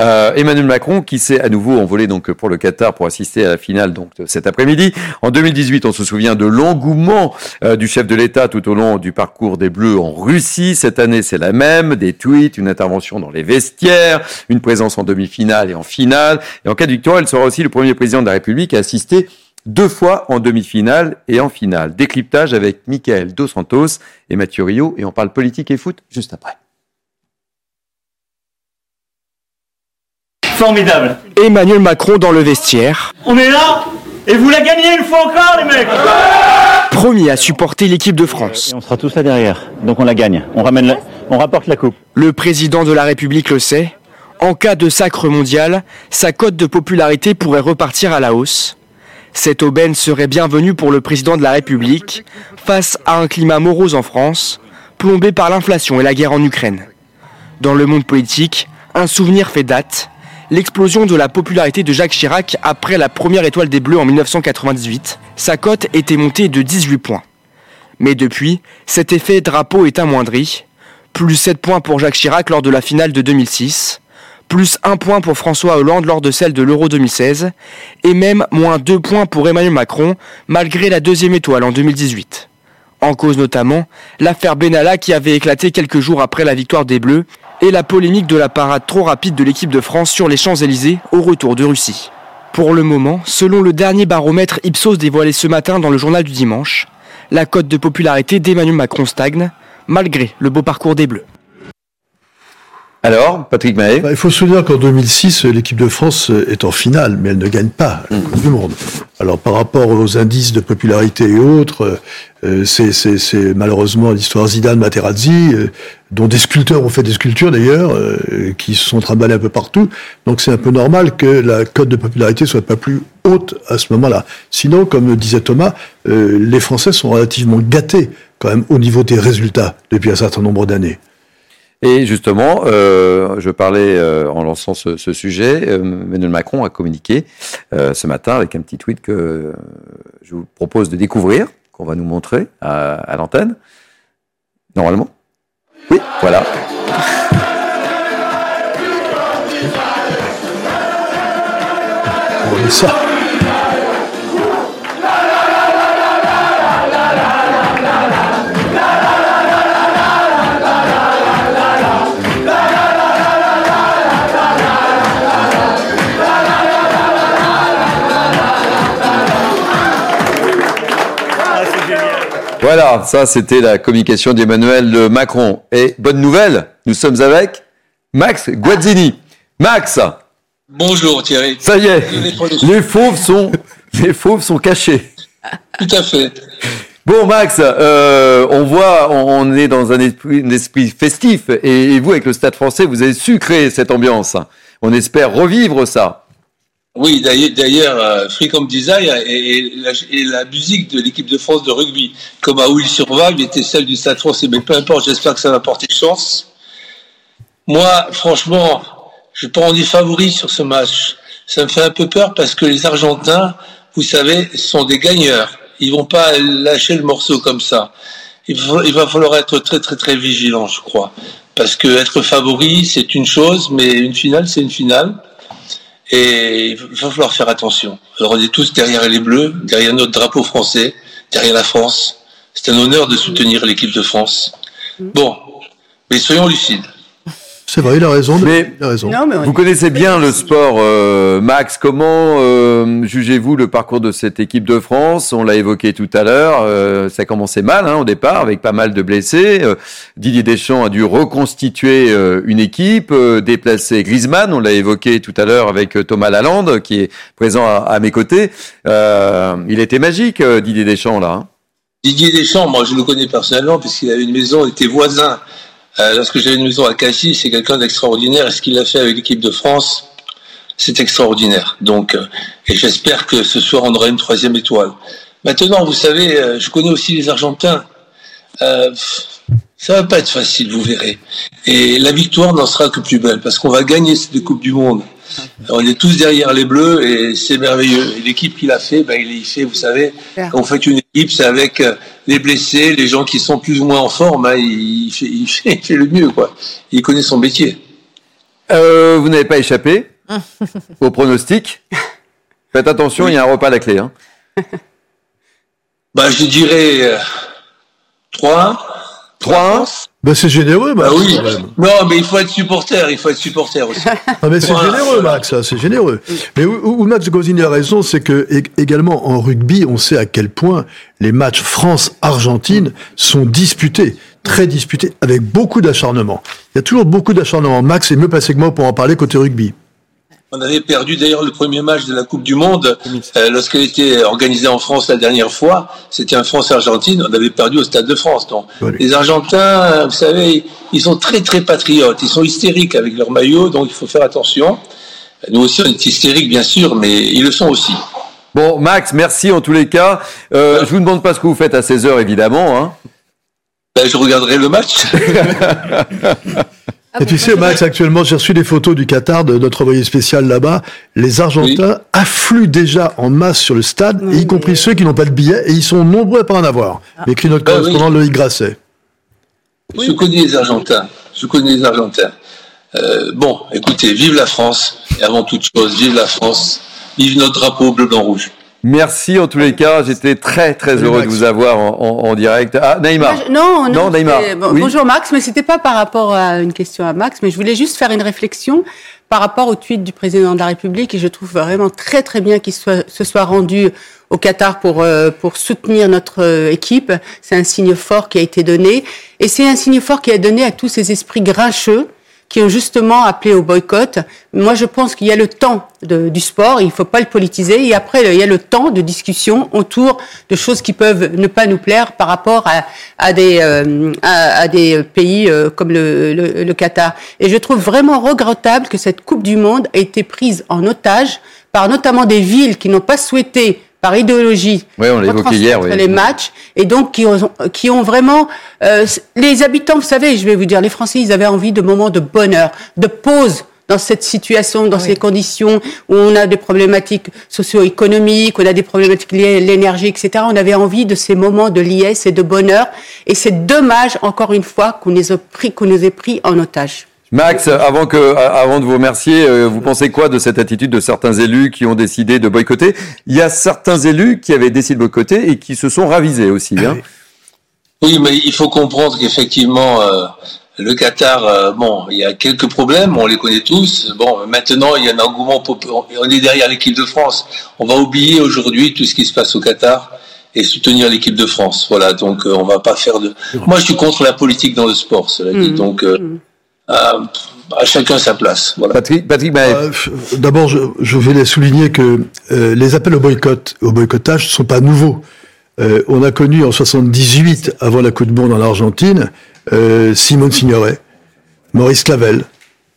S1: Euh, Emmanuel Macron, qui s'est à nouveau envolé donc pour le Qatar pour assister à la finale donc cet après-midi. En 2018, on se souvient de l'engouement euh, du chef de l'État tout au long du parcours des Bleus en Russie. Cette année, c'est la même. Des tweets, une intervention dans les vestiaires, une présence en demi-finale et en finale. Et en cas de victoire, il sera aussi le premier président de la République à assister deux fois en demi-finale et en finale. Décryptage avec Michael Dos Santos et Mathieu Rio et on parle politique et foot juste après.
S40: Formidable.
S41: Emmanuel Macron dans le vestiaire,
S40: On est là et vous la gagnez une fois encore, les mecs.
S41: premier à supporter l'équipe de France.
S40: on sera tous là derrière, donc on la gagne. On ramène, la- on rapporte la coupe.
S41: Le président de la République le sait. En cas de sacre mondial, sa cote de popularité pourrait repartir à la hausse. Cette aubaine serait bienvenue pour le président de la République face à un climat morose en France, plombé par l'inflation et la guerre en Ukraine. Dans le monde politique, un souvenir fait date, l'explosion de la popularité de Jacques Chirac après la première étoile des Bleus en 1998. Sa cote était montée de 18 points. Mais depuis, cet effet drapeau est amoindri. Plus 7 points pour Jacques Chirac lors de la finale de 2006, plus 1 point pour François Hollande lors de celle de l'Euro 2016, et même moins 2 points pour Emmanuel Macron malgré la deuxième étoile en 2018. En cause notamment l'affaire Benalla qui avait éclaté quelques jours après la victoire des Bleus et la polémique de la parade trop rapide de l'équipe de France sur les Champs-Élysées au retour de Russie. Pour le moment, selon le dernier baromètre Ipsos dévoilé ce matin dans le journal du dimanche, la cote de popularité d'Emmanuel Macron stagne, malgré le beau parcours des Bleus.
S1: Alors, Patrick Mahé
S3: Bah, Il faut se souvenir qu'en 2006, l'équipe de France est en finale, mais elle ne gagne pas la Coupe du Monde. Alors par rapport aux indices de popularité et autres, euh, c'est malheureusement l'histoire Zidane-Materazzi, euh, dont des sculpteurs ont fait des sculptures d'ailleurs, euh, qui se sont trimballés un peu partout. Donc c'est un peu normal que la cote de popularité soit pas plus haute à ce moment-là. Sinon, comme disait Thomas, euh, les Français sont relativement gâtés quand même au niveau des résultats depuis un certain nombre d'années.
S1: Et justement, euh, je parlais euh, en lançant ce, ce sujet, euh, Macron a communiqué euh, ce matin avec un petit tweet que euh, je vous propose de découvrir, qu'on va nous montrer à, à l'antenne, normalement. Oui, voilà. Voilà, ça c'était la communication d'Emmanuel Macron. Et bonne nouvelle, nous sommes avec Max Guazzini. Max
S39: Bonjour Thierry.
S1: Ça y est, les fauves sont, les fauves sont cachés.
S39: Tout à fait.
S1: Bon Max, euh, on voit, on, est dans un esprit, un esprit festif et, et vous avec le Stade français, vous avez su créer cette ambiance. On espère revivre ça.
S39: Oui, d'ailleurs, euh, Freecom Design et, la, et la musique de l'équipe de France de rugby, comme à Will Survive, était celle du Stade français. Mais peu importe, j'espère que ça va porter chance. Moi, franchement, je pas en dire favori sur ce match. Ça me fait un peu peur parce que les Argentins, vous savez, sont des gagneurs. Ils vont pas lâcher le morceau comme ça. Il va, il va falloir être très très très vigilant, je crois, parce que être favori, c'est une chose, mais une finale, c'est une finale. Et il va falloir faire attention. Alors on est tous derrière les Bleus, derrière notre drapeau français, derrière la France. C'est un honneur de soutenir l'équipe de France. Bon, mais soyons lucides.
S3: C'est vrai, il a raison.
S1: Mais,
S3: il a raison.
S1: Vous connaissez bien le sport, euh, Max. Comment euh, jugez-vous le parcours de cette équipe de France? On l'a évoqué tout à l'heure. euh, ça commençait mal hein, au départ, avec pas mal de blessés. Euh, Didier Deschamps a dû reconstituer euh, une équipe, euh, déplacer Griezmann. On l'a évoqué tout à l'heure avec Thomas Lalande, qui est présent à, à mes côtés. Euh, il était magique, euh, Didier Deschamps là. hein.
S39: Didier Deschamps, moi je le connais personnellement puisqu'il avait une maison, il était voisin. Euh, lorsque j'avais une maison à Cassis, c'est quelqu'un d'extraordinaire. Et ce qu'il a fait avec l'équipe de France, c'est extraordinaire. Donc, euh, et j'espère que ce soir on aura une troisième étoile. Maintenant, vous savez, euh, je connais aussi les Argentins. Euh, ça va pas être facile, vous verrez. Et la victoire n'en sera que plus belle parce qu'on va gagner cette Coupe du Monde. On est tous derrière les Bleus et c'est merveilleux. Et l'équipe qu'il a fait, ben, il y fait, vous savez, vous faites une équipe, c'est avec euh, les blessés, les gens qui sont plus ou moins en forme, hein, il, fait, il, fait, il fait le mieux, quoi. Il connaît son métier.
S1: Euh, vous n'avez pas échappé au pronostic. Faites attention, il y a un repas à la clé. Hein.
S39: Bah, je dirais euh, 3-1.
S1: 3-1
S3: Ben, c'est généreux, Max.
S39: Ah oui. Non, mais il faut être supporter, il faut être supporter aussi.
S3: Ah, mais c'est
S39: Voilà.
S3: généreux, Max, ça, c'est généreux. Mais où, où Max Gosini a raison, c'est que ég- également en rugby, on sait à quel point les matchs France-Argentine sont disputés, très disputés, avec beaucoup d'acharnement. Il y a toujours beaucoup d'acharnement. Max est mieux passé que moi pour en parler côté rugby.
S39: On avait perdu d'ailleurs le premier match de la Coupe du Monde euh, lorsqu'elle était organisée en France la dernière fois. C'était un France-Argentine. On avait perdu au Stade de France. Donc, les Argentins, euh, vous savez, ils sont très très patriotes. Ils sont hystériques avec leur maillot, donc il faut faire attention. Nous aussi, on est hystériques, bien sûr, mais ils le sont aussi.
S1: Bon, Max, merci en tous les cas. Euh, je vous demande pas ce que vous faites à 16h, évidemment. Hein.
S39: Ben, je regarderai le match.
S3: Et tu sais, Max, actuellement, j'ai reçu des photos du Qatar de notre envoyé spécial là-bas. Les Argentins affluent déjà en masse sur le stade, et y compris ceux qui n'ont pas de billets, et ils sont nombreux à pas en avoir. M'écrit notre
S39: Ah oui.
S3: correspondant Loïc Grasset.
S39: Je connais les Argentins. Je connais les Argentins. Euh, bon, écoutez, vive la France. Et avant toute chose, vive la France. Vive notre drapeau bleu, blanc, rouge.
S1: Merci en tous les cas. J'étais très très heureux de vous avoir en, en- en direct. Ah, Naïma.
S2: Je- Non, non.
S1: Naïma.
S2: c'est- bon,
S1: Oui.
S2: Bonjour Max, mais c'était pas par rapport à une question à Max, mais je voulais juste faire une réflexion par rapport au tweet du président de la République et je trouve vraiment très très bien qu'il soit, se soit rendu au Qatar pour euh, pour soutenir notre euh, équipe. C'est un signe fort qui a été donné et c'est un signe fort qui a donné à tous ces esprits grincheux qui ont justement appelé au boycott. Moi, je pense qu'il y a le temps du sport, il ne faut pas le politiser, et après, il y a le temps de discussion autour de choses qui peuvent ne pas nous plaire par rapport à, des, euh, à, des pays euh, comme le, le Qatar. Et je trouve vraiment regrettable que cette Coupe du Monde ait été prise en otage par notamment des villes qui n'ont pas souhaité par idéologie
S1: Oui, on l'a évoqué hier, oui.
S2: les matchs et donc qui ont, qui ont vraiment euh, les habitants, vous savez, je vais vous dire, les Français, ils avaient envie de moments de bonheur, de pause dans cette situation, dans ces conditions où on a des problématiques socio-économiques, on a des problématiques liées à l'énergie, etc. On avait envie de ces moments de liesse et de bonheur. Et c'est dommage, encore une fois, qu'on les a pris, qu'on les ait pris en otage.
S1: Max, avant, que, avant de vous remercier, euh, vous pensez quoi de cette attitude de certains élus qui ont décidé de boycotter? Il y a certains élus qui avaient décidé de boycotter et qui se sont ravisés aussi. Hein.
S39: Oui, mais il faut comprendre qu'effectivement, euh, le Qatar, euh, bon, il y a quelques problèmes, on les connaît tous. Bon, maintenant, il y a un engouement, on est derrière l'équipe de France. On va oublier aujourd'hui tout ce qui se passe au Qatar et soutenir l'équipe de France. Voilà, donc on va pas faire de. Moi, je suis contre la politique dans le sport, cela dit.
S3: Mmh.
S39: Donc, à chacun sa place. Voilà.
S1: Patrick, Patrick
S3: euh, D'abord, je, je voulais souligner que euh, les appels au boycott, au boycottage, ne sont pas nouveaux. Euh, on a connu en 78, avant la Coupe du Monde en Argentine, Simone Signoret, Maurice Clavel,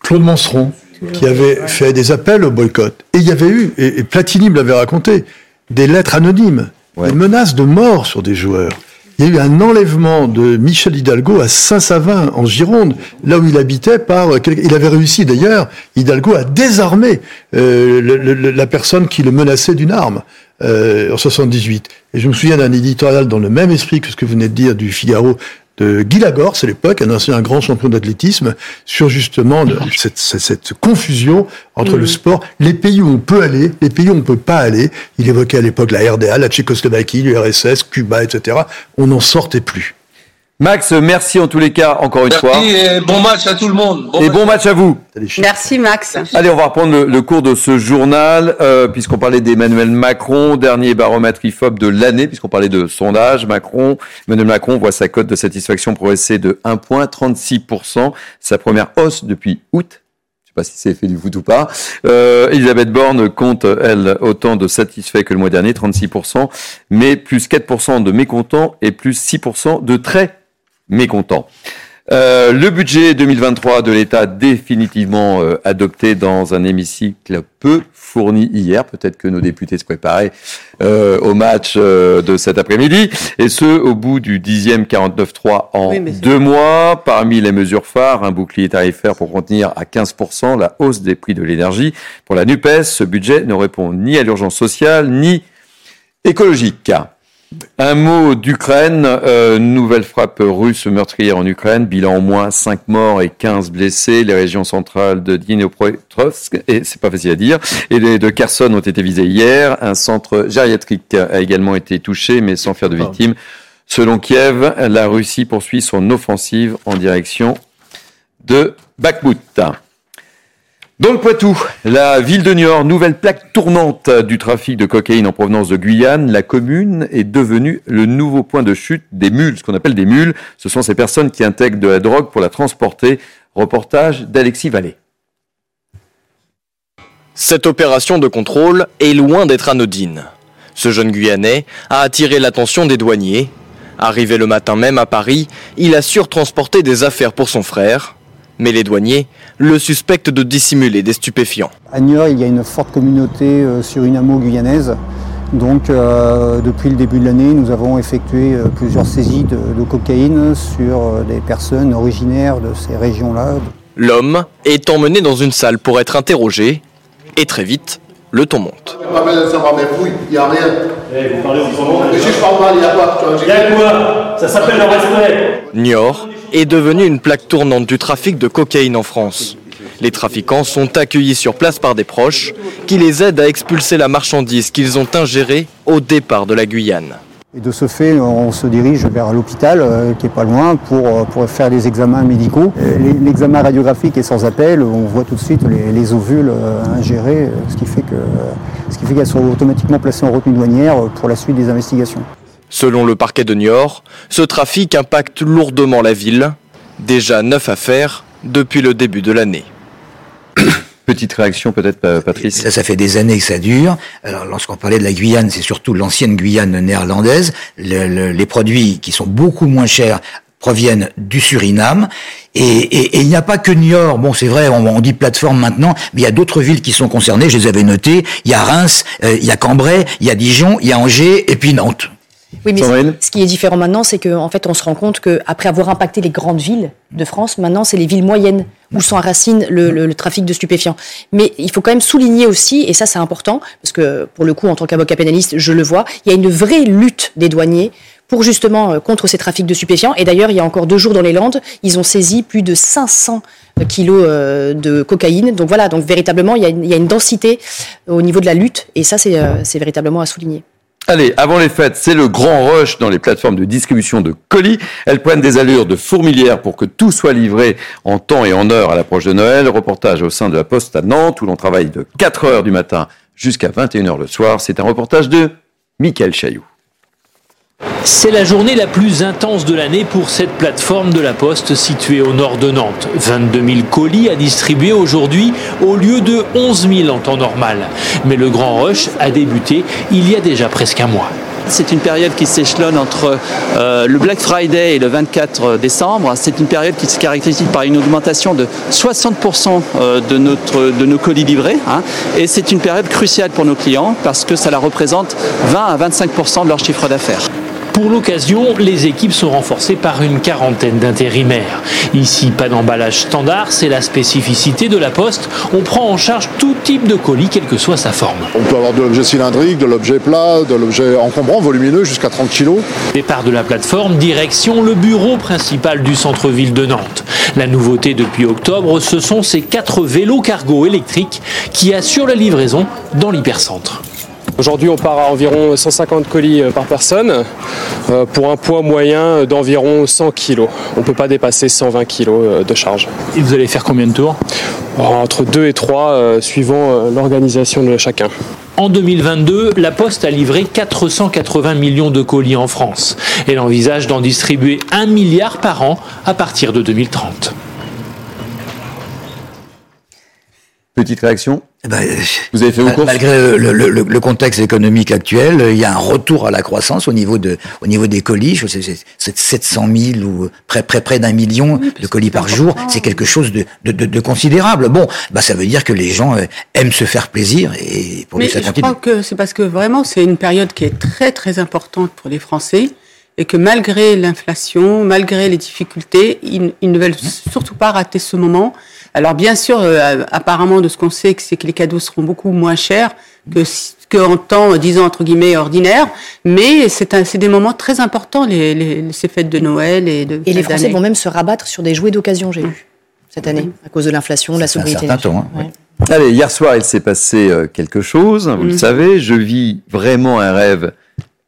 S3: Claude Monceron, qui avaient fait des appels au boycott. Et il y avait eu, et, et Platini me l'avait raconté, des lettres anonymes, des menaces de mort sur des joueurs. Il y a eu un enlèvement de Michel Hidalgo à Saint-Savin, en Gironde, là où il habitait par... Il avait réussi d'ailleurs, Hidalgo, à désarmer euh, la personne qui le menaçait d'une arme euh, en 78. Et je me souviens d'un éditorial dans le même esprit que ce que vous venez de dire du Figaro de Guy Lagor, c'est l'époque, un ancien grand champion d'athlétisme, sur justement cette, cette, cette, confusion entre
S39: Mm.
S3: le sport, les pays où on peut aller, les pays où on peut pas aller. Il évoquait à l'époque la RDA, la Tchécoslovaquie, l'URSS, Cuba, etc. On n'en sortait plus.
S1: Max, merci en tous les cas, encore une fois.
S39: Merci et bon match à tout le monde.
S1: et bon match à vous.
S2: Merci Max.
S1: Allez, on va reprendre le, le cours de ce journal, euh, puisqu'on parlait d'Emmanuel Macron, dernier baromètre IFOP de l'année, puisqu'on parlait de sondage. Macron, Emmanuel Macron voit sa cote de satisfaction progresser de 1 point, 36%, sa première hausse depuis août. Je sais pas si c'est fait du foot ou pas. Euh, Elisabeth Borne compte, elle, autant de satisfaits que le mois dernier, 36%, mais plus 4% de mécontents et plus 6% de très mécontents. Euh, le budget 2023 de l'État définitivement euh, adopté dans un hémicycle peu fourni hier. Peut-être que nos députés se préparaient euh, au match de cet après-midi. Et ce, au bout du dixième 49.3 en
S2: Oui,
S1: deux mois. Parmi les mesures phares, un bouclier tarifaire pour contenir à 15% la hausse des prix de l'énergie. Pour la NUPES, ce budget ne répond ni à l'urgence sociale, ni écologique. Un mot d'Ukraine, euh, nouvelle frappe russe meurtrière en Ukraine, bilan au moins 5 morts et 15 blessés. Les régions centrales de Dnipropetrovsk, et c'est pas facile à dire, et les de Kherson ont été visées hier. Un centre gériatrique a également été touché, mais sans faire de victimes. Selon Kiev, la Russie poursuit son offensive en direction de Bakhmut. Dans le Poitou, la ville de Niort, nouvelle plaque tournante du trafic de cocaïne en provenance de Guyane, la commune est devenue le nouveau point de chute des mules, ce qu'on appelle des mules. Ce sont ces personnes qui intègrent de la drogue pour la transporter. Reportage d'Alexis Vallée.
S41: Cette opération de contrôle est loin d'être anodine. Ce jeune Guyanais a attiré l'attention des douaniers. Arrivé le matin même à Paris, il a surtransporté des affaires pour son frère. Mais les douaniers le suspectent de dissimuler des stupéfiants.
S42: À Niort, il y a une forte communauté euh, sur une hameau guyanaise. Donc, euh, depuis le début de l'année, nous avons effectué euh, plusieurs saisies de, de cocaïne sur des personnes originaires de ces régions-là.
S41: L'homme est emmené dans une salle pour être interrogé. Et très vite, le ton monte.
S43: Pas besoin de savoir mes fouilles, il n'y a rien. vous parlez autrement. Mais si je parle mal, il n'y a quoi Il y a quoi Ça s'appelle le respect.
S41: Niort est devenu une plaque tournante du trafic de cocaïne en France. Les trafiquants sont accueillis sur place par des proches qui les aident à expulser la marchandise qu'ils ont ingérée au départ de la Guyane.
S42: Et de ce fait, on se dirige vers l'hôpital, euh, qui est pas loin, pour, euh, pour faire des examens médicaux. Euh, l'e- L'examen radiographique est sans appel, on voit tout de suite les, les ovules ingérés, ce qui fait qu'elles sont automatiquement placées en retenue douanière pour la suite des investigations.
S41: Selon le parquet de Niort, ce trafic impacte lourdement la ville. Déjà neuf affaires depuis le début de l'année.
S1: Petite réaction peut-être, Patrice
S9: Ça, ça fait des années que ça dure. Alors, lorsqu'on parlait de la Guyane, c'est surtout l'ancienne Guyane néerlandaise. Le- le- les produits qui sont beaucoup moins chers proviennent du Suriname. Et, et- et il n'y a pas que Niort. Bon, c'est vrai, on, on dit plateforme maintenant, mais il y a d'autres villes qui sont concernées. Je les avais notées. Il y a Reims, euh, il y a Cambrai, il y a Dijon, il y a Angers et puis Nantes.
S8: Oui, mais ce qui est différent maintenant, c'est qu'en fait, on se rend compte qu'après avoir impacté les grandes villes de France, maintenant, c'est les villes moyennes où s'enracine le, le- le trafic de stupéfiants. Mais il faut quand même souligner aussi, et ça c'est important, parce que pour le coup, en tant qu'avocat pénaliste, je le vois, il y a une vraie lutte des douaniers pour justement euh, contre ces trafics de stupéfiants. Et d'ailleurs, il y a encore deux jours dans les Landes, ils ont saisi plus de 500 kilos euh, de cocaïne. Donc voilà, donc véritablement, il y, a une, il y a une densité au niveau de la lutte, et ça, c'est euh, c'est véritablement à souligner.
S1: Allez, avant les fêtes, c'est le grand rush dans les plateformes de distribution de colis. Elles prennent des allures de fourmilière pour que tout soit livré en temps et en heure à l'approche de Noël. Reportage au sein de la Poste à Nantes où l'on travaille de 4 heures du matin jusqu'à 21h le soir. C'est un reportage de Michael Chailloux.
S44: C'est la journée la plus intense de l'année pour cette plateforme de la Poste située au nord de Nantes. 22 000 colis à distribuer aujourd'hui au lieu de 11 000 en temps normal. Mais le grand rush a débuté il y a déjà presque un mois.
S45: C'est une période qui s'échelonne entre euh, le Black Friday et le 24 décembre. C'est une période qui se caractérise par une augmentation de 60% euh, de, nos colis livrés. hein. Et c'est une période cruciale pour nos clients parce que ça représente 20 à 25% de leur chiffre d'affaires.
S44: Pour l'occasion, les équipes sont renforcées par une quarantaine d'intérimaires. Ici, pas d'emballage standard, c'est la spécificité de la Poste. On prend en charge tout type de colis, quelle que soit sa forme.
S46: On peut avoir de l'objet cylindrique, de l'objet plat, de l'objet encombrant, volumineux, jusqu'à 30 kg.
S44: Départ de la plateforme, direction le bureau principal du centre-ville de Nantes. La nouveauté depuis octobre, ce sont ces quatre vélos cargo électriques qui assurent la livraison dans l'hypercentre.
S47: Aujourd'hui, on part à environ 150 colis euh, par personne euh, pour un poids moyen d'environ 100 kg. On ne peut pas dépasser 120 kg euh, de charge.
S44: Et vous allez faire combien de tours?
S47: Entre 2 et 3, suivant l'organisation de chacun.
S44: En 2022, la Poste a livré 480 millions de colis en France. Elle envisage d'en distribuer 1 milliard par an à partir de 2030.
S1: Petite réaction
S9: Ben,
S1: Vous avez fait vos courses
S9: Malgré le, le- le- le contexte économique actuel, il y a un retour à la croissance au niveau, de, au niveau des colis. Je sais, c'est- c'est 700 000 ou près, près, près d'un million de colis par jour. C'est quelque chose de, de, de- de considérable. Bon, bah, ça veut dire que les gens euh, aiment se faire plaisir et pour
S2: Mais
S9: lui, ça
S2: je
S9: continue.
S2: crois que c'est parce que vraiment, c'est une période qui est très, très importante pour les Français et que malgré l'inflation, malgré les difficultés, ils, ils ne veulent surtout pas rater ce moment. Alors bien sûr, euh, apparemment, de ce qu'on sait, c'est que les cadeaux seront beaucoup moins chers que si- qu'en temps, disons, entre guillemets, ordinaire. Mais c'est un- des moments très importants, les, les- ces fêtes de Noël et de
S8: Et les Français vont même se rabattre sur des jouets d'occasion, j'ai vu, cette année, à cause de l'inflation, la sobriété.
S1: certain temps, hein,
S8: Ouais.
S1: Allez, hier soir, il s'est passé euh, quelque chose, vous le
S8: Mhm.
S1: savez. Je vis vraiment un rêve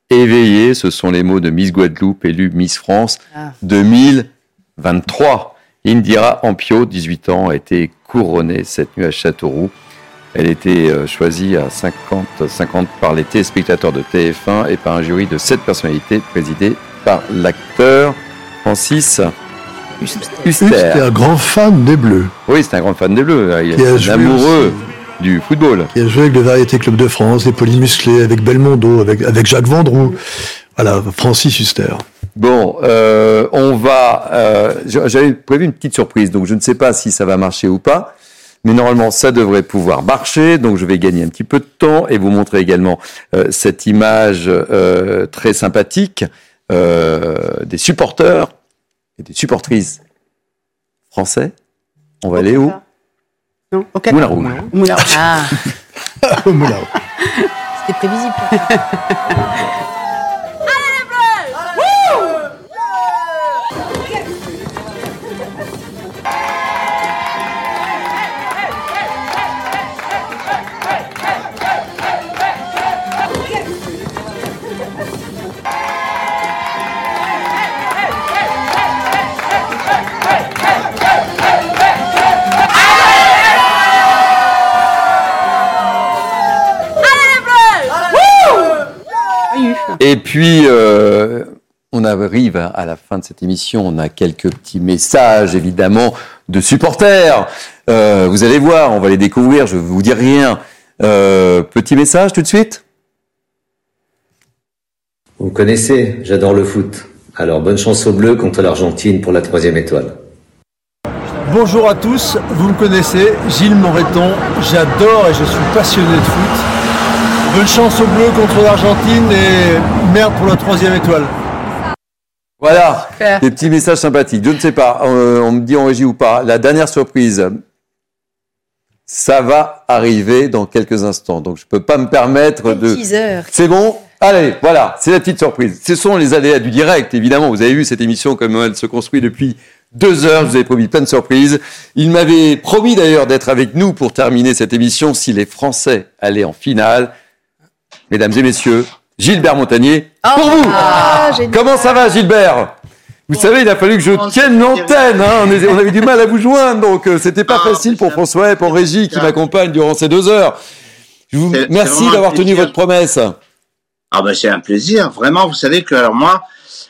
S1: éveillé. Ce sont les mots de Miss Guadeloupe, élue Miss France
S8: Ah.
S1: 2023. Indira Ampio, 18 ans, a été couronnée cette nuit à Châteauroux. Elle était euh, choisie à 50, 50 par les téléspectateurs de TF1 et par un jury de 7 personnalités présidé par l'acteur Francis Huster.
S3: C'était un grand fan des Bleus.
S1: Oui, c'est un grand fan des Bleus. Il est amoureux du football.
S3: Qui a joué avec le Variété Club de France, les Pauline Musclé, avec Belmondo, avec, avec Jacques Vendroux. Voilà, Francis Huster.
S1: Bon, euh, on va. euh, J'avais prévu une petite surprise, donc je ne sais pas si ça va marcher ou pas. Mais normalement, ça devrait pouvoir marcher. Donc, je vais gagner un petit peu de temps et vous montrer également euh, cette image euh, très sympathique euh, des supporters et des supportrices français. On va aller où?
S2: Non, au
S1: Moulin Rouge.
S2: Moulin Rouge.
S8: Ah,
S3: Au Moulin Rouge.
S8: c'était prévisible.
S1: Et puis, euh, on arrive à- la fin de cette émission. On a quelques petits messages, évidemment, de supporters. Euh, vous allez voir, on va les découvrir. Je ne vous dire rien. Euh, petit message tout de suite.
S48: Vous me connaissez, j'adore le foot. Alors bonne chance aux Bleus contre l'Argentine pour la troisième étoile.
S49: Bonjour à tous, vous me connaissez, Gilles Moreton, j'adore et je suis passionné de foot. Bonne chance aux Bleus contre l'Argentine et merde pour la troisième étoile.
S1: Voilà,
S2: Super.
S1: des petits messages sympathiques. Je ne sais pas, euh, on me dit en régie ou pas. La dernière surprise, ça va arriver dans quelques instants. Donc je ne peux pas me permettre de. C'est bon? Allez, voilà, c'est la petite surprise. Ce sont les aléas du direct, évidemment. Vous avez vu cette émission comme elle se construit depuis deux heures. Je vous avais promis plein de surprises. Il m'avait promis d'ailleurs d'être avec nous pour terminer cette émission si les Français allaient en finale. Mesdames et messieurs, Gilbert Montagnier, pour vous.
S8: Ah, génial.
S1: Comment ça va, Gilbert? Vous savez, il a fallu que je tienne l'antenne. Hein. On, avait du mal à vous joindre, donc euh, c'était pas facile pour François et pour Régie qui m'accompagne durant ces deux heures. Je vous merci d'avoir tenu votre promesse.
S50: Ah ben c'est un plaisir, vraiment. Vous savez que alors moi,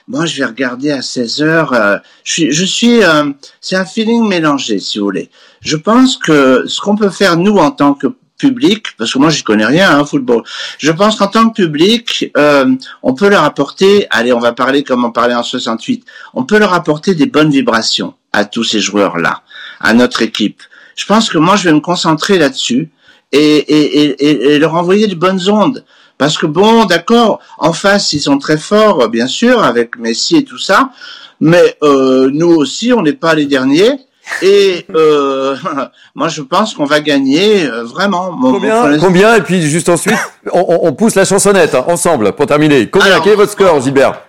S50: moi je vais regarder à 16 heures. euh, je suis, je suis, euh, c'est un feeling mélangé, si vous voulez. Je pense que ce qu'on peut faire nous en tant que public, parce que moi j'y connais rien, hein, football. Je pense qu'en tant que public, euh, on peut leur apporter, allez, on va parler comme on parlait en 68, on peut leur apporter des bonnes vibrations à tous ces joueurs-là, à notre équipe. Je pense que moi je vais me concentrer là-dessus et, et, et, et- leur envoyer de bonnes ondes. Parce que bon, d'accord, en face, ils sont très forts, bien sûr, avec Messi et tout ça, mais euh, nous aussi, on n'est pas les derniers. Et euh, moi, je pense qu'on va gagner euh, vraiment. Mon-
S1: Combien,
S50: pronostic-
S1: combien Et puis juste ensuite, on, on- on pousse la chansonnette hein, ensemble pour terminer. Combien Quel est votre score, Gilbert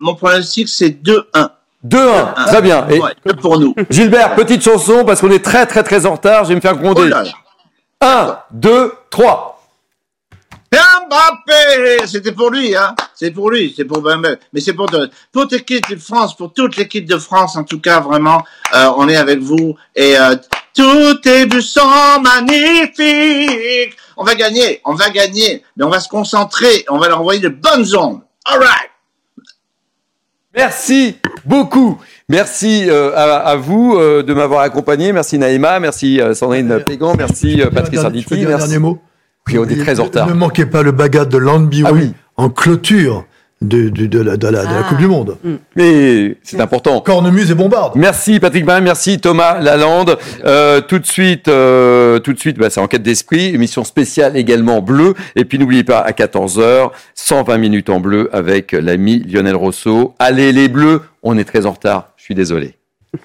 S50: Mon pronostic, c'est 2-1.
S1: 2-1, très bien. Et
S50: Ouais, que pour nous.
S1: Gilbert, petite chanson parce qu'on est très très très en retard. Je vais me faire gronder.
S50: Oh là là.
S1: 1, 2, 3.
S50: Mbappé C'était pour lui, hein C'est pour lui, c'est pour Mbappé. Mais c'est pour, de- pour toute l'équipe de France, pour toute l'équipe de France, en tout cas, vraiment, euh, on est avec vous. Et euh, tout est du sang magnifique On va gagner, on va gagner. Mais on va se concentrer, on va leur envoyer de bonnes ondes. All right
S1: Merci beaucoup. Merci euh, à, à vous euh, de m'avoir accompagné. Merci Naïma, merci euh, Sandrine Pégan, merci euh, Patrice Arditi. Merci.
S3: dernier mot?
S1: Oui, on est très en retard.
S3: Ne manquez pas le bagat de Landby
S1: Ah oui.
S3: en clôture de, de, de la, de la- de la
S8: Ah.
S3: Coupe du Monde.
S1: Mais c'est important.
S3: Cornemuse et Bombarde.
S1: Merci Patrick Bain, merci Thomas Lalande. Euh, tout de suite, euh, tout de suite, bah, c'est Enquête d'esprit, émission spéciale également bleu. Et puis n'oubliez pas à 14h, 120 minutes en bleu avec l'ami Lionel Rousseau. Allez les bleus, on est très en retard. Je suis désolé.